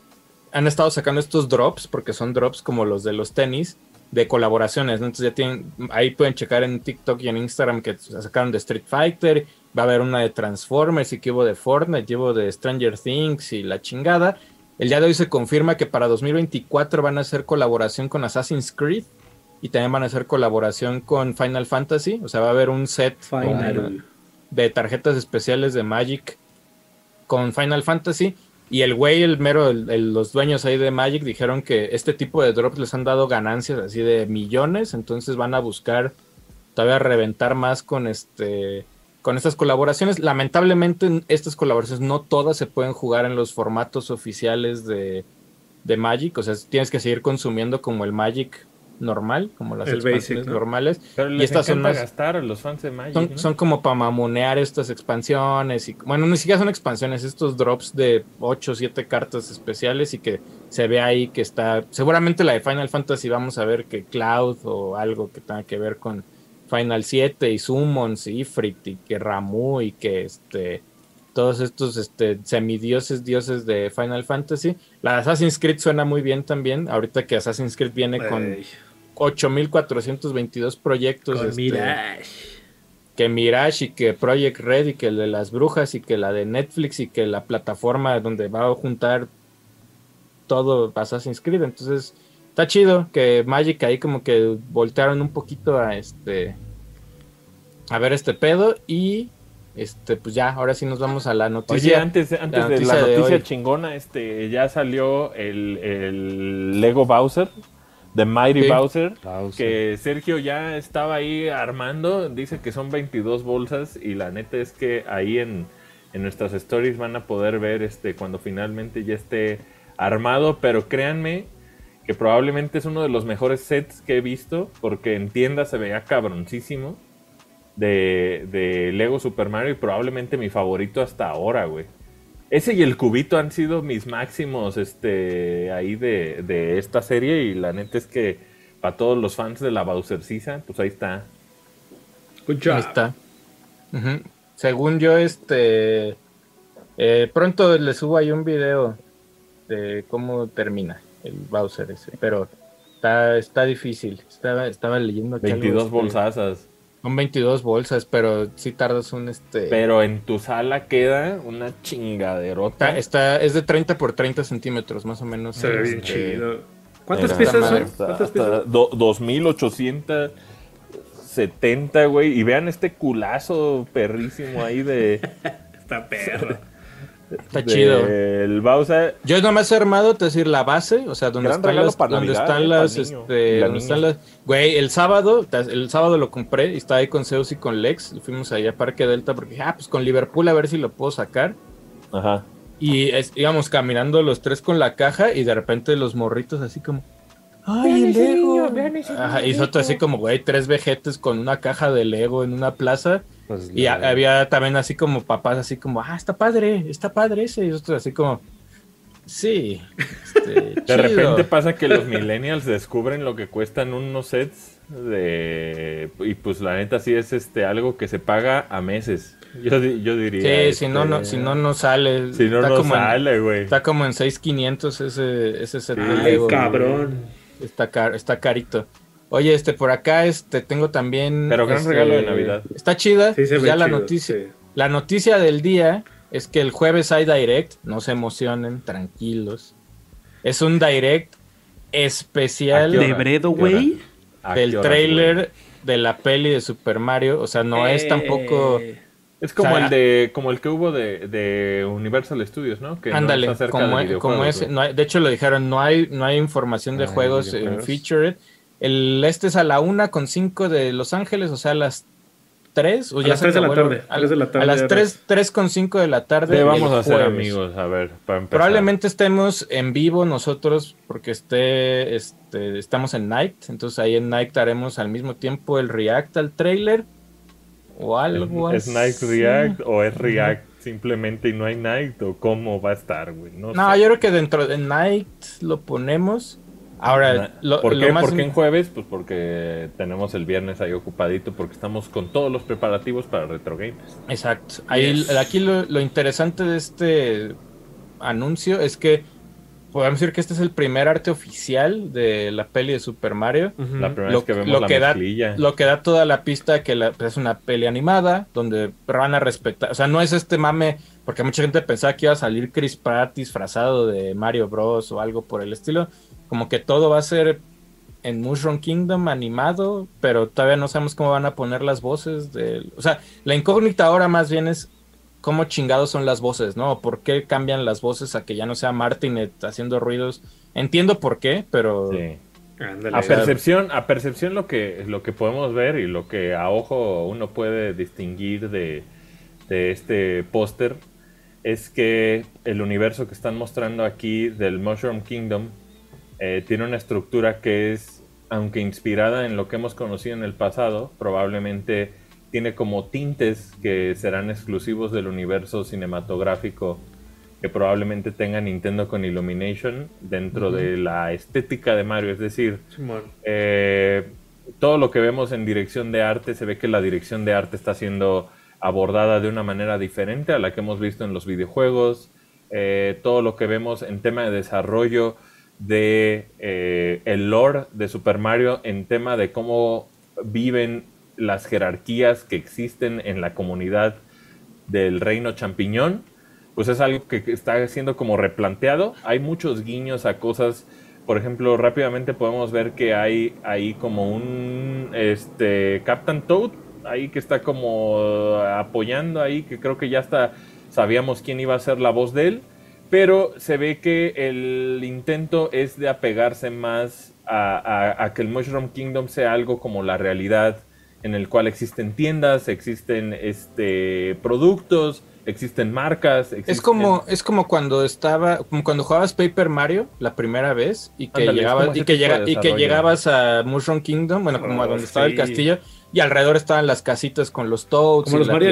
han estado sacando estos drops porque son drops como los de los tenis de colaboraciones, ¿no? Entonces ya tienen ahí pueden checar en TikTok y en Instagram que sacaron de Street Fighter, va a haber una de Transformers y que hubo de Fortnite, llevo de Stranger Things y la chingada. El día de hoy se confirma que para 2024 van a hacer colaboración con Assassin's Creed y también van a hacer colaboración con Final Fantasy. O sea, va a haber un set con- de tarjetas especiales de Magic con Final Fantasy. Y el güey, el mero, el- el- los dueños ahí de Magic dijeron que este tipo de drops les han dado ganancias así de millones. Entonces van a buscar todavía reventar más con este con estas colaboraciones. Lamentablemente estas colaboraciones no todas se pueden jugar en los formatos oficiales de, de Magic. O sea, tienes que seguir consumiendo como el Magic normal, como las
El
expansiones
basic, ¿no?
normales.
Pero
Y
les
estas son más-
gastar a los fans de Magic,
Son,
¿no?
son como para mamonear estas expansiones. y Bueno, ni siquiera son expansiones, estos drops de 8 o 7 cartas especiales y que se ve ahí que está. Seguramente la de Final Fantasy vamos a ver que Cloud o algo que tenga que ver con Final 7 y Summons y Ifrit y que Ramu y que este. Todos estos este, semidioses, dioses de Final Fantasy. La Assassin's Creed suena muy bien también. Ahorita que Assassin's Creed viene con
Ey,
8422 proyectos.
con
este,
Mirage.
que Mirage y que Project Red y que el de las brujas y que la de Netflix y que la plataforma donde va a juntar todo Assassin's Creed. Entonces, está chido que Magic ahí como que voltearon un poquito a este a ver este pedo y este pues ya, ahora sí nos vamos a la
Oye,
noticia.
antes, antes
la
de
noticia
la noticia chingona, este, ya salió el, el Lego Bowser, de Mighty
Sí.
Bowser,
Bowser.
que Sergio ya estaba ahí armando, dice que son 22 bolsas y la neta es que ahí en, en nuestras stories van a poder ver este cuando finalmente ya esté armado, pero créanme que probablemente es uno de los mejores sets que he visto, porque en tienda se veía cabroncísimo de, de Lego Super Mario y probablemente mi favorito hasta ahora, güey. Ese y el cubito han sido mis máximos este, ahí de, de esta serie y la neta es que para todos los fans de la Bowser Season, pues ahí está.
Good job.
Ahí está. Según yo, este. eh, pronto les subo ahí un video de cómo termina el Bowser ese. Pero está, está difícil. Estaba, estaba leyendo aquí. algo,
22
este,
bolsazas.
Son 22 bolsas, pero sí tardas un este.
Pero en tu sala queda una chingaderota.
está, está- es de 30 por 30 centímetros, más o menos.
Se ve bien
Este,
chido. ¿Cuántas piezas son? ¿Cuántas piezas?
do- 2870, güey. Y vean este culazo perrísimo ahí de. *laughs*
Está perro.
Está chido.
El Bowser.
Yo nomás he armado, te decir, la base, o sea, donde
Gran
están las, donde
Navidad,
están
eh,
las,
niño
este,
la
donde
niña.
están las, güey, el sábado, el sábado lo compré y estaba ahí con Zeus y con Lex, fuimos allá a Parque Delta porque dije, ah, pues con Liverpool a ver si lo puedo sacar.
Ajá.
Y es- íbamos caminando los tres con la caja y de repente los morritos así como, ay, el Lego. Ajá, y nosotros así como, güey, tres vejetes con una caja de Lego en una plaza.
Pues,
Y
la-
había también así como papás, así como, ah, está padre, está padre ese. Y nosotros así como, sí. este, *laughs*
De
chido".
repente pasa que los millennials descubren lo que cuestan unos sets de y pues la neta sí es este algo que se paga a meses. Yo, yo diría.
Sí, si no,
este,
no, si no, no sale.
si no,
está
no
como en-
sale, güey.
está como en 6500 ese, ese set de
Ay,
Lego.
cabrón.
Está, car- está carito. Oye, este, por acá, este, tengo también.
Pero gran
este,
regalo de Navidad.
Está chida.
Sí, se
pues
ve
ya la noticia.
sí.
La noticia del día es que el jueves hay direct, no se emocionen, tranquilos. Es un direct especial
¿De Bredo, güey?
¿A qué
del trailer de la peli de Super Mario, o sea, no es tampoco
Eh,
Es como
o sea,
el de como el que hubo de, de Universal Studios, ¿no? Que no
Ándale,
acerca
como,
de
es-
videojuegos,
como es,
güey.
no hay- de hecho lo dijeron, no hay, no hay información de
Ah,
juegos en. Featured. El este es a la una con cinco de Los Ángeles, o sea, a las 3 o
A
ya
las
se
tres de la tarde,
a,
tres de la tarde
a las
horas.
3, 3 con 5 de la tarde.
¿Qué vamos a hacer,
jueves.
amigos? A ver, para empezar.
Probablemente estemos en vivo nosotros porque esté, este, estamos en Night, entonces ahí en Night haremos al mismo tiempo el react al trailer o algo
¿Es
así.
Night React o es React simplemente y no hay Night o cómo va a estar, güey? No,
No,
sé.
yo creo que dentro de Night lo ponemos. Ahora, lo,
¿Por,
lo
qué?
más
¿Por qué en jueves? Pues porque tenemos el viernes ahí ocupadito porque estamos con todos los preparativos para Retro Games.
Exacto. Ahí,
Yes.
Aquí lo, lo interesante de este anuncio es que podemos decir que este es el primer arte oficial de la peli de Super Mario.
La primera
Lo,
vez que vemos
lo
la
que da, lo que da toda la pista que la- pues, es una peli animada donde van a respetar, o sea, no es este mame, porque mucha gente pensaba que iba a salir Chris Pratt disfrazado de Mario Bros o algo por el estilo, como que todo va a ser en Mushroom Kingdom animado, pero todavía no sabemos cómo van a poner las voces de, o sea, la incógnita ahora más bien es cómo chingados son las voces, ¿no? ¿Por qué cambian las voces a que ya no sea Martinet haciendo ruidos? Entiendo por qué, pero
Sí.
Ándale.
A percepción, a percepción lo que, lo que podemos ver y lo que a ojo uno puede distinguir de, de este póster es que el universo que están mostrando aquí del Mushroom Kingdom eh, tiene una estructura que es, aunque inspirada en lo que hemos conocido en el pasado, probablemente tiene como tintes que serán exclusivos del universo cinematográfico que probablemente tenga Nintendo con Illumination dentro de la estética de Mario. Es decir, eh, todo lo que vemos en dirección de arte, se ve que la dirección de arte está siendo abordada de una manera diferente a la que hemos visto en los videojuegos. Eh, todo lo que vemos en tema de desarrollo de eh, el lore de Super Mario, en tema de cómo viven las jerarquías que existen en la comunidad del reino champiñón, pues es algo que está siendo como replanteado. Hay muchos guiños a cosas, por ejemplo, rápidamente podemos ver que hay ahí como un este Captain Toad ahí que está como apoyando ahí, que creo que ya hasta sabíamos quién iba a ser la voz de él, pero se ve que el intento es de apegarse más a, a- a que el Mushroom Kingdom sea algo como la realidad en el cual existen tiendas, existen este productos, existen marcas.
Es
existen-
como, es como cuando estaba, como cuando jugabas Paper Mario la primera vez y que
Ándale, es
llegabas, y que, llega- y llegabas a Mushroom Kingdom, bueno, como a donde estaba el castillo, y alrededor estaban las casitas con los Toads,
Como
y
los
la
Mario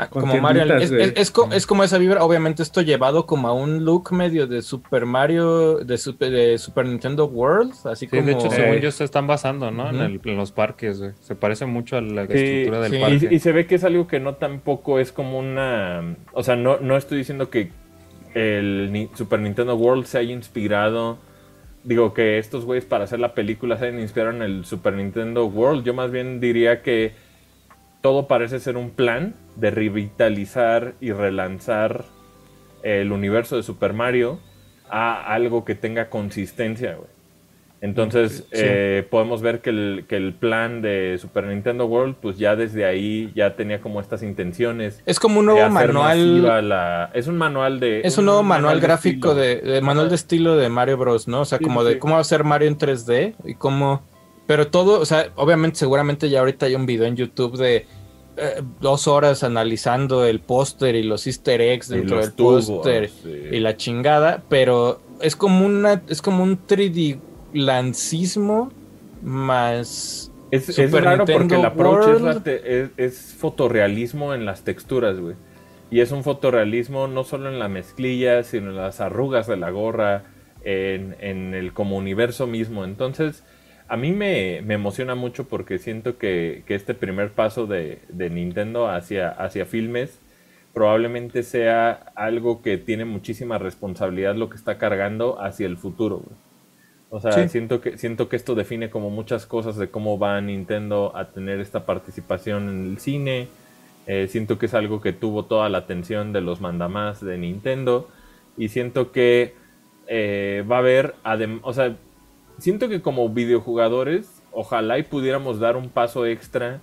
Ah, como Mario, es, es- es co- es como esa vibra, obviamente esto llevado como a un look medio de Super Mario, de Super, de Super Nintendo World, así
Sí,
como...
de hecho, según
Eh.
yo, se están basando, ¿no? en, el- en los parques, güey. Se parece mucho a la
Sí,
estructura del
sí.
parque.
Y, y se ve que es algo que no tampoco es como una... O sea, no, no estoy diciendo que el Ni- Super Nintendo World se haya inspirado... Digo que estos güeyes para hacer la película se hayan inspirado en el Super Nintendo World. Yo más bien diría que todo parece ser un plan de revitalizar y relanzar el universo de Super Mario a algo que tenga consistencia, güey. Entonces,
Sí.
eh, podemos ver que el, que el plan de Super Nintendo World, pues ya desde ahí ya tenía como estas intenciones.
Es como un nuevo manual...
la- es un manual de...
Es un nuevo manual, gráfico de, de manual de estilo de Mario Bros, ¿no? O sea,
Sí,
como
sí,
de cómo hacer Mario en 3D y cómo... Pero todo, o sea, obviamente seguramente ya ahorita hay un video en YouTube de eh, dos horas analizando el póster y los easter eggs dentro del póster
sí.
y la chingada, pero es como una, es como un 3D lancismo más...
Es, es raro porque el approach es, la te- es- es fotorrealismo en las texturas, güey. Y es un fotorrealismo no solo en la mezclilla, sino en las arrugas de la gorra, en, en el como universo mismo. Entonces, a mí me, me emociona mucho porque siento que, que este primer paso de, de Nintendo hacia, hacia filmes probablemente sea algo que tiene muchísima responsabilidad lo que está cargando hacia el futuro, güey. O sea,
Sí.
siento que siento que esto define como muchas cosas de cómo va Nintendo a tener esta participación en el cine, Eh, siento que es algo que tuvo toda la atención de los mandamás de Nintendo. Y siento que eh, va a haber, o sea, siento que como videojugadores, ojalá y pudiéramos dar un paso extra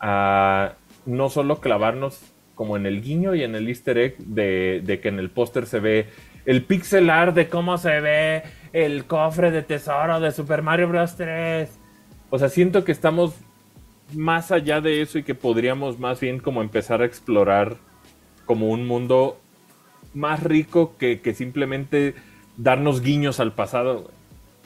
a no solo clavarnos como en el guiño y en el easter egg de, de que en el póster se ve el pixel art de cómo se ve el cofre de tesoro de Super Mario Bros. 3. O sea, siento que estamos más allá de eso y que podríamos más bien como empezar a explorar como un mundo más rico que, que simplemente darnos guiños al pasado.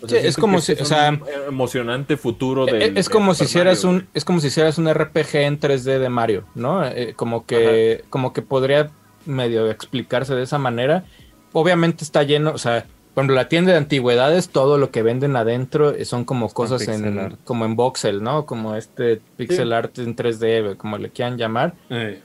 Sí, es como
que
si-
es
o sea,
un emocionante futuro
Eh,
del-
es
de
como si hicieras
Mario,
un es como si hicieras un RPG en 3D de Mario, ¿no? Eh, como que como que podría medio explicarse de esa manera. Obviamente está lleno, o sea, por ejemplo, la tienda de antigüedades, todo lo que venden adentro eh, son como cosas en
art.
como en voxel, ¿no? Como este pixel
Sí.
art en 3D, como le quieran llamar.
Eh,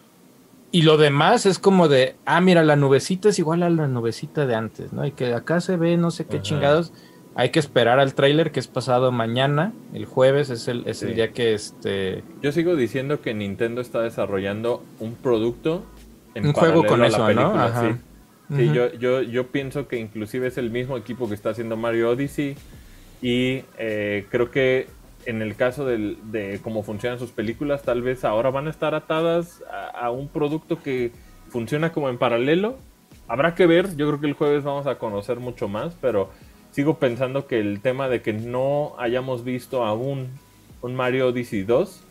Y lo demás es como de, ah, mira, la nubecita es igual a la nubecita de antes, ¿no? Y que acá se ve no sé qué
Ajá.
chingados. Hay que esperar al tráiler que es pasado mañana, el jueves es el, es el
Sí.
día que este...
Yo sigo diciendo que Nintendo está desarrollando un producto en
Un juego con
a la
eso, ¿no?
película,
Ajá.
sí. Sí,
Ujú.
yo, yo, yo pienso que inclusive es el mismo equipo que está haciendo Mario Odyssey y eh, creo que en el caso del- de cómo funcionan sus películas, tal vez ahora van a estar atadas a, a un producto que funciona como en paralelo. Habrá que ver, yo creo que el jueves vamos a conocer mucho más, pero sigo pensando que el tema de que no hayamos visto aún un Mario Odyssey 2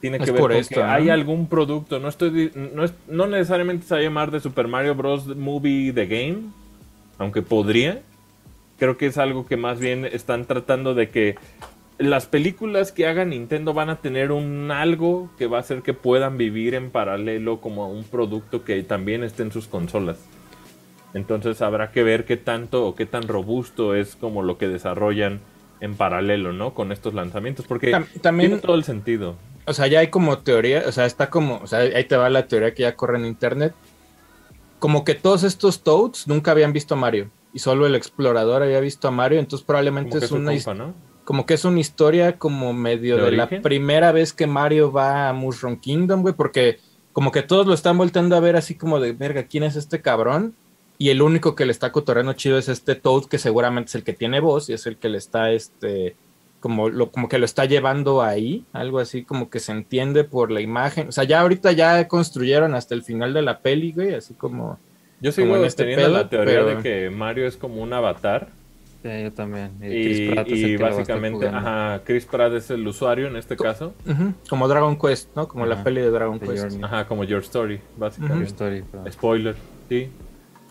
tiene
Es
que ver con
esto,
que hay algún producto, no estoy no, es- no necesariamente se va a llamar de Super Mario Bros. Movie The Game, aunque podría. Creo que es algo que más bien están tratando de que las películas que haga Nintendo van a tener un algo que va a hacer que puedan vivir en paralelo como un producto que también esté en sus consolas. Entonces habrá que ver qué tanto o qué tan robusto es como lo que desarrollan en paralelo, ¿no? Con estos lanzamientos, porque
Tam- también-
tiene todo el sentido.
O sea, ya hay como teoría, o sea, está como, o sea, ahí te va la teoría que ya corre en internet. Como que todos estos Toads nunca habían visto a Mario y solo el explorador había visto a Mario, entonces probablemente
Como
es una
culpa, ¿no?
como que es una historia como medio
¿De
de, la primera vez que Mario va a Mushroom Kingdom, güey, porque como que todos lo están volteando a ver así como de, verga, ¿quién es este cabrón? Y el único que le está cotorreando chido es este Toad, que seguramente es el que tiene voz y es el que le está, este, como, lo, como que lo está llevando ahí, algo así como que se entiende por la imagen. O sea, ya ahorita ya construyeron hasta el final de la peli, güey, así como...
Yo sigo
como en este
teniendo
pedo,
la teoría
pero-
de que Mario es como un avatar
Sí, yo también.
y,
Chris Pratt es el
y
que
básicamente, ajá, Chris Pratt es el usuario en este caso,
como Dragon Quest, ¿no? Como la peli de Dragon
The
Quest.
Journey.
ajá, como Your Story,
Your
básicamente.
Story, pero-
Spoiler, sí.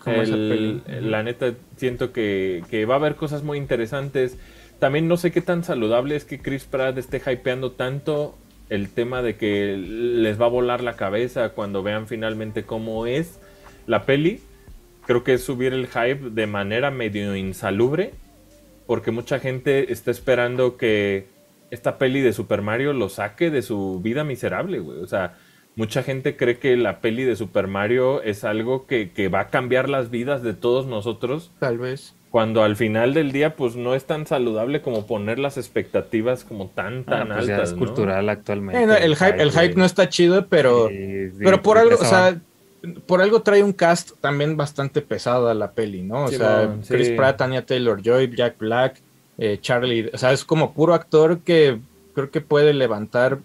Como esa
El-
peli.
la neta, siento que, que va a haber cosas muy interesantes. También no sé qué tan saludable es que Chris Pratt esté hypeando tanto el tema de que les va a volar la cabeza cuando vean finalmente cómo es la peli. Creo que es subir el hype de manera medio insalubre, porque mucha gente está esperando que esta peli de Super Mario lo saque de su vida miserable, güey. O sea, mucha gente cree que la peli de Super Mario es algo que, que va a cambiar las vidas de todos nosotros,
Tal vez.
cuando al final del día, pues no es tan saludable como poner las expectativas como tan,
Ah,
tan
pues ya
altas.
es
¿no?
cultural actualmente.
Eh, no, el hype, el hype no está chido, pero,
Sí, sí,
pero por
sí,
algo, o sea, por algo trae un cast también bastante pesado a la peli, ¿no? O
Sí,
sea. Chris Pratt, Anya Taylor Joy, Jack Black, eh, Charlie, o sea, es como puro actor que creo que puede levantar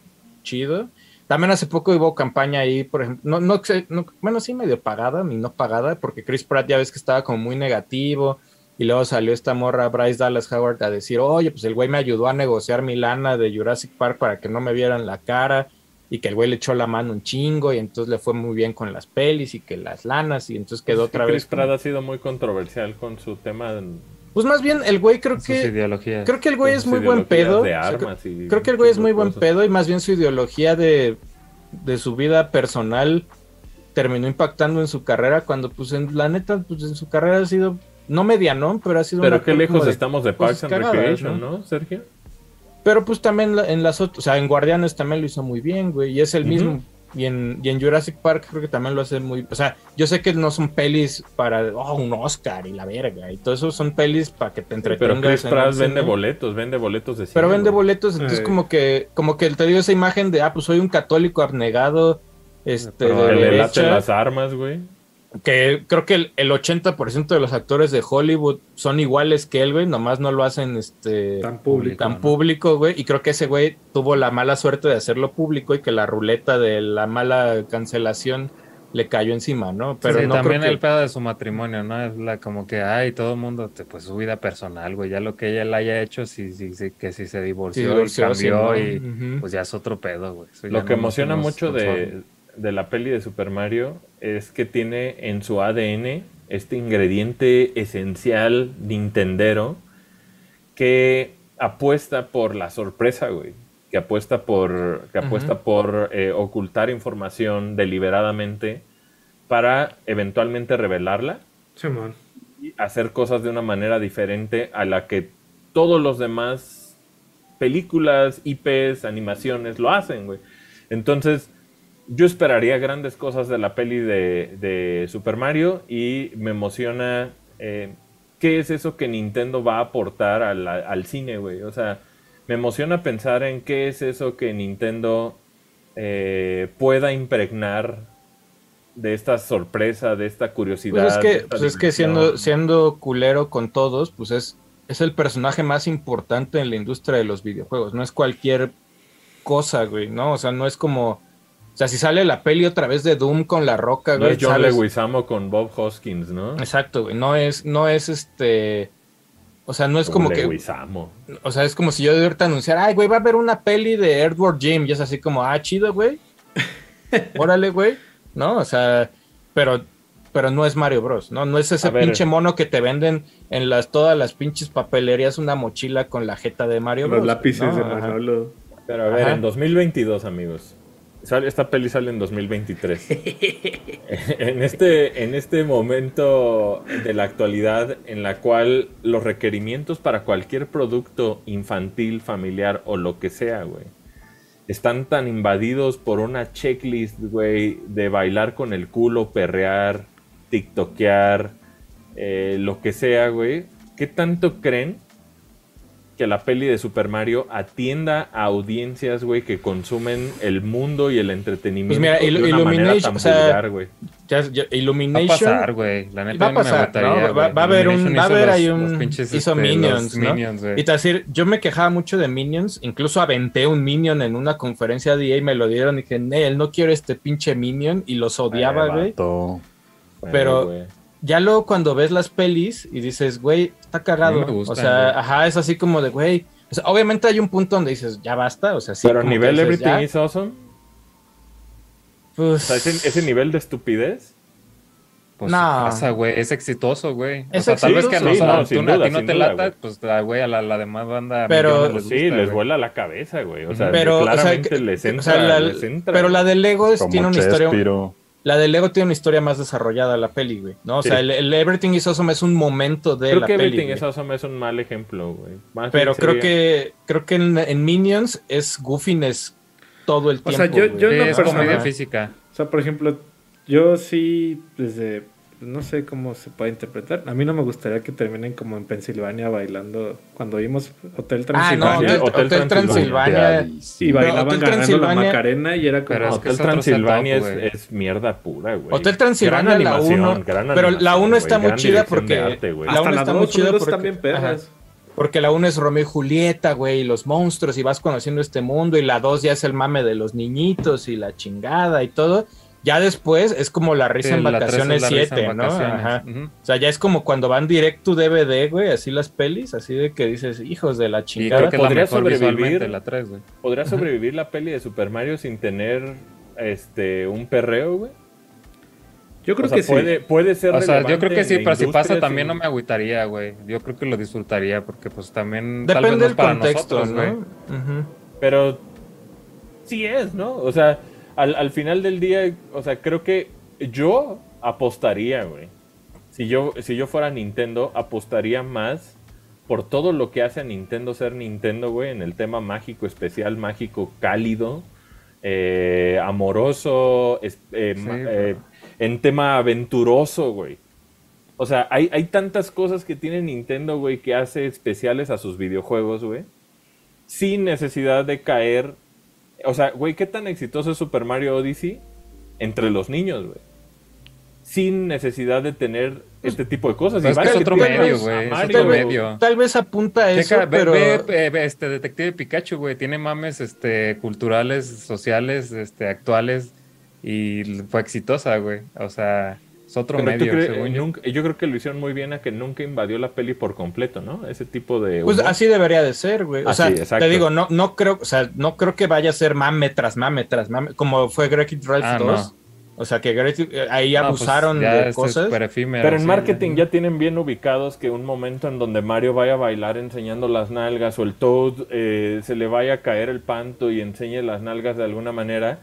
chido. También hace poco hubo campaña ahí, por ejemplo, no, no, no- bueno, sí medio pagada, ni no pagada, porque Chris Pratt ya ves que estaba como muy negativo, y luego salió esta morra Bryce Dallas Howard a decir, oye, pues el güey me ayudó a negociar mi lana de Jurassic Park para que no me vieran la cara, y que el güey le echó la mano un chingo, y entonces le fue muy bien con las pelis y que las lanas, y entonces quedó otra
Chris
vez. como-
Pratt ha sido muy controversial con su tema.
Pues más bien, el güey creo que...
ideologías.
Creo que el güey es muy buen pedo.
de
o sea,
armas y
creo que el güey es muy buen pedo y más bien su ideología de, de su vida personal terminó impactando en su carrera cuando pues en la neta pues en su carrera ha sido no medianón, pero ha sido
Pero qué lejos
de
estamos de Parks and Recreation,
¿no?
¿no, Sergio?
Pero pues también en las otras, o sea, en Guardianes también lo hizo muy bien, güey, y es el
Ujú.
mismo. Y en, y en Jurassic Park creo que también lo hace muy... O sea, yo sé que no son pelis para, oh, un Oscar y la verga, y todo eso son pelis para que te entretengas.
Pero Chris Pratt vende boletos, vende boletos de cine.
Pero vende boletos, entonces
Eh.
como que, como que te dio esa imagen de, ah, pues soy un católico abnegado este,
Pero
de
El
Derecha.
las armas, güey.
Que creo que el, el 80% de los actores de Hollywood son iguales que él, güey, nomás no lo hacen este
Tan público.
tan
¿no?
público, güey, y creo que ese güey tuvo la mala suerte de hacerlo público y que la ruleta de la mala cancelación le cayó encima, ¿no? Pero
sí,
no
también
creo que...
el pedo de su matrimonio, ¿no? Es la como que, ay, todo el mundo, te- pues su vida personal, güey, ya lo que ella le haya hecho, sí, sí, sí, que si se divorció,
Sí, divorció,
y cambió
sí,
y pues ya es otro pedo, güey. Eso
Lo que
no
emociona mucho de, de la peli de Super Mario es que tiene en su ADN este ingrediente esencial nintendero que apuesta por la sorpresa, güey. Que apuesta por, que apuesta por eh, ocultar información deliberadamente para eventualmente revelarla y hacer cosas de una manera diferente a la que todos los demás películas, IPs, animaciones lo hacen, güey. Entonces, yo esperaría grandes cosas de la peli de, de Super Mario y me emociona eh, qué es eso que Nintendo va a aportar al, al cine, güey. O sea, me emociona pensar en qué es eso que Nintendo eh, pueda impregnar de esta sorpresa, de esta curiosidad.
Pues es que, pues es que siendo, siendo culero con todos, pues es, es el personaje más importante en la industria de los videojuegos. No es cualquier cosa, güey, ¿no? O sea, no es como. O sea, si sale la peli otra vez de Doom con la roca,
No
güey.
es John
sabes-
Leguizamo con Bob Hoskins, ¿no?
Exacto, güey. No es, no es este. O sea, no es como que.
Leguizamo.
O sea, es como si yo de ahorita anunciara, ay, güey, va a haber una peli de Edward Jim. Y es así como, ah, chido, güey. *laughs* Órale, güey. ¿No? O sea, pero, pero no es Mario Bros. No, no es ese
A ver.
pinche mono que te venden en las, todas las pinches papelerías una mochila con la jeta de Mario
Los
Bros.
lápices
¿no?
de. Manolo.
Pero a ver,
Ajá.
en 2022, amigos. Sale- esta peli sale en 2023. *laughs* en, este, en este momento de la actualidad en la cual los requerimientos para cualquier producto infantil, familiar o lo que sea, güey, están tan invadidos por una checklist, güey, de bailar con el culo, perrear, tiktokear, eh, lo que sea, güey. ¿Qué tanto creen que la peli de Super Mario atienda a audiencias, güey, que consumen el mundo y el entretenimiento
Pues mira,
de una manera
Illumination,
tan
o sea,
vulgar, güey?
Ya, ya-
Va a
Illumination.
pasar, güey. La neta
Va a
no me
pasar,
aguantaría,
¿no? Va,
güey.
va a haber un,
Illumination
va a haber
los-
ahí un,
pinches,
hizo
este,
Minions, ¿no?
Minions, güey.
y te decir, yo me quejaba mucho de Minions, incluso aventé un Minion en una conferencia de EA y me lo dieron y dije, él no quiero este pinche Minion y los odiaba, güey. Pero-. Ya luego cuando ves las pelis y dices, güey, está cagado.
No
o sea,
güey.
ajá, es así como de, güey. O sea, obviamente hay un punto donde dices, ya basta, o sea, sí.
Pero a nivel
dices,
Everything
ya,
is Awesome,
pues,
o sea, ese, ese nivel de estupidez,
Pues
No.
pasa, güey. Es exitoso, güey. O
Es
sea, tal vez que a
exitoso, sí,
nosotros
no, sin
tú- a
duda,
ti no
sin
te
duda,
lata,
güey.
pues la güey, a la, la demás banda.
Pero-
sí, les vuela la cabeza, güey. O sea,
pero, o sea,
claramente
que-
les
o
entra,
sea, la-
les entra,
pero la de Lego es-
Como
tiene una historia. La de Lego tiene una historia más desarrollada la peli, güey. ¿no? O
Sí.
sea, el, el Everything is Awesome es un momento de
Creo
la
que
peli.
Everything
güey.
is Awesome es un mal ejemplo, güey. Más
Pero creo
sería-
que creo que en, en Minions es goofiness todo el
O
tiempo.
sea, yo- yo
Sí,
no
es
personal-
comedia física.
O sea, por ejemplo, yo sí, desde. No sé cómo se puede interpretar. A mí no me gustaría que terminen como en Pensilvania bailando. Cuando vimos Hotel
Ah, no,
Transilvania.
Hotel,
Hotel
Hotel Transilvania.
Transilvania.
y bailaban
Hotel
ganando la
Transilvania-
Macarena y era como.
Pero es que
Hotel
es
Transilvania
setup,
es, es mierda pura, güey.
Hotel Transilvania,
Gran
la
animación,
1.
gran
Pero la
animación,
1 está muy chida porque.
arte,
la
Hasta
1
las
está muy chida porque.
perras.
ajá, porque la 1 es Romeo y Julieta, güey, y los monstruos, y vas conociendo este mundo. Y la 2 ya es el mame de los niñitos y la chingada y todo. Ya después es como la risa
Sí,
en vacaciones
la risa
7,
en
¿no?
vacaciones.
Ajá. O sea, ya es como cuando van directo DVD, güey, así las pelis, así de que dices, hijos de la
Y
chingada.
creo que es la
podría
mejor
sobrevivir.
la 3, güey.
¿Podría sobrevivir la peli de Super Mario sin tener este un perreo, güey?
Yo creo
O sea,
que sí.
puede, puede ser
O sea, yo creo que sí, pero si pasa también no me agüitaría, güey. Yo creo que lo disfrutaría porque pues también tal vez
Depende
no es
del
para
contexto,
nosotros, güey.
¿no?
Pero sí es, ¿no? O sea, al, al final del día, o sea, creo que yo apostaría, güey. Si yo, si yo fuera Nintendo, apostaría más por todo lo que hace a Nintendo ser Nintendo, güey, en el tema mágico, especial, mágico, cálido, eh, amoroso, es- eh,
Sí,
eh, en tema aventuroso, güey. O sea, hay, hay tantas cosas que tiene Nintendo, güey, que hace especiales a sus videojuegos, güey. Sin necesidad de caer. O sea, güey, ¿qué tan exitoso es Super Mario Odyssey? entre los niños, güey. Sin necesidad de tener este tipo de cosas.
Pues
Y
es que es otro medio, güey, es
Mario,
otro
güey.
medio.
Tal vez apunta a eso,
Checa,
pero...
ve, ve, ve, este Detective Pikachu, güey, tiene mames este culturales, sociales, este actuales y fue exitosa, güey. O sea, es otro
Pero
medio,
crees-
según
eh,
yo.
nunca- yo creo que lo hicieron muy bien a que nunca invadió la peli por completo, ¿no? Ese tipo de.
Pues
humor.
así debería de ser, güey. O
Así,
sea,
exacto.
te digo, no, no creo, o sea, no creo que vaya a ser mame tras mame tras mame, como fue Wreck-It Ralph
Ah,
2. O sea, que eh, ahí
No, pues,
abusaron
ya
de cosas.
efímero,
Pero en
sí,
marketing ya tienen bien ubicados que un momento en donde Mario vaya a bailar enseñando las nalgas o el Toad eh, se le vaya a caer el panto y enseñe las nalgas de alguna manera,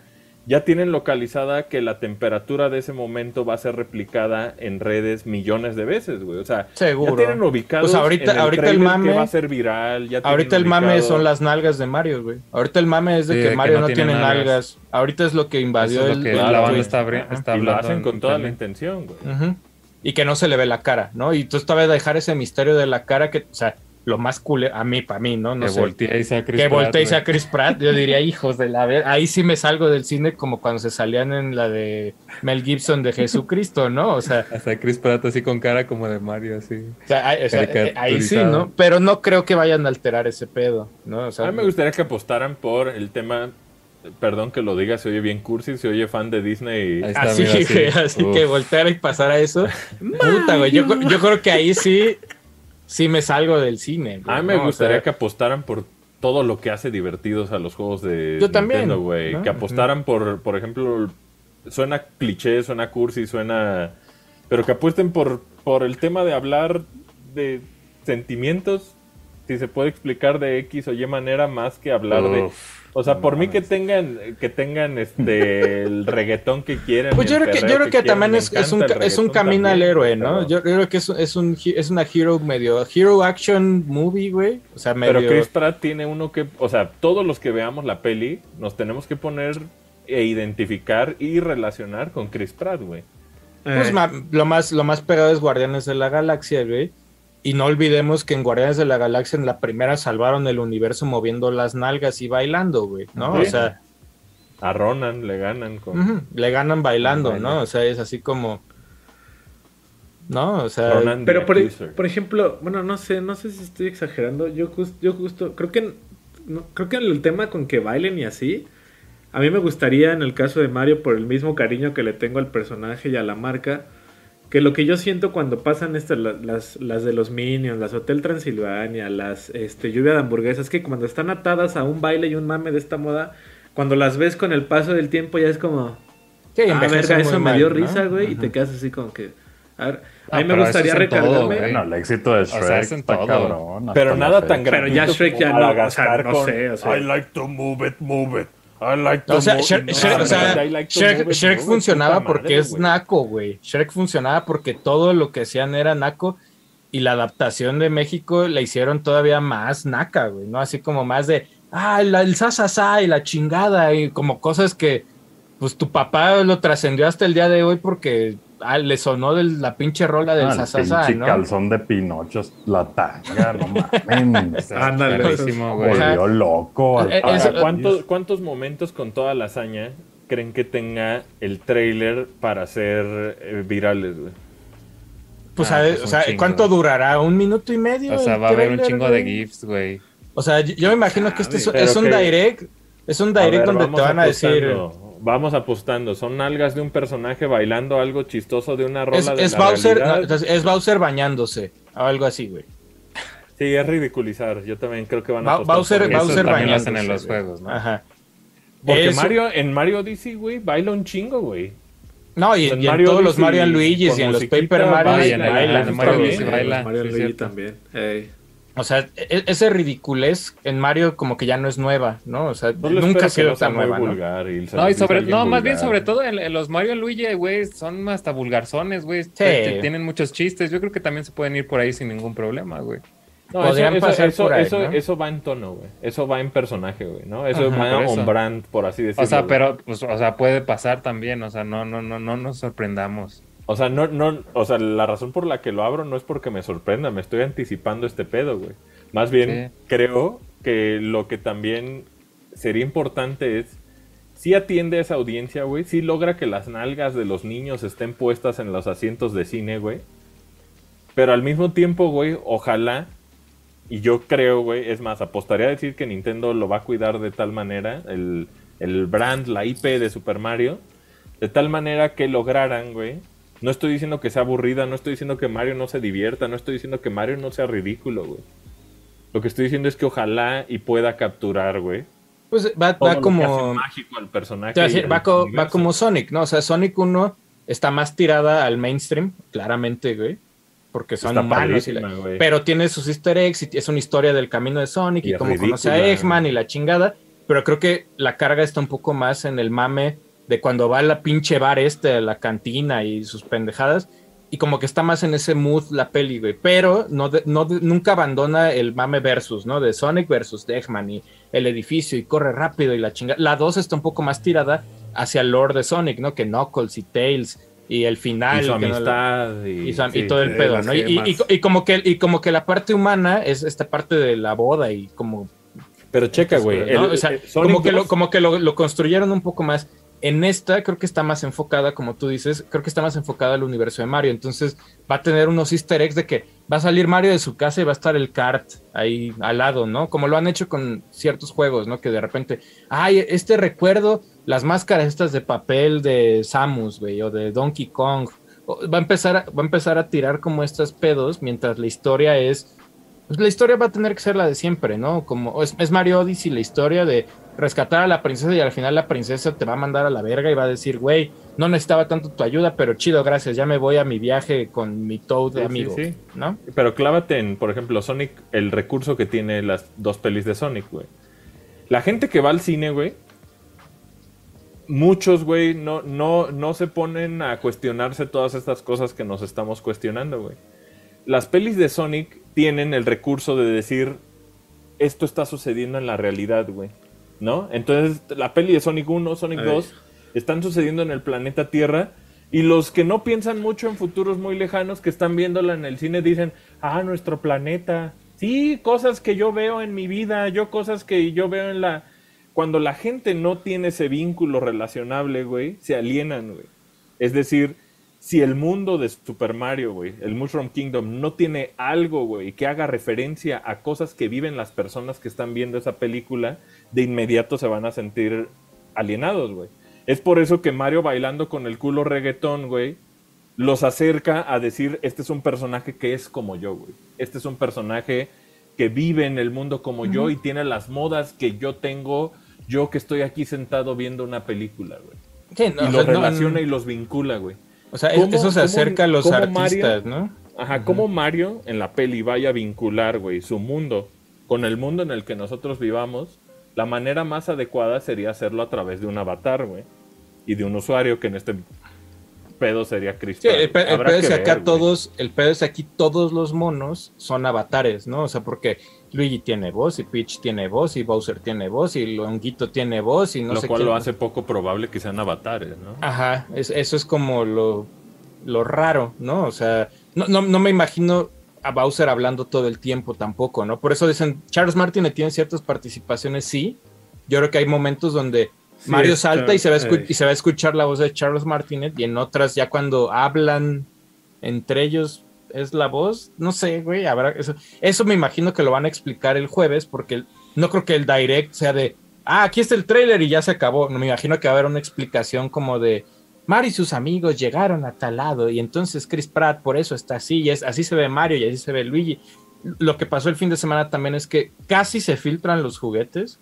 ya tienen localizada que la temperatura de ese momento va a ser replicada en redes millones de veces, güey. O sea,
Seguro.
ya tienen ubicados
Pues ahorita-
en el
ahorita el mame-
que va a ser viral. Ya
Ahorita el mame
ubicado-
son las nalgas de Mario, güey. Ahorita el mame es de
Sí,
que
de que
Mario
no
no,
tiene
tiene
nalgas.
nalgas. Ahorita es lo que invadió
es
el,
lo que
el
la banda está, está
Y lo
hablando
hacen
en
con toda la intención, güey.
Ujú. Y que no se le ve la cara, ¿no? Y tú todavía dejar ese misterio de la cara que, o sea, lo más cool a mí, para mí, ¿no? No
que
sé.
y sea Chris
que
Pratt,
voltee y sea
güey.
Chris Pratt, yo diría, *laughs* hijos de la ver, ahí sí me salgo del cine como cuando se salían en la de Mel Gibson de Jesucristo, ¿no? O sea, *laughs*
Hasta Chris Pratt así con cara como de Mario, así.
o sea, ahí, o sea, eh, ahí sí. ¿no? Pero no creo que vayan a alterar ese pedo, ¿no? O sea,
A mí me gustaría que apostaran por el tema, perdón que lo diga, se oye bien cursi, se oye fan de Disney.
Está, *laughs*
así,
mira,
así que voltear y pasar a eso. Puta, güey, yo, yo creo que ahí sí, sí me salgo del cine.
A mí me
¿no? O
gustaría
sea,
que apostaran por todo lo que hace divertidos a los juegos de
Yo también,
Nintendo, güey.
¿no?
Que apostaran por, por ejemplo, suena cliché, suena cursi, suena... Pero que apuesten por, por el tema de hablar de sentimientos, si se puede explicar de X o Y manera, más que hablar de... O sea,
no
por mí que tengan, que tengan este el *laughs* reggaetón que quieren.
Pues yo creo que, yo creo que
quieran,
también es, es un, es un camino al héroe, ¿no?
pero-
Yo creo que es, es, un, es una hero medio, hero action movie, güey. O sea, medio...
Pero Chris Pratt tiene uno que, o sea, todos los que veamos la peli nos tenemos que poner e identificar y relacionar con Chris Pratt, güey.
Pues
Eh,
ma- lo más, lo más pegado es Guardianes de la Galaxia, güey. Y no olvidemos que en Guardianes de la Galaxia en la primera salvaron el universo moviendo las nalgas y bailando, güey, ¿no?
Sí.
O sea,
A Ronan le ganan con
le ganan bailando,
Baila.
¿no? O sea, es así como... ¿No? O sea...
Ronan
Pero por,
Accuser.
por ejemplo, bueno, no sé, no sé si estoy exagerando. Yo, jus- yo justo, creo que, no, creo que el tema con que bailen y así, a mí me gustaría en el caso de Mario, por el mismo cariño que le tengo al personaje y a la marca, que lo que yo siento cuando pasan estas, la- las, las de los Minions, las Hotel Transilvania, las este, lluvia de hamburguesas, que cuando están atadas a un baile y un mame de esta moda, cuando las ves con el paso del tiempo ya es como,
Sí,
ah, verga, eso me
mal,
dio
¿no?
risa, güey, y te quedas así como que... A, ver, a
Ah,
mí me
pero
gustaría
todo,
recargarme.
Bueno, el éxito de
sea,
Shrek
es en
está
todo.
cabrón.
Pero nada tan
Pero
gratuito
ya Shrek ya no, o sea, no
con,
sé, o sea.
I like to move it, move it. I like
O sea, Shrek. Shrek- o sea,
like
Shrek- funcionaba porque es
güey.
naco, güey. Shrek funcionaba porque todo lo que hacían era naco y la adaptación de México la hicieron todavía más naca, güey, ¿no? Así como más de, ah, la- el sasasá y la chingada y como cosas que, pues tu papá lo trascendió hasta el día de hoy porque ah, le sonó de la pinche rola del
Ah, el
sasasá,
pinche
¿no?
calzón de Pinocho, la tanga, no mames. *laughs*
Ándale.
Volvió loco. al
Eh,
país.
¿cuántos, ¿Cuántos momentos con toda la hazaña creen que tenga el trailer para ser eh, virales, güey?
Pues,
Ah,
a ver,
pues,
o sea,
chingo.
¿cuánto durará? ¿Un minuto y medio?
O sea, va a haber un chingo de? GIFs, güey.
O sea, yo yo me imagino que este es, es un
que-
direct, es un direct
ver,
donde te van a decir...
Vamos apostando. Son nalgas de un personaje bailando algo chistoso de una rola
Es,
de
es
la
Bowser, no, es Bowser bañándose, o algo así, güey.
Sí, es ridiculizar. Yo también creo que van a
Ba-
apostar
Bowser-
eso.
Bowser
también hacen en los juegos, ¿no?
Ajá.
Porque
Eso-
Mario, en Mario Odyssey, güey, baila un chingo, güey.
No, y,
En
y en
Mario
todos los Mario Luigi y en los Paper Mario
y en el- Mario
Luigi también. Ey.
O sea, e- ese ridiculez en Mario como que ya no es nueva, ¿no? O sea, nunca ha sido tan nueva, ¿no?
vulgar y
No, sobre, no, más bien sobre todo en, en los Mario y Luigi, güey, son hasta vulgarzones, güey. Te- te- Tienen muchos chistes. Yo creo que también se pueden ir por ahí sin ningún problema, güey.
No, eso,
Podrían
eso,
pasar
eso,
por ahí,
eso,
¿no?
eso va en tono, güey. Eso va en personaje, güey, ¿no? Eso
Ajá,
va on brand, por así decirlo.
O sea,
güey.
pero, pues, o sea, puede pasar también. O sea, no, no, no, no nos sorprendamos.
O sea, no, no, o sea, la razón por la que lo abro no es porque me sorprenda, me estoy anticipando este pedo, güey. Más bien,
Sí.
creo que lo que también sería importante es sí atiende a esa audiencia, güey. Sí logra que las nalgas de los niños estén puestas en los asientos de cine, güey. Pero al mismo tiempo, güey, ojalá, y yo creo, güey, es más, apostaría a decir que Nintendo lo va a cuidar de tal manera, el, el brand, la IP de Super Mario, de tal manera que lograran, güey. No estoy diciendo que sea aburrida, no estoy diciendo que Mario no se divierta, no estoy diciendo que Mario no sea ridículo, güey. Lo que estoy diciendo es que ojalá y pueda capturar, güey.
Pues va, como.
mágico al personaje.
Decir, va, como Sonic, ¿no? O sea, Sonic 1 está más tirada al mainstream, claramente, güey. Porque son
Está
humanos. y la- pero tiene sus easter eggs y es una historia del camino de Sonic y,
Y
cómo conoce a. Eggman y la chingada. Pero creo que la carga está un poco más en el mame de cuando va a la pinche bar este, a la cantina y sus pendejadas. Y como que está más en ese mood la peli, güey. Pero no, de- no de- nunca abandona el mame versus, ¿no? De Sonic versus Eggman y el edificio y corre rápido y la chingada. La 2 está un poco más tirada hacia el lore de Sonic, ¿no? Que Knuckles y Tails y el final.
Y su
que no la-
amistad. y,
y, su- y
sí.
todo el
eh,
pedo, ¿no? Y, y- y- y como que, y como que la parte humana es esta parte de la boda y como...
Pero checa, güey.
¿no? O sea,
Sonic
como que, lo,
2
como que lo, lo construyeron un poco más. En esta creo que está más enfocada, como tú dices, creo que está más enfocada al universo de Mario. Entonces va a tener unos easter eggs de que va a salir Mario de su casa y va a estar el kart ahí al lado, ¿no? Como lo han hecho con ciertos juegos, ¿no? Que de repente, ay, este recuerdo, las máscaras estas de papel de Samus, güey, o de Donkey Kong. Va a empezar a, va a empezar a tirar como estos pedos mientras la historia es pues la historia va a tener que ser la de siempre, ¿no? Como es, es Mario Odyssey la historia de rescatar a la princesa y al final la princesa te va a mandar a la verga y va a decir, güey, no necesitaba tanto tu ayuda, pero chido, gracias, ya me voy a mi viaje con mi Toad
Sí, sí,
amigo,
sí.
¿no?
Pero clávate en, por ejemplo, Sonic, el recurso que tiene las dos pelis de Sonic, güey. La gente que va al cine, güey, muchos, güey, no, no, no se ponen a cuestionarse todas estas cosas que nos estamos cuestionando, güey. Las pelis de Sonic tienen el recurso de decir, esto está sucediendo en la realidad, güey. ¿No? Entonces, la peli de Sonic 1, Sonic
Ay.
2, están sucediendo en el planeta Tierra. Y los que no piensan mucho en futuros muy lejanos, que están viéndola en el cine, dicen, ah, nuestro planeta. Sí, cosas que yo veo en mi vida, yo cosas que yo veo en la... Cuando la gente no tiene ese vínculo relacionable, güey, se alienan, güey. Es decir, si el mundo de Super Mario, güey, el Mushroom Kingdom, no tiene algo, güey, que haga referencia a cosas que viven las personas que están viendo esa película, de inmediato se van a sentir alienados, güey. Es por eso que Mario bailando con el culo reggaetón, güey, los acerca a decir, este es un personaje que es como yo, güey. Este es un personaje que vive en el mundo como yo y tiene las modas que yo tengo, yo que estoy aquí sentado viendo una película, güey.
Sí, no,
y los
no,
relaciona y los vincula, güey.
O sea,
¿Cómo-
eso se acerca a los artistas,
Mario-
¿no?
Ajá, como Mario en la peli vaya a vincular, güey, su mundo con el mundo en el que nosotros vivamos, la manera más adecuada sería hacerlo a través de un avatar, güey. Y de un usuario que en este pedo sería Chris
Sí, el, pe- el
Habrá
pedo es
que
acá todos, el pedo es que aquí todos los monos son avatares, ¿no? O sea, porque Luigi tiene voz y Peach tiene voz y Bowser tiene voz y Longuito tiene voz y no
lo
sé
cual
quién-
lo hace poco probable que sean avatares, ¿no?
Ajá, es- eso es como lo, lo raro, ¿no? O sea, no, no, no me imagino a Bowser hablando todo el tiempo tampoco, ¿no? Por eso dicen, Charles Martin tiene ciertas participaciones, sí. Yo creo que hay momentos donde
Sí,
Mario salta y se, va a y se va a escuchar la voz de Charles Martinet y en otras ya cuando hablan entre ellos es la voz, no sé, güey, habrá eso, eso me imagino que lo van a explicar el jueves porque no creo que el direct sea de, ah, aquí está el trailer y ya se acabó, no me imagino que va a haber una explicación como de Mario y sus amigos llegaron a tal lado y entonces Chris Pratt por eso está así y es así se ve Mario y así se ve Luigi. Lo que pasó el fin de semana también es que casi se filtran los juguetes.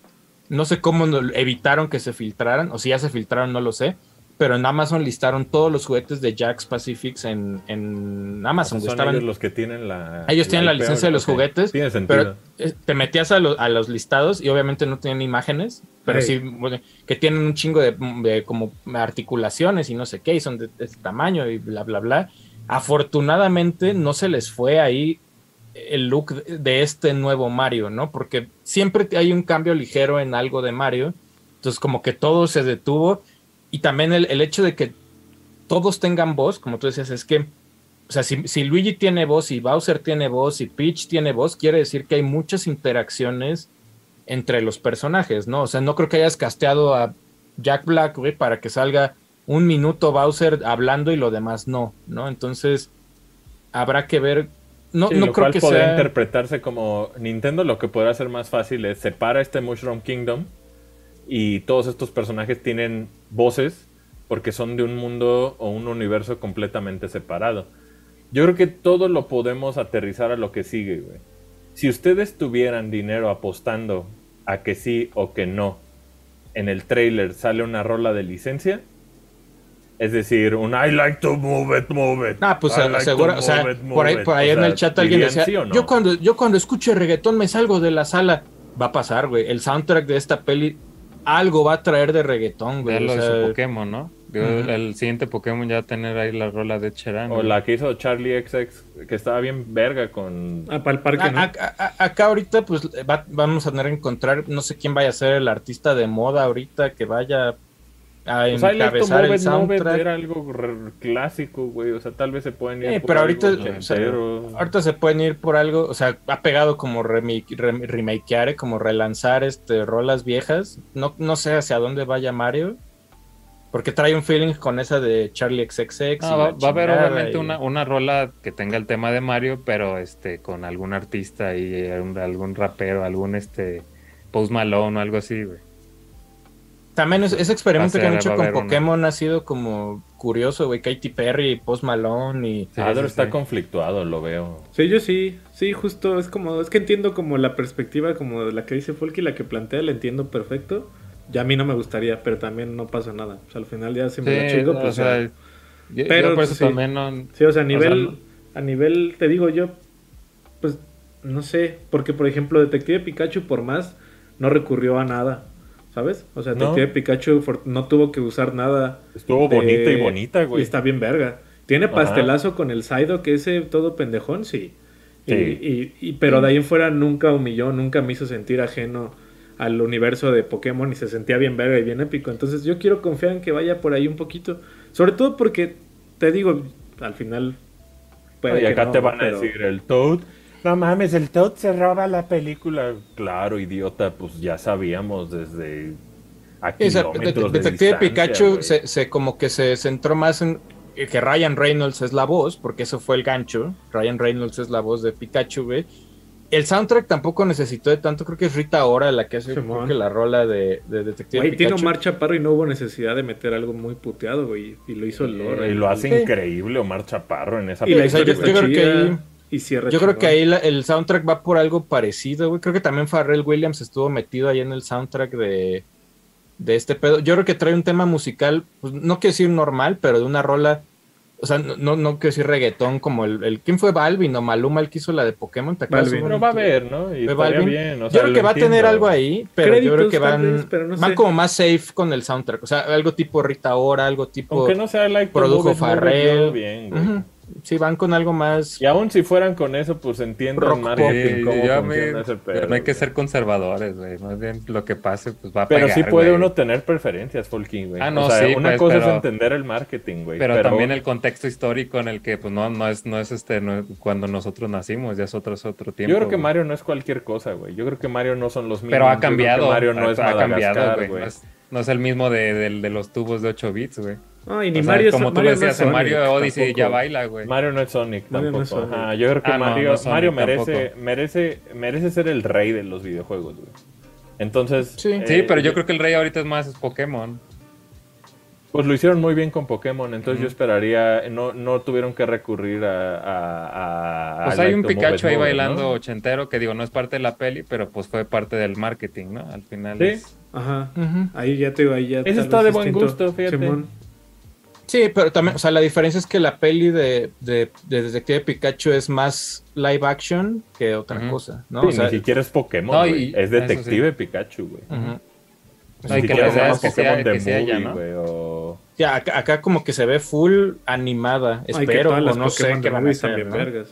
No sé cómo evitaron que se filtraran, o si ya se filtraron, no lo sé. Pero en Amazon listaron todos los juguetes de Jack's Pacifics en, en Amazon.
Son
estaban-
ellos los que tienen la...
ellos tienen la
IP,
licencia de los
ok.
juguetes,
Tiene sentido.
pero eh, te metías a, lo- a los listados y obviamente no tenían imágenes, pero sí bueno, que tienen un chingo de, de como articulaciones y no sé qué, y son de, de este tamaño y bla, bla, bla. Afortunadamente no se les fue ahí el look de- de este nuevo Mario, ¿no? Porque siempre hay un cambio ligero en algo de Mario, entonces como que todo se detuvo y también el, el hecho de que todos tengan voz, como tú decías, es que o sea, si, si Luigi tiene voz y Bowser tiene voz y Peach tiene voz, quiere decir que hay muchas interacciones entre los personajes, ¿no? O sea, no creo que hayas casteado a Jack Black, güey, para que salga un minuto Bowser hablando y lo demás no, ¿no? Entonces, habrá que ver. No,
Sí,
no
lo
creo
cual
que
podría
sea.
interpretarse como Nintendo lo que podrá hacer más fácil es separa este Mushroom Kingdom y todos estos personajes tienen voces porque son de un mundo o un universo completamente separado. Yo creo que todo lo podemos aterrizar a lo que sigue, güey. Si ustedes tuvieran dinero apostando a que sí o que no, en el trailer sale una rola de licencia, es decir, un I like to move it, move it.
Ah, pues
like
seguro, o sea,
it,
por ahí,
move it.
por ahí
O
en
sea,
el chat alguien
¿dirían
decía,
sí o no?
yo cuando yo cuando escuche reggaetón me salgo de la sala. Va a pasar, güey. El soundtrack de esta peli algo va a traer de reggaetón,
Ya
güey.
lo
o
hizo
sea,
Pokémon, ¿no? El siguiente Pokémon ya va a tener ahí la rola de Cheran.
O la que hizo Charlie XX, que estaba bien verga con...
Ah, para el parque,
a-
¿no?
a- a- acá ahorita, pues va- vamos a tener que encontrar, no sé quién vaya a ser el artista de moda ahorita que vaya a
like to
encabezar el
it
soundtrack.
era algo clásico, güey. O sea, tal vez se pueden ir
Eh,
por
pero
algo
ahorita, o sea, ahorita se pueden ir por algo, o sea, ha pegado como remake, rem- remakear, eh, como relanzar este rolas viejas. No, no sé hacia dónde vaya Mario, porque trae un feeling con esa de Charlie XXX.
No, va, va a haber obviamente
y-
una, una rola que tenga el tema de Mario, pero este con algún artista y eh, algún, algún rapero, algún este Post Malone o algo así, güey.
También es- ese experimento que han hecho con
una.
Pokémon ha sido como curioso, güey. Katy Perry, Post Malone y...
Sí,
Adro
sí,
está
sí.
conflictuado, lo veo.
Sí, yo sí, sí, justo, es como, es que entiendo como la perspectiva como de la que dice Folk y la que plantea, la entiendo perfecto. Ya a mí no me gustaría, pero también no pasa nada. O sea, al final ya si me la
Sí,
chingo,
o
pues
sea,
ya.
yo-
Pero
yo por eso
sí.
también no...
Sí, o sea, a nivel,
no-
a nivel, te digo yo, pues, no sé, porque por ejemplo, Detective Pikachu por más no recurrió a nada, ¿sabes? O sea,
No.
Detective Pikachu no tuvo que usar nada.
Estuvo
de-
bonita y bonita, güey.
Y está bien verga. Tiene
Ajá.
pastelazo con el Saido, que ese todo pendejón, sí.
Sí.
y- y- pero de ahí en fuera nunca humilló, nunca me hizo sentir ajeno al universo de Pokémon y se sentía bien verga y bien épico. Entonces yo quiero confiar en que vaya por ahí un poquito. Sobre todo porque, te digo, al final... puede
y acá
no,
te van
pero-
a decir, el Toad. No mames, el Toad se roba la película. Claro, idiota, pues ya sabíamos desde a kilómetros de
Detective Pikachu se, se como que se centró más en eh, que Ryan Reynolds es la voz, porque eso fue el gancho. Ryan Reynolds es la voz de Pikachu, güey. El soundtrack tampoco necesitó de tanto, creo que es Rita Ora la que hace creo que la rola de, de Detective
Güey, tiene
Pikachu.
Omar Chaparro y no hubo necesidad de meter algo muy puteado, güey. Y lo hizo el lore.
Y lo hace
Sí.
increíble Omar Chaparro en esa
Y la historia
yo-
está
yo creo que
chida y cierra
Yo creo
chingón.
que ahí la- el soundtrack va por algo parecido, güey. Creo que también Pharrell Williams estuvo metido ahí en el soundtrack de, de este pedo. Yo creo que trae un tema musical, pues, no quiero decir normal, pero de una rola. O sea, no, no, no quiero decir reggaetón como el, el. ¿Quién fue Balvin o Maluma el que hizo la de Pokémon? ¿Te acuerdas?
Balvin.
Pero va a haber, ¿no? Y
fue
estaría
Balvin.
bien. o
yo
sea,
creo
lo
que va a tener algo ahí, pero yo creo que van,
vez, pero no
van
sé.
como más safe con el soundtrack. O sea, algo tipo Rita Ora, algo tipo.
Aunque no sea like
produjo Farrell.
yo bien, güey.
Ujú. Sí, van con algo más.
Y aún si fueran con eso, pues cómo funciona
me-
ese
pero
pedo,
no hay que ser conservadores, güey. Más bien lo que pase, pues va a
Pero
pegar,
sí puede uno tener preferencias, Folking, güey.
Ah, no,
o sea,
sí,
una
pues,
cosa
pero-
es entender el marketing, güey.
Pero, también el contexto histórico en el que, pues, no, no es, no es este, no es cuando nosotros nacimos, ya es otro, es otro tiempo.
Yo creo que. Mario no es cualquier cosa, güey. Yo creo que Mario no son los mismos.
Pero ha cambiado.
Mario no
ha,
es
ha cambiado, güey. No es, no es el mismo de, del- de los tubos de 8 bits, güey.
No, y ni
O sea,
Mario es-
como tú
Mario no
decías,
es
en Mario
Sonic,
Odyssey
tampoco.
ya baila, güey.
Mario no es Sonic
Mario no
tampoco.
es Sonic.
Ajá, yo creo que
Ah, no,
Mario,
no
Mario merece,
tampoco.
merece, merece ser el rey de los videojuegos, güey. Entonces,
Sí.
eh,
Sí, pero yo creo que el rey ahorita es más es Pokémon.
Pues lo hicieron muy bien con Pokémon, entonces yo esperaría, no, no tuvieron que recurrir a... a, a-
Pues
a
hay
like
un Pikachu ahí bailando
¿no?
ochentero, que digo, no es parte de la peli, pero pues fue parte del marketing, ¿no? Al final
Sí.
es-
Ajá. Ahí ya te digo, ahí ya. Tal
está de buen gusto, fíjate.
Simón.
Sí, pero también, o sea, la diferencia es que la peli de, de, de Detective Pikachu es más live action que otra cosa, ¿no?
Sí,
o sea,
ni siquiera es Pokémon,
No, y-
es Detective Pikachu, güey.
ujú.
No, y que la es que sea-
Pokémon
que
The
sea ella,
Movie,
¿no?
güey, o-
Ya, acá, acá como que se ve full animada, espero, o no sé qué
de
van a hacer,
bien
¿no?
vergas.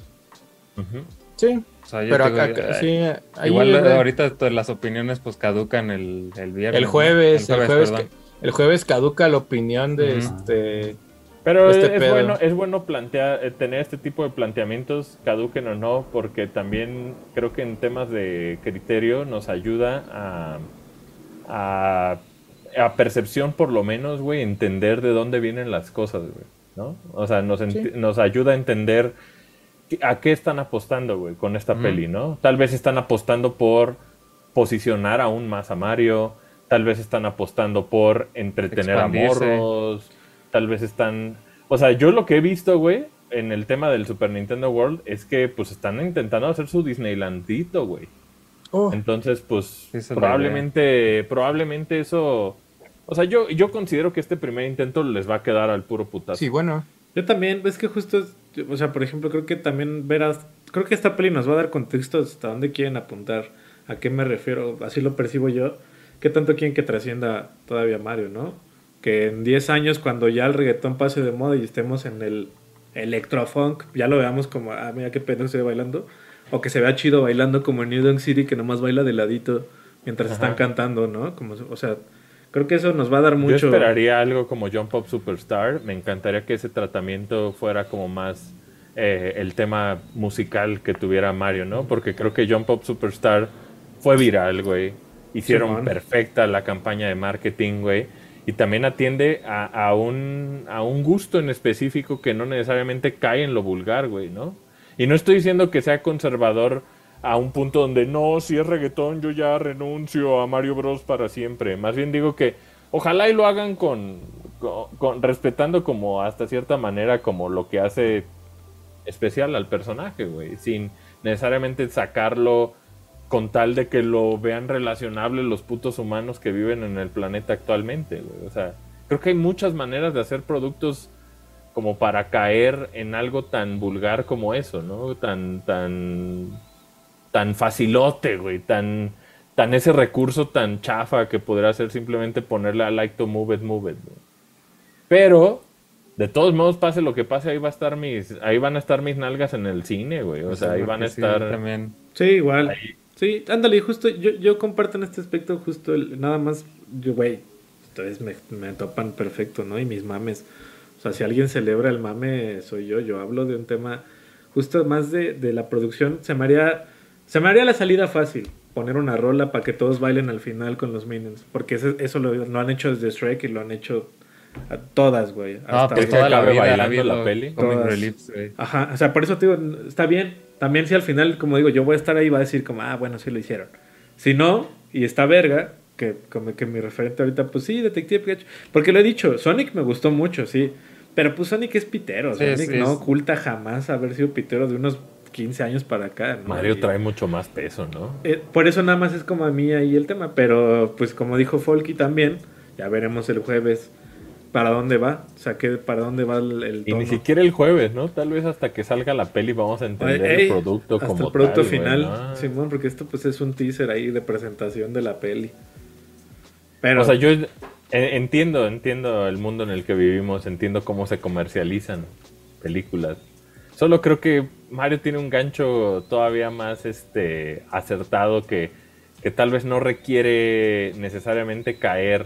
Sí,
o sea, yo
pero
digo,
acá, acá- sí, ahí
Igual
de-
ahorita todas las opiniones pues caducan el, el viernes.
el
¿no?
jueves, el jueves. El jueves caduca la opinión de este
Pero
Este
es,
pedo.
bueno, es bueno plantear, eh, tener este tipo de planteamientos, caduquen o no, porque también creo que en temas de criterio nos ayuda a, a a percepción por lo menos, güey, entender de dónde vienen las cosas, güey, ¿no? O sea, nos, nos ayuda a entender a qué están apostando, güey, con esta peli, ¿no? Tal vez están apostando por posicionar aún más a Mario, tal vez están apostando por entretener a morros, tal vez están... O sea, yo lo que he visto, güey, en el tema del Super Nintendo World es que pues están intentando hacer su Disneylandito, güey.
Oh,
Entonces, pues probablemente, probablemente eso. O sea, yo, yo considero que este primer intento les va a quedar al puro putazo.
sí, bueno.
Yo también, es que justo, o sea, por ejemplo, creo que también verás, creo que esta peli nos va a dar contexto hasta dónde quieren apuntar, a qué me refiero, así lo percibo yo, qué tanto quieren que trascienda todavía Mario, ¿no? Que en 10 años, cuando ya el reggaetón pase de moda y estemos en el electrofunk, ya lo veamos como, ah, mira qué pedo se ve bailando, o que se vea chido bailando como en New Dunk City, que nomás baila de ladito mientras
Ajá.
están cantando, ¿no? Como, o sea, creo que eso nos va a dar
Yo
mucho...
esperaría algo como Jump Up Superstar. Me encantaría que ese tratamiento fuera como más eh, el tema musical que tuviera Mario, ¿no? Porque creo que Jump Up Superstar fue viral, güey. Hicieron perfecta la campaña de marketing, güey. Y también atiende a, a un, a un gusto en específico que no necesariamente cae en lo vulgar, güey, ¿no? Y no estoy diciendo que sea conservador a un punto donde no, si es reggaetón yo ya renuncio a Mario Bros para siempre. Más bien digo que ojalá y lo hagan con, con, con- respetando como hasta cierta manera como lo que hace especial al personaje, güey, sin necesariamente sacarlo con tal de que lo vean relacionable los putos humanos que viven en el planeta actualmente, güey. O sea, creo que hay muchas maneras de hacer productos como para caer en algo tan vulgar como eso, ¿no? Tan, tan, tan facilote, güey, tan, tan ese recurso tan chafa que podría ser simplemente ponerle a like to move it, move it, güey. Pero, de todos modos, pase lo que pase, ahí va a estar mis, ahí van a estar mis nalgas en el cine, güey. O sea, ahí van a
Sí,
estar.
también.
Sí, igual. Sí, ándale, justo yo, yo comparto en este aspecto justo el, nada más, yo, güey, ustedes me, me topan perfecto, ¿no? Y mis mames. O sea, si alguien celebra el mame, soy yo. Yo hablo de un tema justo más de, de la producción. Se me haría, se me haría la salida fácil. Poner una rola para que todos bailen al final con los minions. Porque eso, eso lo, lo han hecho desde Shrek y lo han hecho a todas, güey.
No,
hasta
pues toda la vida
bailando
habido
la peli.
reliefs, güey.
Ajá, o sea, por eso te digo, está bien. También si al final, como digo, yo voy a estar ahí, va a decir como, ah, bueno, sí lo hicieron. Si no, y está verga, que como que mi referente ahorita, pues sí, Detective Pikachu. Porque lo he dicho, Sonic me gustó mucho, sí. Pero pues Sonic es pitero.
Sí,
Sonic
sí,
no
es-
oculta jamás haber sido pitero de unos 15 años para acá. ¿no?
Mario
Y-
trae mucho más peso, ¿no?
eh, por eso nada más es como a mí ahí el tema. Pero pues como dijo Folky también, ya veremos el jueves para dónde va. O sea, que para dónde va el, el
Y ni siquiera el jueves, ¿no? Tal vez hasta que salga la peli vamos a entender
Ey,
el producto
hasta
como
el producto
tal,
final. Simón, porque esto pues es un teaser ahí de presentación de la peli. Pero
O sea, yo entiendo, entiendo el mundo en el que vivimos, entiendo cómo se comercializan películas. Solo creo que Mario tiene un gancho todavía más este acertado que, que tal vez no requiere necesariamente caer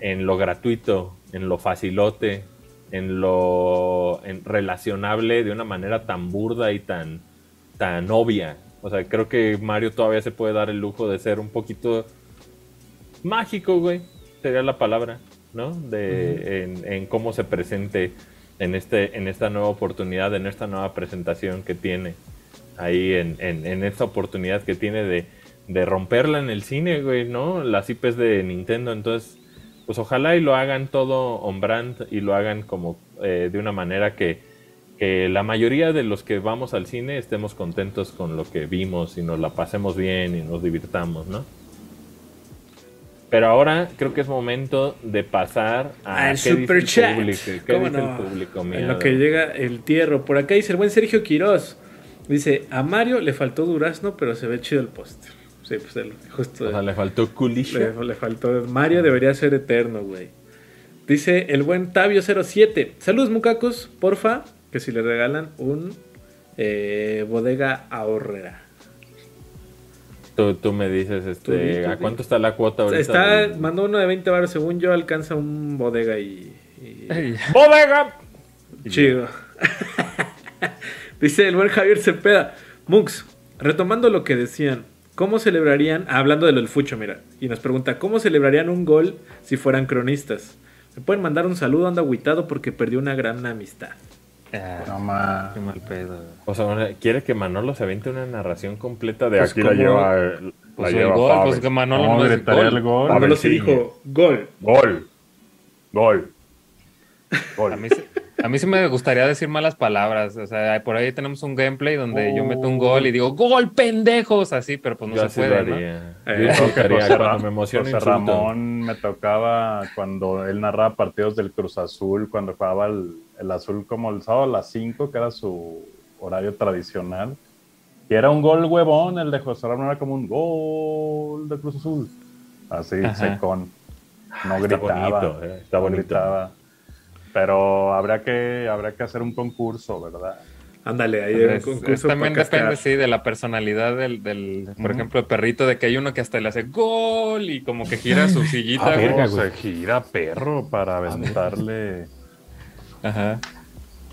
en lo gratuito, en lo facilote, en lo en relacionable de una manera tan burda y tan, tan obvia. O sea, creo que Mario todavía se puede dar el lujo de ser un poquito mágico, güey, sería la palabra, ¿no? De, en, en cómo se presente en, este, en esta nueva oportunidad, en esta nueva presentación que tiene ahí, en, en, en esta oportunidad que tiene de, de romperla en el cine, güey, ¿no? Las IPs de Nintendo, entonces, pues ojalá y lo hagan todo on brand y lo hagan como eh, de una manera que, que la mayoría de los que vamos al cine estemos contentos con lo que vimos y nos la pasemos bien y nos divirtamos, ¿no? Pero ahora creo que es momento de pasar a
al super chat.
público. ¿Qué
¿Cómo
dice
no?
el público?
En lo que llega el tierro. Por acá dice el buen Sergio Quiroz. Dice, a Mario le faltó durazno, pero se ve chido el póster. Sí, pues el- justo.
O sea, le faltó culisha.
Le, le faltó. Mario debería ser eterno, güey. Dice el buen Tabio07. Saludos, mucacos. Porfa, que si le regalan un eh, bodega ahorrera.
Tú, tú me dices, este,
tú
¿a cuánto está la cuota ahorita?
Está,
del-
mandó uno de 20 baros. Según yo, alcanza un bodega y.
¡Bodega!
Chido. *laughs* Dice el buen Javier Cepeda. Mux, retomando lo que decían, ¿cómo celebrarían? ah, hablando de lo del fucho, mira. Y nos pregunta, ¿cómo celebrarían un gol si fueran cronistas? Me pueden mandar un saludo, ando agüitado porque perdió una gran amistad.
Ah,
No más.
qué mal pedo.
O sea, quiere que Manolo se aviente una narración completa de
Pues
aquí
aquí
la
la
lleva.
lleva, la
Pues el
lleva
gol,
Pavel.
pues que Manolo
¿Cómo
no dice
gritaría
gol.
el gol?
Pablo sí dijo, gol.
Gol. Gol. Gol.
A mí, sí- a mí sí me gustaría decir malas palabras. O sea, por ahí tenemos un gameplay donde yo meto un gol y digo, ¡Gol, pendejos! Así, pero pues no
Yo
se puede, ¿no?
Eh,
Yo
que José,
me
José. Ramón me tocaba cuando él narraba partidos del Cruz Azul, cuando jugaba el, el Azul como el sábado a las 5, que era su horario tradicional. Y era un gol huevón, el de José Ramón era como un gol de Cruz Azul. Así,
Ajá.
secón. No
Está
gritaba.
bonito, eh, está
no
bonito.
gritaba. Pero habría que, habría que hacer un concurso, ¿verdad?
Ándale, ahí hay un concurso
también
para
depende, sí, de la personalidad del, del por ejemplo, el perrito, de que hay uno que hasta le hace gol y como que gira su sillita.
Ah,
güey.
verga,
Oh,
güey.
se gira perro para aventarle.
Ajá.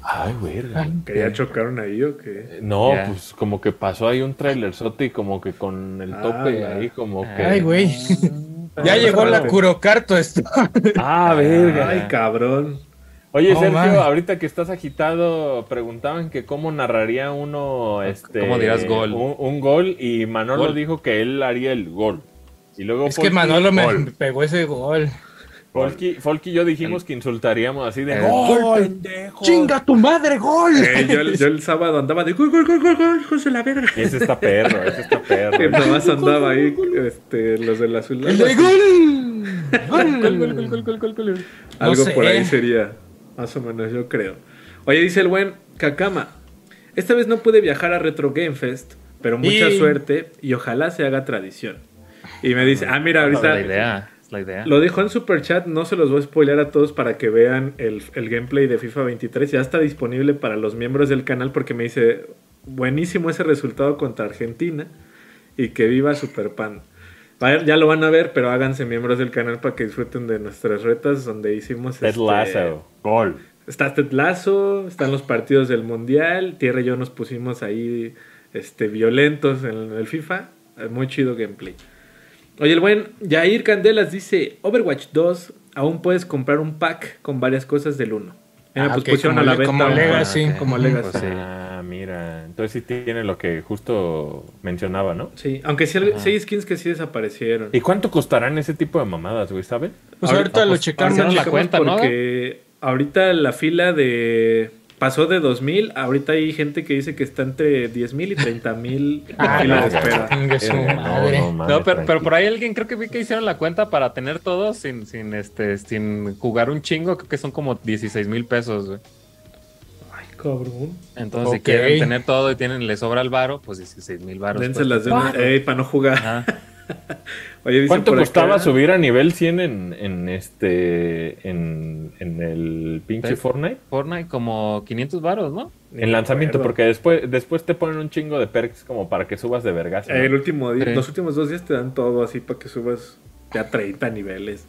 Ay, verga.
¿Que ya chocaron ahí o qué?
No,
Ya.
pues como que pasó ahí un trailerzote y como que con el
Ah,
tope
la-
ahí como que...
Ay, güey. *laughs* Ya
Ah,
llegó la. Curocarto esto.
Ah, verga.
Ay, cabrón.
Oye,
No,
Sergio,
man.
ahorita que estás agitado, preguntaban que cómo narraría uno este
¿Cómo dirás gol?
Un, un gol y Manolo
Gol.
dijo que él haría el gol. Y luego
Es que Manolo me
Gol.
pegó ese gol.
Folky, Folky y yo dijimos que insultaríamos así de
El
gol, pendejo.
¡Chinga tu madre, gol!
Eh, yo, el- yo el sábado andaba de gol, gol, gol, gol, gol, hijos de la verga.
Ese está perro, ese está perro.
Y nomás andaba ahí, este, los del azul.
¡El de gol! ¡Gol! *laughs*
Gol, gol, gol, gol, gol, gol, gol.
Algo
sé.
por ahí sería, más o menos, yo creo. Oye, dice el buen Kakama. Esta vez no pude viajar a Retro Game Fest, pero mucha
Y-
suerte y ojalá se haga tradición. Y me dice, ah, mira, ahorita
la idea, la idea.
lo dijo en Super Chat, no se los voy a spoiler a todos para que vean el, el gameplay de FIFA 23. Ya está disponible para los miembros del canal porque me dice, buenísimo ese resultado contra Argentina y que viva Super Pan. Va- Ya lo van a ver, pero háganse miembros del canal para que disfruten de nuestras retas donde hicimos...
Ted
este,
Lasso.
Gol.
Está Ted Lasso, están los partidos del Mundial, Tierra y yo nos pusimos ahí este, violentos en el FIFA. Muy chido gameplay. Oye, el buen Jair Candelas dice, Overwatch 2, aún puedes comprar un pack con varias cosas del 1. Mira,
Ah,
pues
ok,
pusieron
como
a la venta
como Legacy.
Ah, ok.
como Legacy.
Pues sí.
Mira. Entonces sí tiene lo que justo mencionaba, ¿no?
Sí, aunque sí, sí hay skins que sí desaparecieron.
¿Y cuánto costarán ese tipo de mamadas, güey, saben?
Pues
Ahorita-
ahorita lo checamos.
ahorita la cuenta, ¿no?
Porque ahorita la fila de... Pasó de 2000, ahorita hay gente que dice que está entre 10.000 y 30.000 en *laughs*
Ah,
fila de
no,
espera.
madre.
mames,
No, pero, pero por ahí alguien creo que vi que hicieron la cuenta para tener todo sin, sin este, sin jugar un chingo, creo que son como 16 mil pesos, güey.
Cabrón.
Entonces, si quieren tener todo y tienen, les sobra el varo, pues 16 mil varos.
Dénselas de
cuesta.
una... Ey, para no jugar.
Ajá. *laughs*
Oye, dice
¿Cuánto costaba
acá-
subir a nivel 100 en, en este en, en el pinche
Pues,
Fortnite?
Fortnite como 500 varos, ¿no?
Ni
En lanzamiento,
acuerdo.
porque después, después te ponen un chingo de perks como para que subas de vergas. ¿no?
Eh, el último día,
Sí.
los últimos dos días te dan todo así para que subas ya 30 niveles.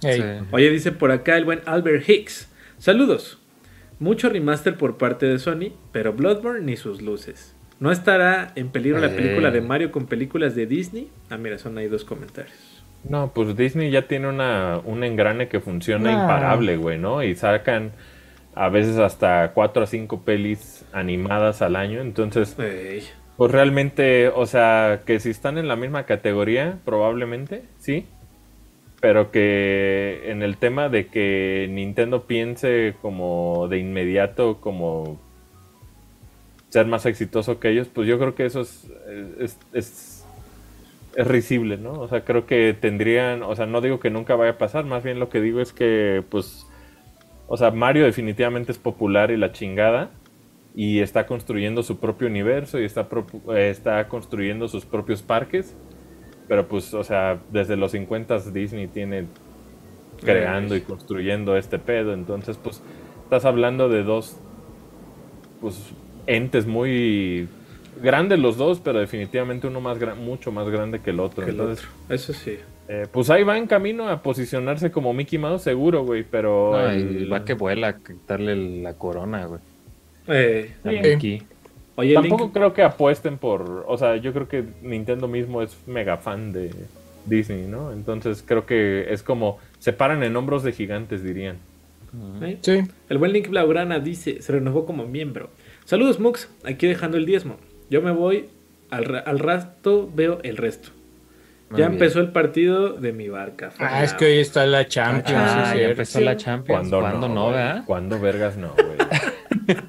Sí.
Oye, dice por acá el buen Albert Hicks. Saludos. Mucho remaster por parte de Sony, pero Bloodborne ni sus luces. ¿No estará en peligro la
Eh.
película de Mario con películas de Disney? Ah, mira, son ahí dos comentarios.
No, pues Disney ya tiene una, un engrane que funciona
Nah.
imparable, güey, ¿no? Y sacan a veces hasta 4 a 5 pelis animadas al año. Entonces,
Ey.
pues realmente, o sea, que si están en la misma categoría, probablemente, sí. Pero que en el tema de que Nintendo piense como de inmediato, como ser más exitoso que ellos, pues yo creo que eso es, es, es, risible, ¿no? O sea, creo que tendrían, o sea, no digo que nunca vaya a pasar, más bien lo que digo es que, pues, o sea, Mario definitivamente es popular y la chingada, y está construyendo su propio universo y está, eh, está construyendo sus propios parques, pero pues, o sea, desde los 50 Disney tiene creando y construyendo este pedo, entonces, pues, estás hablando de dos, pues, entes muy grandes los dos, pero definitivamente uno más gran- mucho más grande que el otro.
Que el
Entonces,
otro. Eso sí.
eh, pues ahí va en camino a posicionarse como Mickey Mouse seguro, güey, pero...
No,
el-
va que vuela a quitarle la corona, güey.
Eh,
A. Mickey.
Oye,
Tampoco
Link,
creo que apuesten por. O sea, yo creo que Nintendo mismo es mega fan de Disney, ¿no? Entonces creo que es como. Se paran en hombros de gigantes, dirían.
¿eh?
Sí.
El buen Link Blaugrana dice, se renovó como miembro. Saludos, Mux, aquí dejando el diezmo. Yo me voy, al, al rato veo el resto.
Muy
ya
bien.
empezó el partido de mi barca.
Ah, es que hoy está la Champions.
Ah,
sí,
ya empezó la Champions.
¿Cuándo,
¿Cuándo,
no?
no, verdad?
¿Cuándo vergas no, güey? *laughs*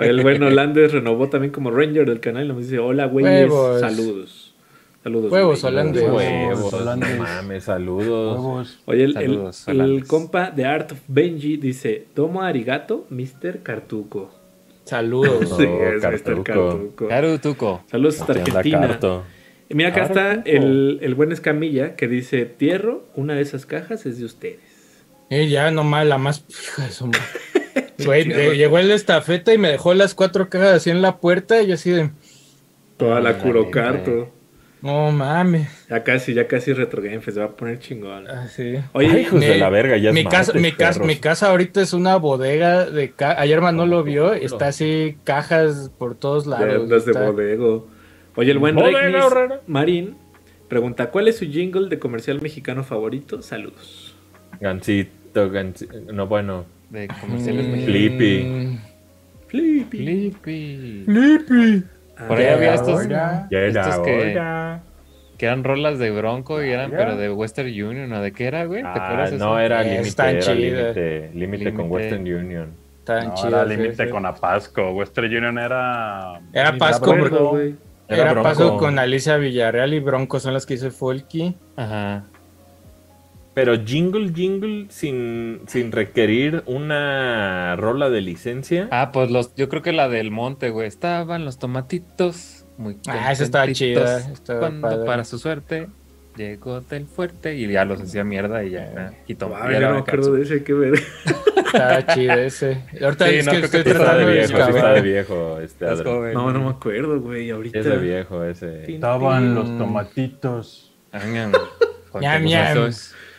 El buen Holandes renovó también como Ranger del canal y nos dice, hola, güeyes, saludos. Saludos.
Huevos
güey.
holandes.
Huevos, no mames, saludos.
Huevos.
Oye, el, el-
Saludos,
el compa de Art of Benji dice, tomo arigato, Mr. Cartuco.
Saludos.
No, *laughs*
sí, es
Cartuco.
Mr. Cartuco.
Claro, Tuco.
Saludos hasta
¿Qué onda,
Argentina. Mira, acá está
Cartuco.
el, el buen Escamilla que dice, Tierro, una de esas cajas es de ustedes.
Y ya nomás la más. Hija de su madre. *laughs* Güey, eh, llegó el estafeta y me dejó las cuatro cajas así en la puerta y yo así de.
Toda la Curocarto.
No mames.
Ya casi, ya casi Retro Game Fest, se va a poner chingón.
Así.
Oye,
Ay, hijos de la verga, ya es
mi, casa,
martes,
mi, casa, mi casa ahorita es una bodega de ca- ayer Manuel lo vio, está así cajas por todos lados.
las de bodego. Oye, el buen
Bodega.
Marín pregunta, ¿cuál es su jingle de comercial mexicano favorito? Saludos.
Gancito, gancito. No, bueno.
De comerciales
Mm,
mexicanos.
Flippy.
Flippy.
Flippy.
Flippy.
Por ahí había estos.
Ya era
estos que, que eran rolas de Bronco y eran, pero de Western Union, ¿o de qué era, güey? ¿Te
Ah,
acuerdas
no
eso?
era límite, límite. Límite con. Western Union.
Tan
No,
chido.
era límite
sí.
con Apasco. Western Union era.
Era Pasco,
güey.
Era
Era, con Alicia Villarreal y Bronco son las que hizo Folky.
Ajá.
Pero jingle, jingle, sin, sin requerir una rola de licencia.
Ah, pues los, yo creo que la del monte, güey. Estaban los tomatitos muy
Ah, esa estaba chida, estaba
Cuando
padre.
para su suerte llegó del fuerte y ya los hacía mierda y ya. ah, quitó.
Wow,
ya
yo
era
no me acuerdo de ese, qué ver.
Estaba chido ese. Ahorita
Sí,
es
no,
que
creo
estoy
que
Sí está
tratando
de viejo, está de viejo. *laughs* Este.
No, no me acuerdo, güey, ahorita.
es de viejo ese.
Estaban los tomatitos
Ah, *laughs* ñam.
Ñam.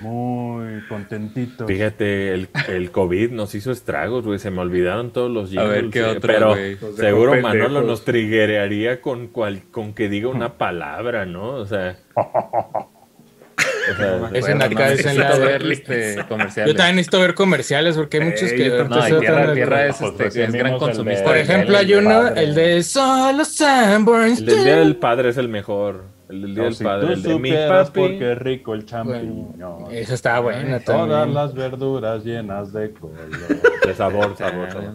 Muy contentitos.
Fíjate, el, el COVID nos hizo estragos, güey. Se me olvidaron todos los
A ver,
jingles,
¿qué
eh,
otro,
Pero seguro
pendejos.
Manolo nos triguearía con, cual, con que diga una palabra, ¿no? O sea... *laughs* o sea,
Ese en
Bueno,
acá
no
es en la
ver este, comerciales.
Yo también necesito ver comerciales porque hay muchos
Ey,
que
yo
No, tierra,
tratan de-
tierra es,
Pues
este,
recién
es gran consumista.
Por ejemplo, hay uno, el de Solo Sanborns.
el del Día del Padre es el mejor. El del Día
No,
del
si
Padre.
tú
El de mi
supieras
papi.
porque es rico el champiñón.
Esa está buena
Todas
también.
las verduras llenas de color. *laughs*
De sabor, sabor, sabor.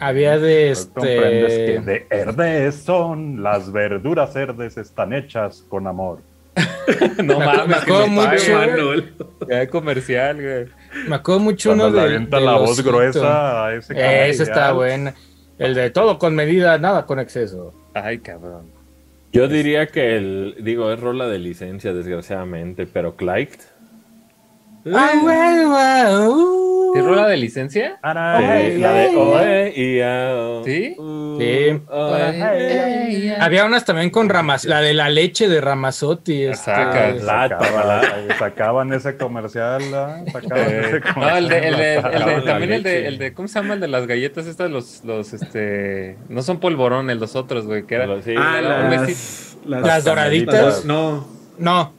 Había de
Pues comprendes que
este.
de herdes son las verduras herdes están hechas con amor. *laughs*
No
Me
mames, que
acuerdo
me
mucho.
Ya de comercial, güey.
Me acuerdo mucho
Cuando
uno
le
de.
avienta
del
la voz
osito.
gruesa a ese
Esa está
ya.
buena. El de todo con medida, nada con exceso.
Ay, cabrón.
Yo diría que el... Digo, es rola de licencia, desgraciadamente. Pero Clyde...
Güey, uh.
¿Sí rola de licencia?
Sí, la de. Oe y
¿Sí?
Sí.
oe.
Había unas también con Ramas, la de la leche de Ramazotti. este,
Sacas.
La-
sacaban, sacaban ese comercial, ¿ah? Sacaban
Eh,
ese
No,
comercial.
el de, el de, el de-
La
también el de,
leche.
el de, ¿cómo se llama el de las galletas estas? Los, los, este, no son polvorones, los otros, güey, que era,
sí,
Ah, las, las,
Las doraditas.
no,
No,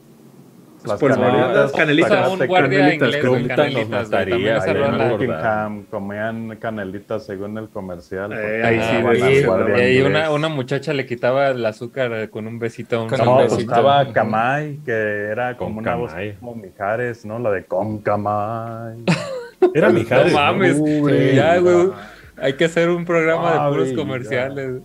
Las
canelitas.
Usa un guardia
canelitas,
inglés, güey,
canelitas,
canelitas,
comían canelitas según el comercial.
Eh, ahí
sí, güey, Y una, una muchacha le quitaba el azúcar con un besito a un
Con
No, pues
besito.
estaba Kamai, que era como una voz como Mijares, ¿no? La de Con Kamai. *laughs*
Era Mijares, ¿no?
mames,
Uy,
ya, güey.
no.
Hay que hacer un programa de puros comerciales.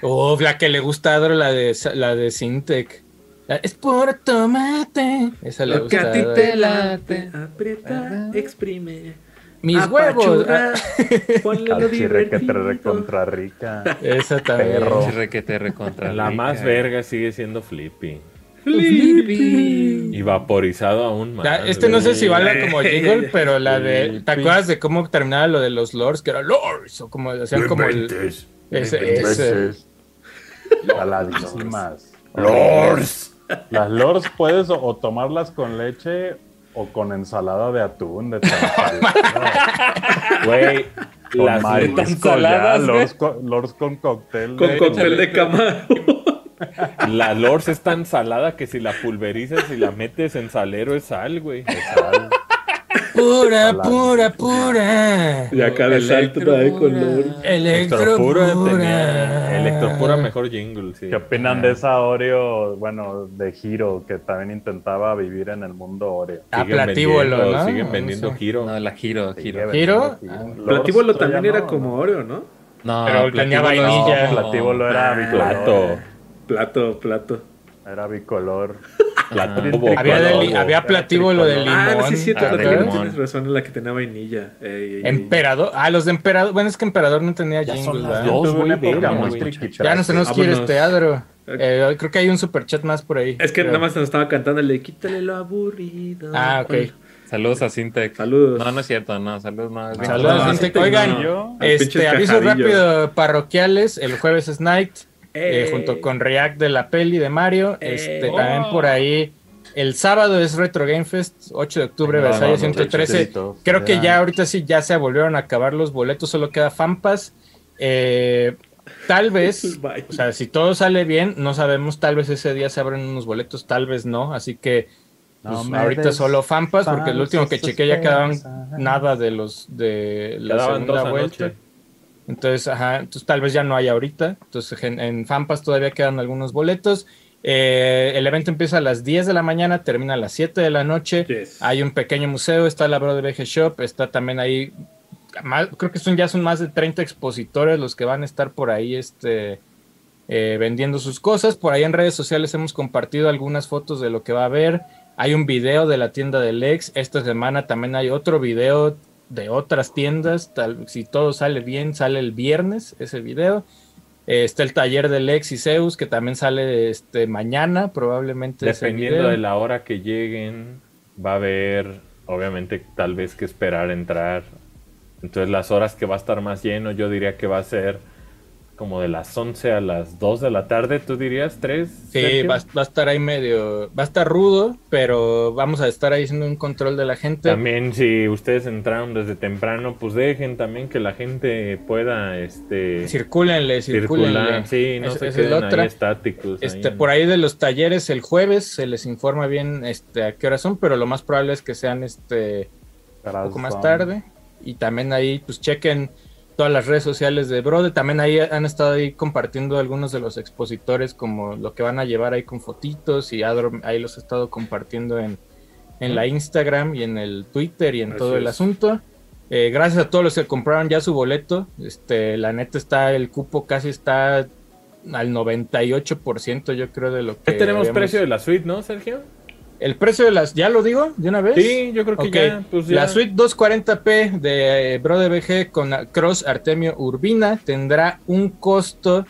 Uf, la que le gusta a Adro, la de, la de Sintec. Es puro tomate. Esa le
Lo que
gusta.
a ti
Adro.
te late, aprieta, exprime.
Mis huevos. ah, *laughs*
Ponle lo divertido.
recontra rica.
Esa también.
Perro.
Chirre que te recontra.
La más verga sigue siendo Flippy.
Flippy.
Y vaporizado aún más.
La- este no sé si vale como jingle, *laughs* pero la de. ¿Te acuerdas de cómo terminaba lo de los lords? Que era lords, o como hacían como el. Ese, ese.
Lords.
Las lors puedes o, o tomarlas con leche o con ensalada de atún. De
Güey,
Con
Las
marisco
tan
ya,
saladas, güey.
lords con, lords con cóctel.
Con
de-
cóctel de camarón.
La Lors es tan salada que si la pulverizas y la metes en salero es sal, güey.
de sal.
Pura, pura, pura.
Y acá de salto trae color.
Electropura tenía.
Electropura.
Electropura mejor jingle, sí.
¿Qué opinan de esa Oreo, bueno, de Hiro, que también intentaba vivir en el mundo Oreo?
Ah,
Siguen
platíbulo,
vendiendo-
¿no?
Siguen vendiendo giro.
No, la giro, giro.
¿Giro? Ah.
Platíbulo también era como. Oreo, ¿no?
No,
Pero tenía vainilla.
no.
Platíbulo era bicolor.
Plato.
Plato, plato.
Era bicolor. *laughs* Había
Había, de li-
lobo.
había platíbulo de limón.
Ah, no, sí, cierto,
Ah, de
platíbulo
limón.
tienes razón, es la que tenía vainilla. Ey, ey, ey.
Emperador. Ah, los de Emperador. Bueno, es que Emperador no tenía
Ya
jingles. Ya no se nos quiere este adro. Eh, creo que hay un superchat más por ahí.
Es que
Creo.
nada más nos estaba cantando el de quítale lo aburrido.
Ah, ok.
Saludos a Sintex.
Saludos.
No, no es cierto, no, saludos no.
Saludos,
No,
gente.
sí,
Oigan,
no.
Este aviso
cajadillo.
rápido parroquiales. El jueves es Night. Eh,
Ey.
junto con React de la peli de Mario. Este,
Ey.
También por ahí. El sábado es Retro Game Fest, 8 de octubre,
va,
Versalles
vamos,
113.
chistecitos,
Creo que
ya.
ahorita sí ya se volvieron a acabar los boletos, solo queda Fampas. Eh, tal *laughs* vez, o sea, si todo sale bien, no sabemos, tal vez ese día se abren unos boletos, tal vez no, así que
No
pues, ahorita solo Fampas, porque el último que chequé ya quedaban nada de los de la
Quedaban
segunda
dos
vuelta.
anoche.
Entonces, ajá, entonces tal vez ya no hay ahorita. Entonces en, en Fampas todavía quedan algunos boletos. Eh, el evento empieza a las 10 de la mañana, termina a las 7 de la noche.
Yes.
Hay un pequeño museo, está la Brother VG Shop, está también ahí. más- creo que son ya son más de 30 expositores los que van a estar por ahí este, eh, vendiendo sus cosas. Por ahí en redes sociales hemos compartido algunas fotos de lo que va a haber. Hay un video de la tienda del ex. Esta semana también hay otro video de otras tiendas. Tal, si todo sale bien, sale el viernes ese video. Eh, está el taller del Zeus, que también sale este, mañana, probablemente.
Dependiendo de la hora que lleguen, va a haber, obviamente, tal vez que esperar entrar. Entonces, las horas que va a estar más lleno, yo diría que va a ser como de las 11 a las 2 de la tarde, ¿tú dirías? ¿3?
Sí, va, va a estar ahí medio, va a estar rudo, pero vamos a estar ahí haciendo un control de la gente.
También si ustedes entraron desde temprano, pues dejen también que la gente pueda este
Circúlenle, circúlenle.
circular. Sí, no
Esa-
se
es
queden ahí estáticos.
Este,
ahí en-
por ahí de los talleres el jueves se les informa bien este, a qué hora son, pero lo más probable es que sean este un poco más tarde. Y también ahí, pues chequen todas las redes sociales de Brode. También ahí han estado ahí compartiendo algunos de los expositores, como lo que van a llevar ahí con fotitos. Y Adro ahí los he estado compartiendo en, en la Instagram y en el Twitter y en
Así
todo el
es.
asunto. Eh, gracias a todos los que compraron ya su boleto. Este, la neta está, el cupo casi está al 98% yo creo de lo que...
Ya tenemos
habíamos-
precio de la suite, ¿no, Sergio?
El precio de las... ¿Ya lo digo de una vez?
Sí, yo creo que ya, pues ya.
La suite 240p de eh, Brode BG con Cross Artemio Urbina tendrá un costo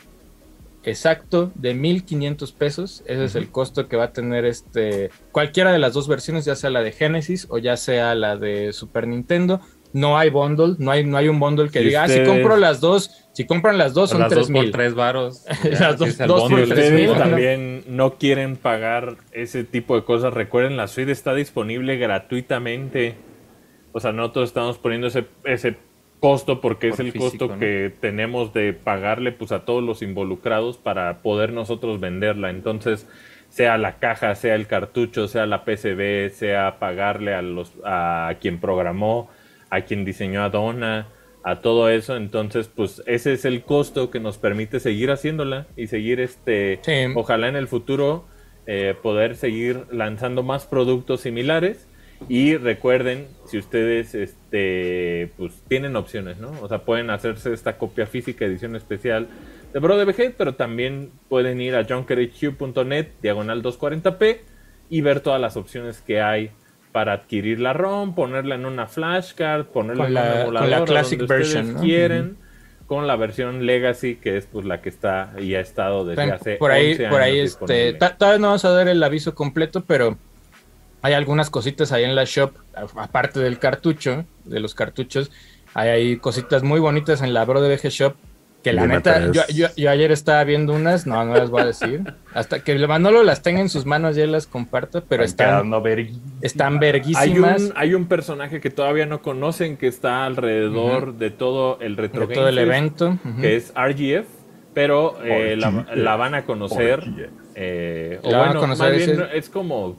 exacto de 1500 pesos. Ese es el costo que va a tener este cualquiera de las dos versiones, ya sea la de Genesis o ya sea la de Super Nintendo. No hay bundle, no hay, no hay un bundle que diga, ah, si compro las dos, si compran las dos son
las dos por
3000.
tres varos. *laughs*
Las dos- por tres mil,
también no quieren pagar ese tipo de cosas, recuerden, la suite está disponible gratuitamente. O sea, nosotros estamos poniendo ese, ese costo porque es el
físico,
costo
¿no?
que tenemos de pagarle pues a todos los involucrados para poder nosotros venderla. Entonces, sea la caja, sea el cartucho, sea la PCB, sea pagarle a los a quien programó, a quien diseñó a Donna, a todo eso. Entonces, pues ese es el costo que nos permite seguir haciéndola y seguir este
Sí.
ojalá en el futuro eh, poder seguir lanzando más productos similares y recuerden si ustedes este pues tienen opciones no o sea pueden hacerse esta copia física edición especial de Bro DBG pero también pueden ir a junkerhq.net diagonal 240p y ver todas las opciones que hay para adquirir la ROM, ponerla en una flashcard, ponerla
Con
en
la-
un
con la classic
donde
version, ¿no?
quieren, con la versión Legacy, que es pues la que está y ha estado desde hace
por ahí,
11
por ahí, este, todavía no vamos a dar el aviso completo, pero hay algunas cositas ahí en la shop, aparte del cartucho, de los cartuchos, hay ahí cositas muy bonitas en la Bro de VG Shop Que la neta, yo, yo- yo ayer estaba viendo unas, no, no las voy a decir. Hasta que el Manolo las tenga en sus manos y él las comparta, pero
Están
están, están
Hay
verguísimas.
un, hay un personaje que todavía no conocen que está alrededor de todo el retro
de todo el evento.
que es RGF, pero eh, la,
RGF.
la van a conocer. Eh, o
La van a conocer,
más bien es como.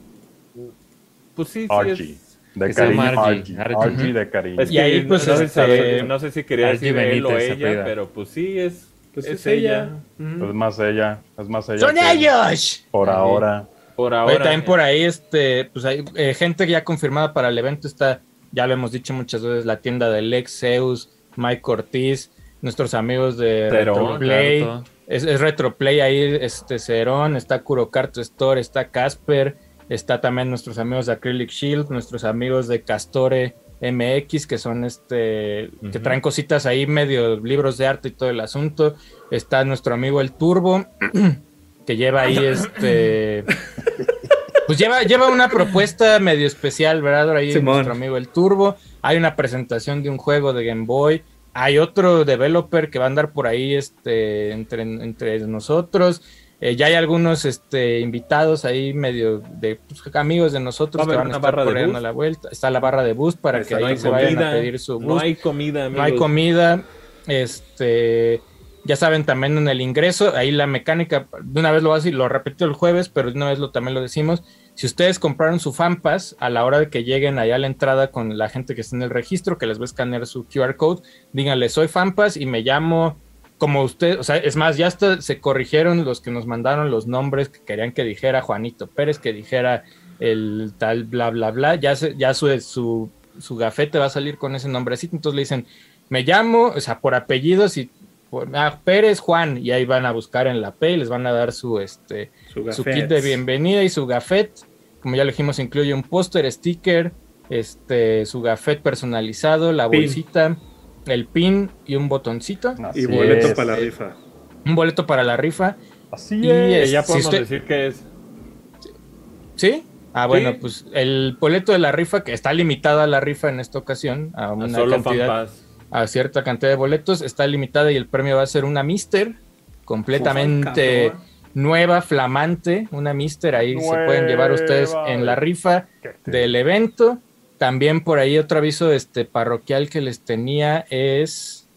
Pues sí, sí.
Archie.
Es,
De
Que se llama
cariño, de cariño.
es
Y ahí, pues,
no, sé
este-
si- no sé si quería
Archie
decir él o ella, pero pues sí, es,
Pues
es, ella.
Es más ella. Es más ella.
¡Son ellos!
Por ahora.
Por
Oye,
ahora.
también por ahí, este, pues hay eh, gente ya confirmada para el evento está, ya lo hemos dicho muchas veces, la tienda de Lex, Zeus, Mike Ortiz, nuestros amigos de
Cerón,
Retroplay,
claro.
es, es Retroplay ahí, este Cerón, está Kurokarto Store, está Casper, está también nuestros amigos de Acrylic Shield, nuestros amigos de Castore MX, que son este, que traen cositas ahí, medio libros de arte y todo el asunto, está nuestro amigo el Turbo, *clears throat* que lleva ahí este... *laughs* Pues lleva, lleva una propuesta medio especial, ¿verdad? Ahí
Simón.
nuestro amigo el Turbo. Hay una presentación de un juego de Game Boy. Hay otro developer que va a andar por ahí este, entre, entre nosotros. Eh, ya hay algunos este, invitados ahí medio de pues, amigos de nosotros
¿Va a
que van a estar
boost?
la vuelta. Está la barra de bus para que
no
ahí vayan a pedir su
No
boost.
hay comida,
No hay
amigos.
comida. Este, ya saben también en el ingreso, ahí la mecánica, de una vez lo voy a decir, lo repetió el jueves, pero de una vez lo también lo decimos. Si ustedes compraron su FanPass, a la hora de que lleguen allá a la entrada con la gente que está en el registro, que les va a escanear su QR code, díganle, soy FanPass y me llamo como usted, o sea, es más, ya hasta se corrigieron los que nos mandaron los nombres que querían que dijera Juanito Pérez, que dijera el tal bla bla bla, ya, se- ya su, su, su gafete va a salir con ese nombrecito, entonces le dicen, me llamo, o sea, por apellidos y por, ah, Pérez Juan, y ahí van a buscar en la P y les van a dar su este
Su
kit de bienvenida y su gafet. Como ya lo dijimos, incluye un póster, sticker, este, su gafet personalizado, la
Pin.
bolsita, el pin y un botoncito.
Así
Y boleto
es.
para la rifa.
Un boleto para la rifa.
Así
Y
es.
es-
Ya
Si
podemos
usted-
decir que es.
¿Sí? Ah, bueno,
Sí.
pues el boleto de la rifa, que está limitada la rifa en esta ocasión, a
a
una
solo
cantidad, a cierta cantidad de boletos, está limitada y el premio va a ser una Mister completamente
Cabrón.
nueva, flamante, una Mister, ahí se pueden llevar ustedes en la rifa del evento. También por ahí otro aviso este parroquial que les tenía es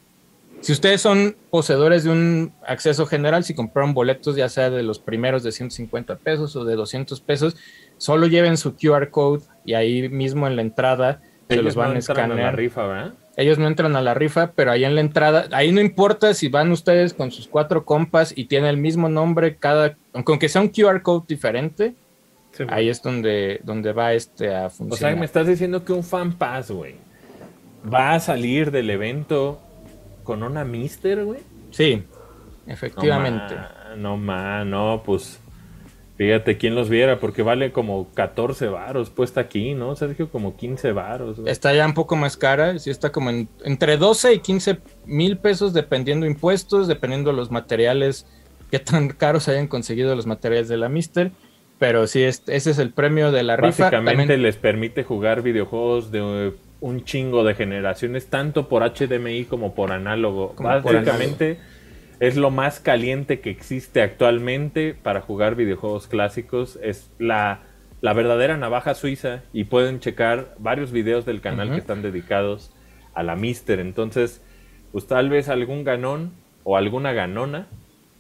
si ustedes son poseedores de un acceso general, si compraron boletos ya sea de los primeros de 150 pesos o de 200 pesos, solo lleven su QR code y ahí mismo en la entrada se
Ellos
los van
no
a
entran a la
escanear.
rifa, ¿verdad?
Ellos no entran a la rifa, pero ahí en la entrada, ahí no importa si van ustedes con sus cuatro compas y tiene el mismo nombre cada, aunque aunque sea un QR code diferente,
Sí,
ahí es donde, donde va este a
O
funcionar.
sea, me estás diciendo que un FanPass, güey, va a salir del evento con una Mister, güey.
Sí,
No,
efectivamente.
ma, No, ma, no, pues. Fíjate quién los viera, porque vale como 14 varos puesta aquí, ¿no? Sergio, como 15 varos. güey.
Está ya un poco más cara, sí está como en- entre 12 y 15 mil pesos dependiendo impuestos, dependiendo los materiales, qué tan caros hayan conseguido los materiales de la Mister. Pero sí, es- ese es el premio de la rifa.
Básicamente
También-
les permite jugar videojuegos de eh, un chingo de generaciones, tanto por HDMI como por análogo.
Como por
Básicamente es lo más caliente que existe actualmente para jugar videojuegos clásicos. Es la, la verdadera navaja suiza y pueden checar varios videos del canal que están dedicados a la Mister. Entonces, pues tal vez algún ganón o alguna ganona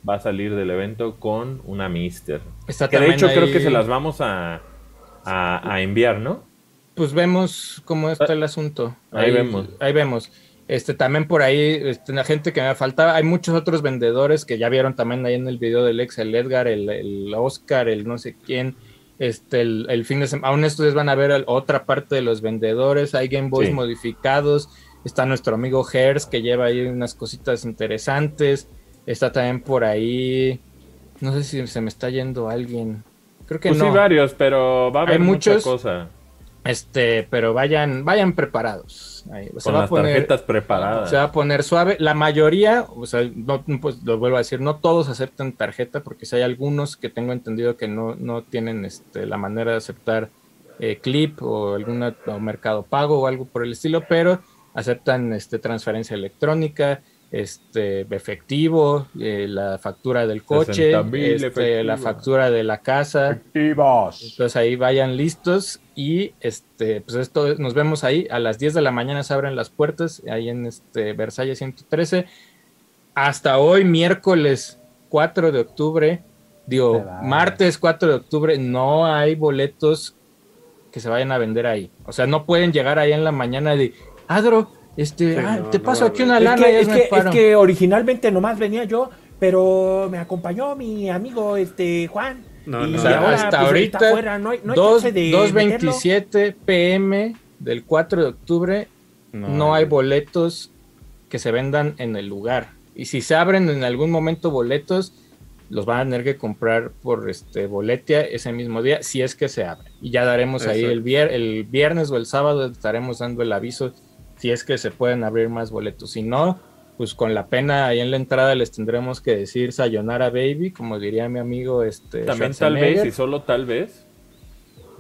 va a salir del evento con una Mister.
Está
Que de hecho creo que se las vamos a, a, a enviar, ¿no?
Pues vemos cómo está el asunto.
Ahí vemos.
Ahí vemos. Este, también por ahí, este, la gente que me faltaba, hay muchos otros vendedores que ya vieron también ahí en el video del ex, el Edgar, el, el Oscar, el no sé quién, este, el, el fin de semana, aún estos van a ver otra parte de los vendedores, hay Game Boys
Sí.
modificados, está nuestro amigo Hers que lleva ahí unas cositas interesantes, está también por ahí, no sé si se me está yendo alguien, creo que
Pues
no.
sí, varios, pero va a haber
Hay
mucha
muchos.
cosa.
Este, pero vayan, vayan preparados. Ahí, se
Con
va a
las
poner-
tarjetas preparadas.
Se va a poner suave. La mayoría, o sea, no, pues lo vuelvo a decir, no todos aceptan tarjeta, porque si hay algunos que tengo entendido que no, no tienen este, la manera de aceptar eh, clip o alguna o mercado pago o algo por el estilo, pero aceptan este, transferencia electrónica. Este efectivo, eh, la factura del coche,
60,000
este, la factura de la casa.
Efectivos.
Entonces ahí vayan listos y este pues esto nos vemos ahí. A las 10 de la mañana se abren las puertas ahí en este Versalles 113 hasta hoy miércoles 4 de octubre digo martes 4 de octubre no hay boletos que se vayan a vender ahí. O sea no pueden llegar ahí en la mañana de Adro este
Sí,
ah,
no,
te
no
paso aquí una
Es
lana
que,
y
es, que,
el paro".
es que originalmente nomás venía yo, pero me acompañó mi amigo este Juan.
No,
y
no.
Ahora,
hasta
pues,
ahorita,
fuera, no hay, no hay
Dos-
chance de
2.27 pm del 4 de octubre no, hay boletos que se vendan en el lugar. Y si se abren en algún momento boletos, los van a tener que comprar por este boletia ese mismo día, si es que se abre. Y ya daremos ahí el, vier- el viernes o el sábado, estaremos dando el aviso si es que se pueden abrir más boletos. Si no, pues con la pena ahí en la entrada les tendremos que decir Sayonara Baby, como diría mi amigo este
También tal vez y solo tal vez.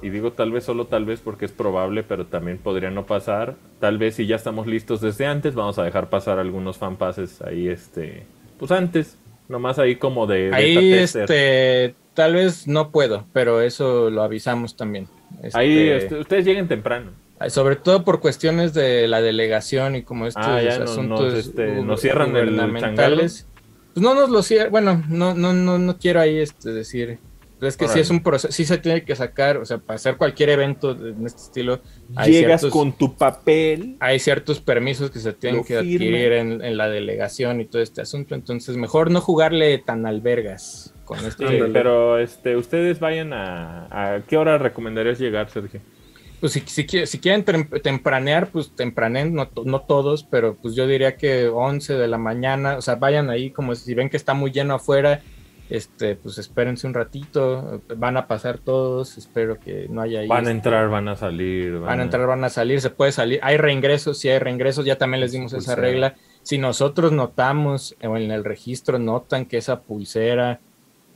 Y digo tal vez, solo tal vez porque es probable, pero también podría no pasar. Tal vez si ya estamos listos desde antes, vamos a dejar pasar algunos fanpases ahí, este, pues antes. Nomás ahí como de... beta
Ahí
tester.
este tal vez no puedo, pero eso lo avisamos también.
Ahí
Este,
este, ustedes lleguen temprano.
Sobre todo por cuestiones de la delegación y como estos
Ah, ya no-
asuntos
nos, este, nos cierran el
gubernamentales. Pues no nos lo cierran, bueno, no, no, no, no quiero ahí este, decir. pero Es que sí
Órale.
es un proceso, sí se tiene que sacar, o sea, para hacer cualquier evento de- en este estilo, hay
Llegas
ciertos,
con tu papel.
hay ciertos permisos que se tienen que adquirir en, en la delegación y todo este asunto, entonces mejor no jugarle tan albergas con este.
Sí, pero este, ustedes vayan a... ¿A qué hora recomendarías llegar, Sergio?
Pues si, si, si quieren tem- tempranear, pues tempranen, no, no todos, pero pues yo diría que 11 de la mañana, o sea, vayan ahí como si ven que está muy lleno afuera, este, pues espérense un ratito, van a pasar todos, espero que no haya ahí.
Van a
este,
entrar, van a salir.
Van a entrar, van a salir, se puede salir, hay reingresos, si hay reingresos, ya también les dimos esa regla. Si nosotros notamos o en el registro notan que esa pulsera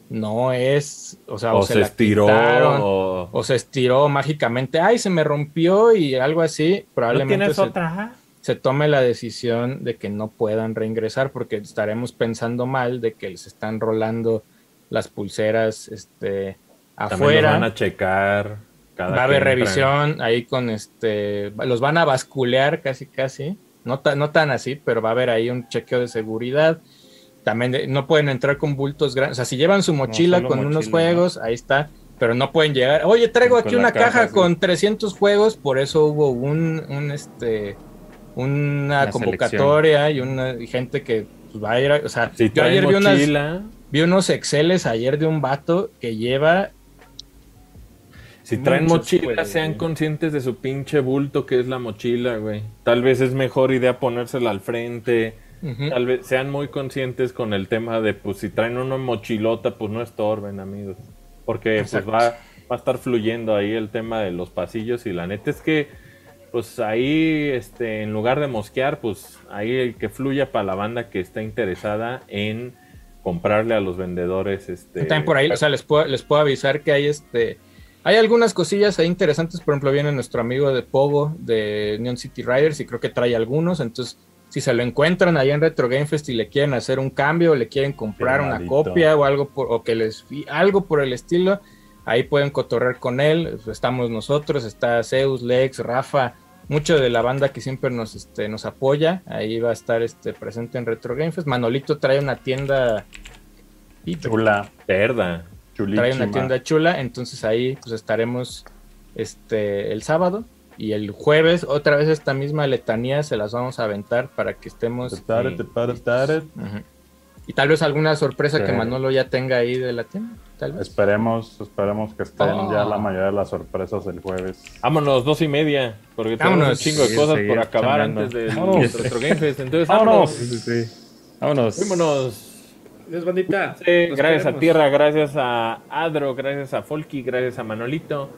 no es, o sea, o,
O
se,
estiró,
quitaron,
o...
o se estiró mágicamente, ay, se me rompió y algo así,
¿No
probablemente
tienes
se,
otra?
se tome la decisión de que no puedan reingresar porque estaremos pensando mal de que les están rolando las pulseras este, afuera.
los van a checar. cada
Va a haber
entran.
revisión ahí con este, los van a basculear casi casi, no, ta- no tan así, pero va a haber ahí un chequeo de seguridad. También de- no pueden entrar con bultos grandes, o sea, si llevan su mochila con unos juegos, ahí está, pero no pueden llegar. Oye, traigo aquí una
caja,
caja
sí.
con 300 juegos, por eso hubo un, un este, una convocatoria y una y gente que pues, va a ir, a- o sea,
Si
yo ayer vi unas,
mochila,
vi unos exceles ayer de un vato que lleva
si traen
muchos
mochila, sean
güey.
conscientes de su pinche bulto que es la mochila, güey. Tal vez es mejor idea ponérsela al frente. Tal vez sean muy conscientes con el tema de, pues, si traen una mochilota, pues no estorben, amigos. Porque pues va, va a estar fluyendo ahí el tema de los pasillos y la neta es que, pues ahí, este, en lugar de mosquear, pues ahí el que fluya para la banda que está interesada en comprarle a los vendedores, este...
También por ahí, o sea, les puedo, les puedo avisar que hay este. Hay algunas cosillas ahí interesantes. Por ejemplo, viene nuestro amigo de Pogo de Neon City Riders y creo que trae algunos. Entonces, si se lo encuentran ahí en Retro Game Fest y le quieren hacer un cambio, o le quieren comprar una copia o algo por, o que les fi- algo por el estilo, ahí pueden cotorrear con él. Estamos nosotros, está Zeus, Lex, Rafa, mucho de la banda que siempre nos, este, nos apoya. Ahí va a estar este, presente en Retro Game Fest. Manolito trae una tienda.
Chula,
Perda.
chulísima.
trae una tienda chula, entonces ahí pues estaremos este el sábado y el jueves otra vez esta misma letanía se las vamos a aventar para que estemos
te pare.
Ujú. y tal vez alguna sorpresa que. Manolo ya tenga ahí de la tienda, tal vez.
Esperemos, esperemos que estén
Oh.
ya la mayoría de las sorpresas el jueves.
Vámonos, dos y media, porque tenemos
Vámonos.
un chingo de
Sí,
cosas por acabar antes
Vámonos.
Retro Game Fest. Entonces,
Vámonos.
vámonos.
Vámonos.
Vámonos.
Adiós, bandita.
Gracias a. Tierra, gracias a Adro, gracias a Folky, gracias a Manolito.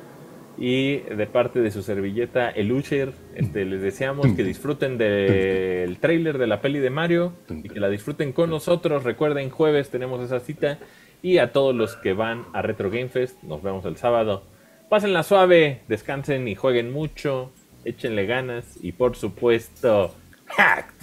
Y de parte de su servilleta, el Usher, este, les deseamos que disfruten del tráiler de la peli de Mario y que la disfruten con nosotros. Recuerden, jueves tenemos esa cita. Y a todos los que van a Retro Game Fest, nos vemos el sábado. Pásenla suave, descansen y jueguen mucho, échenle ganas y por supuesto, hacked.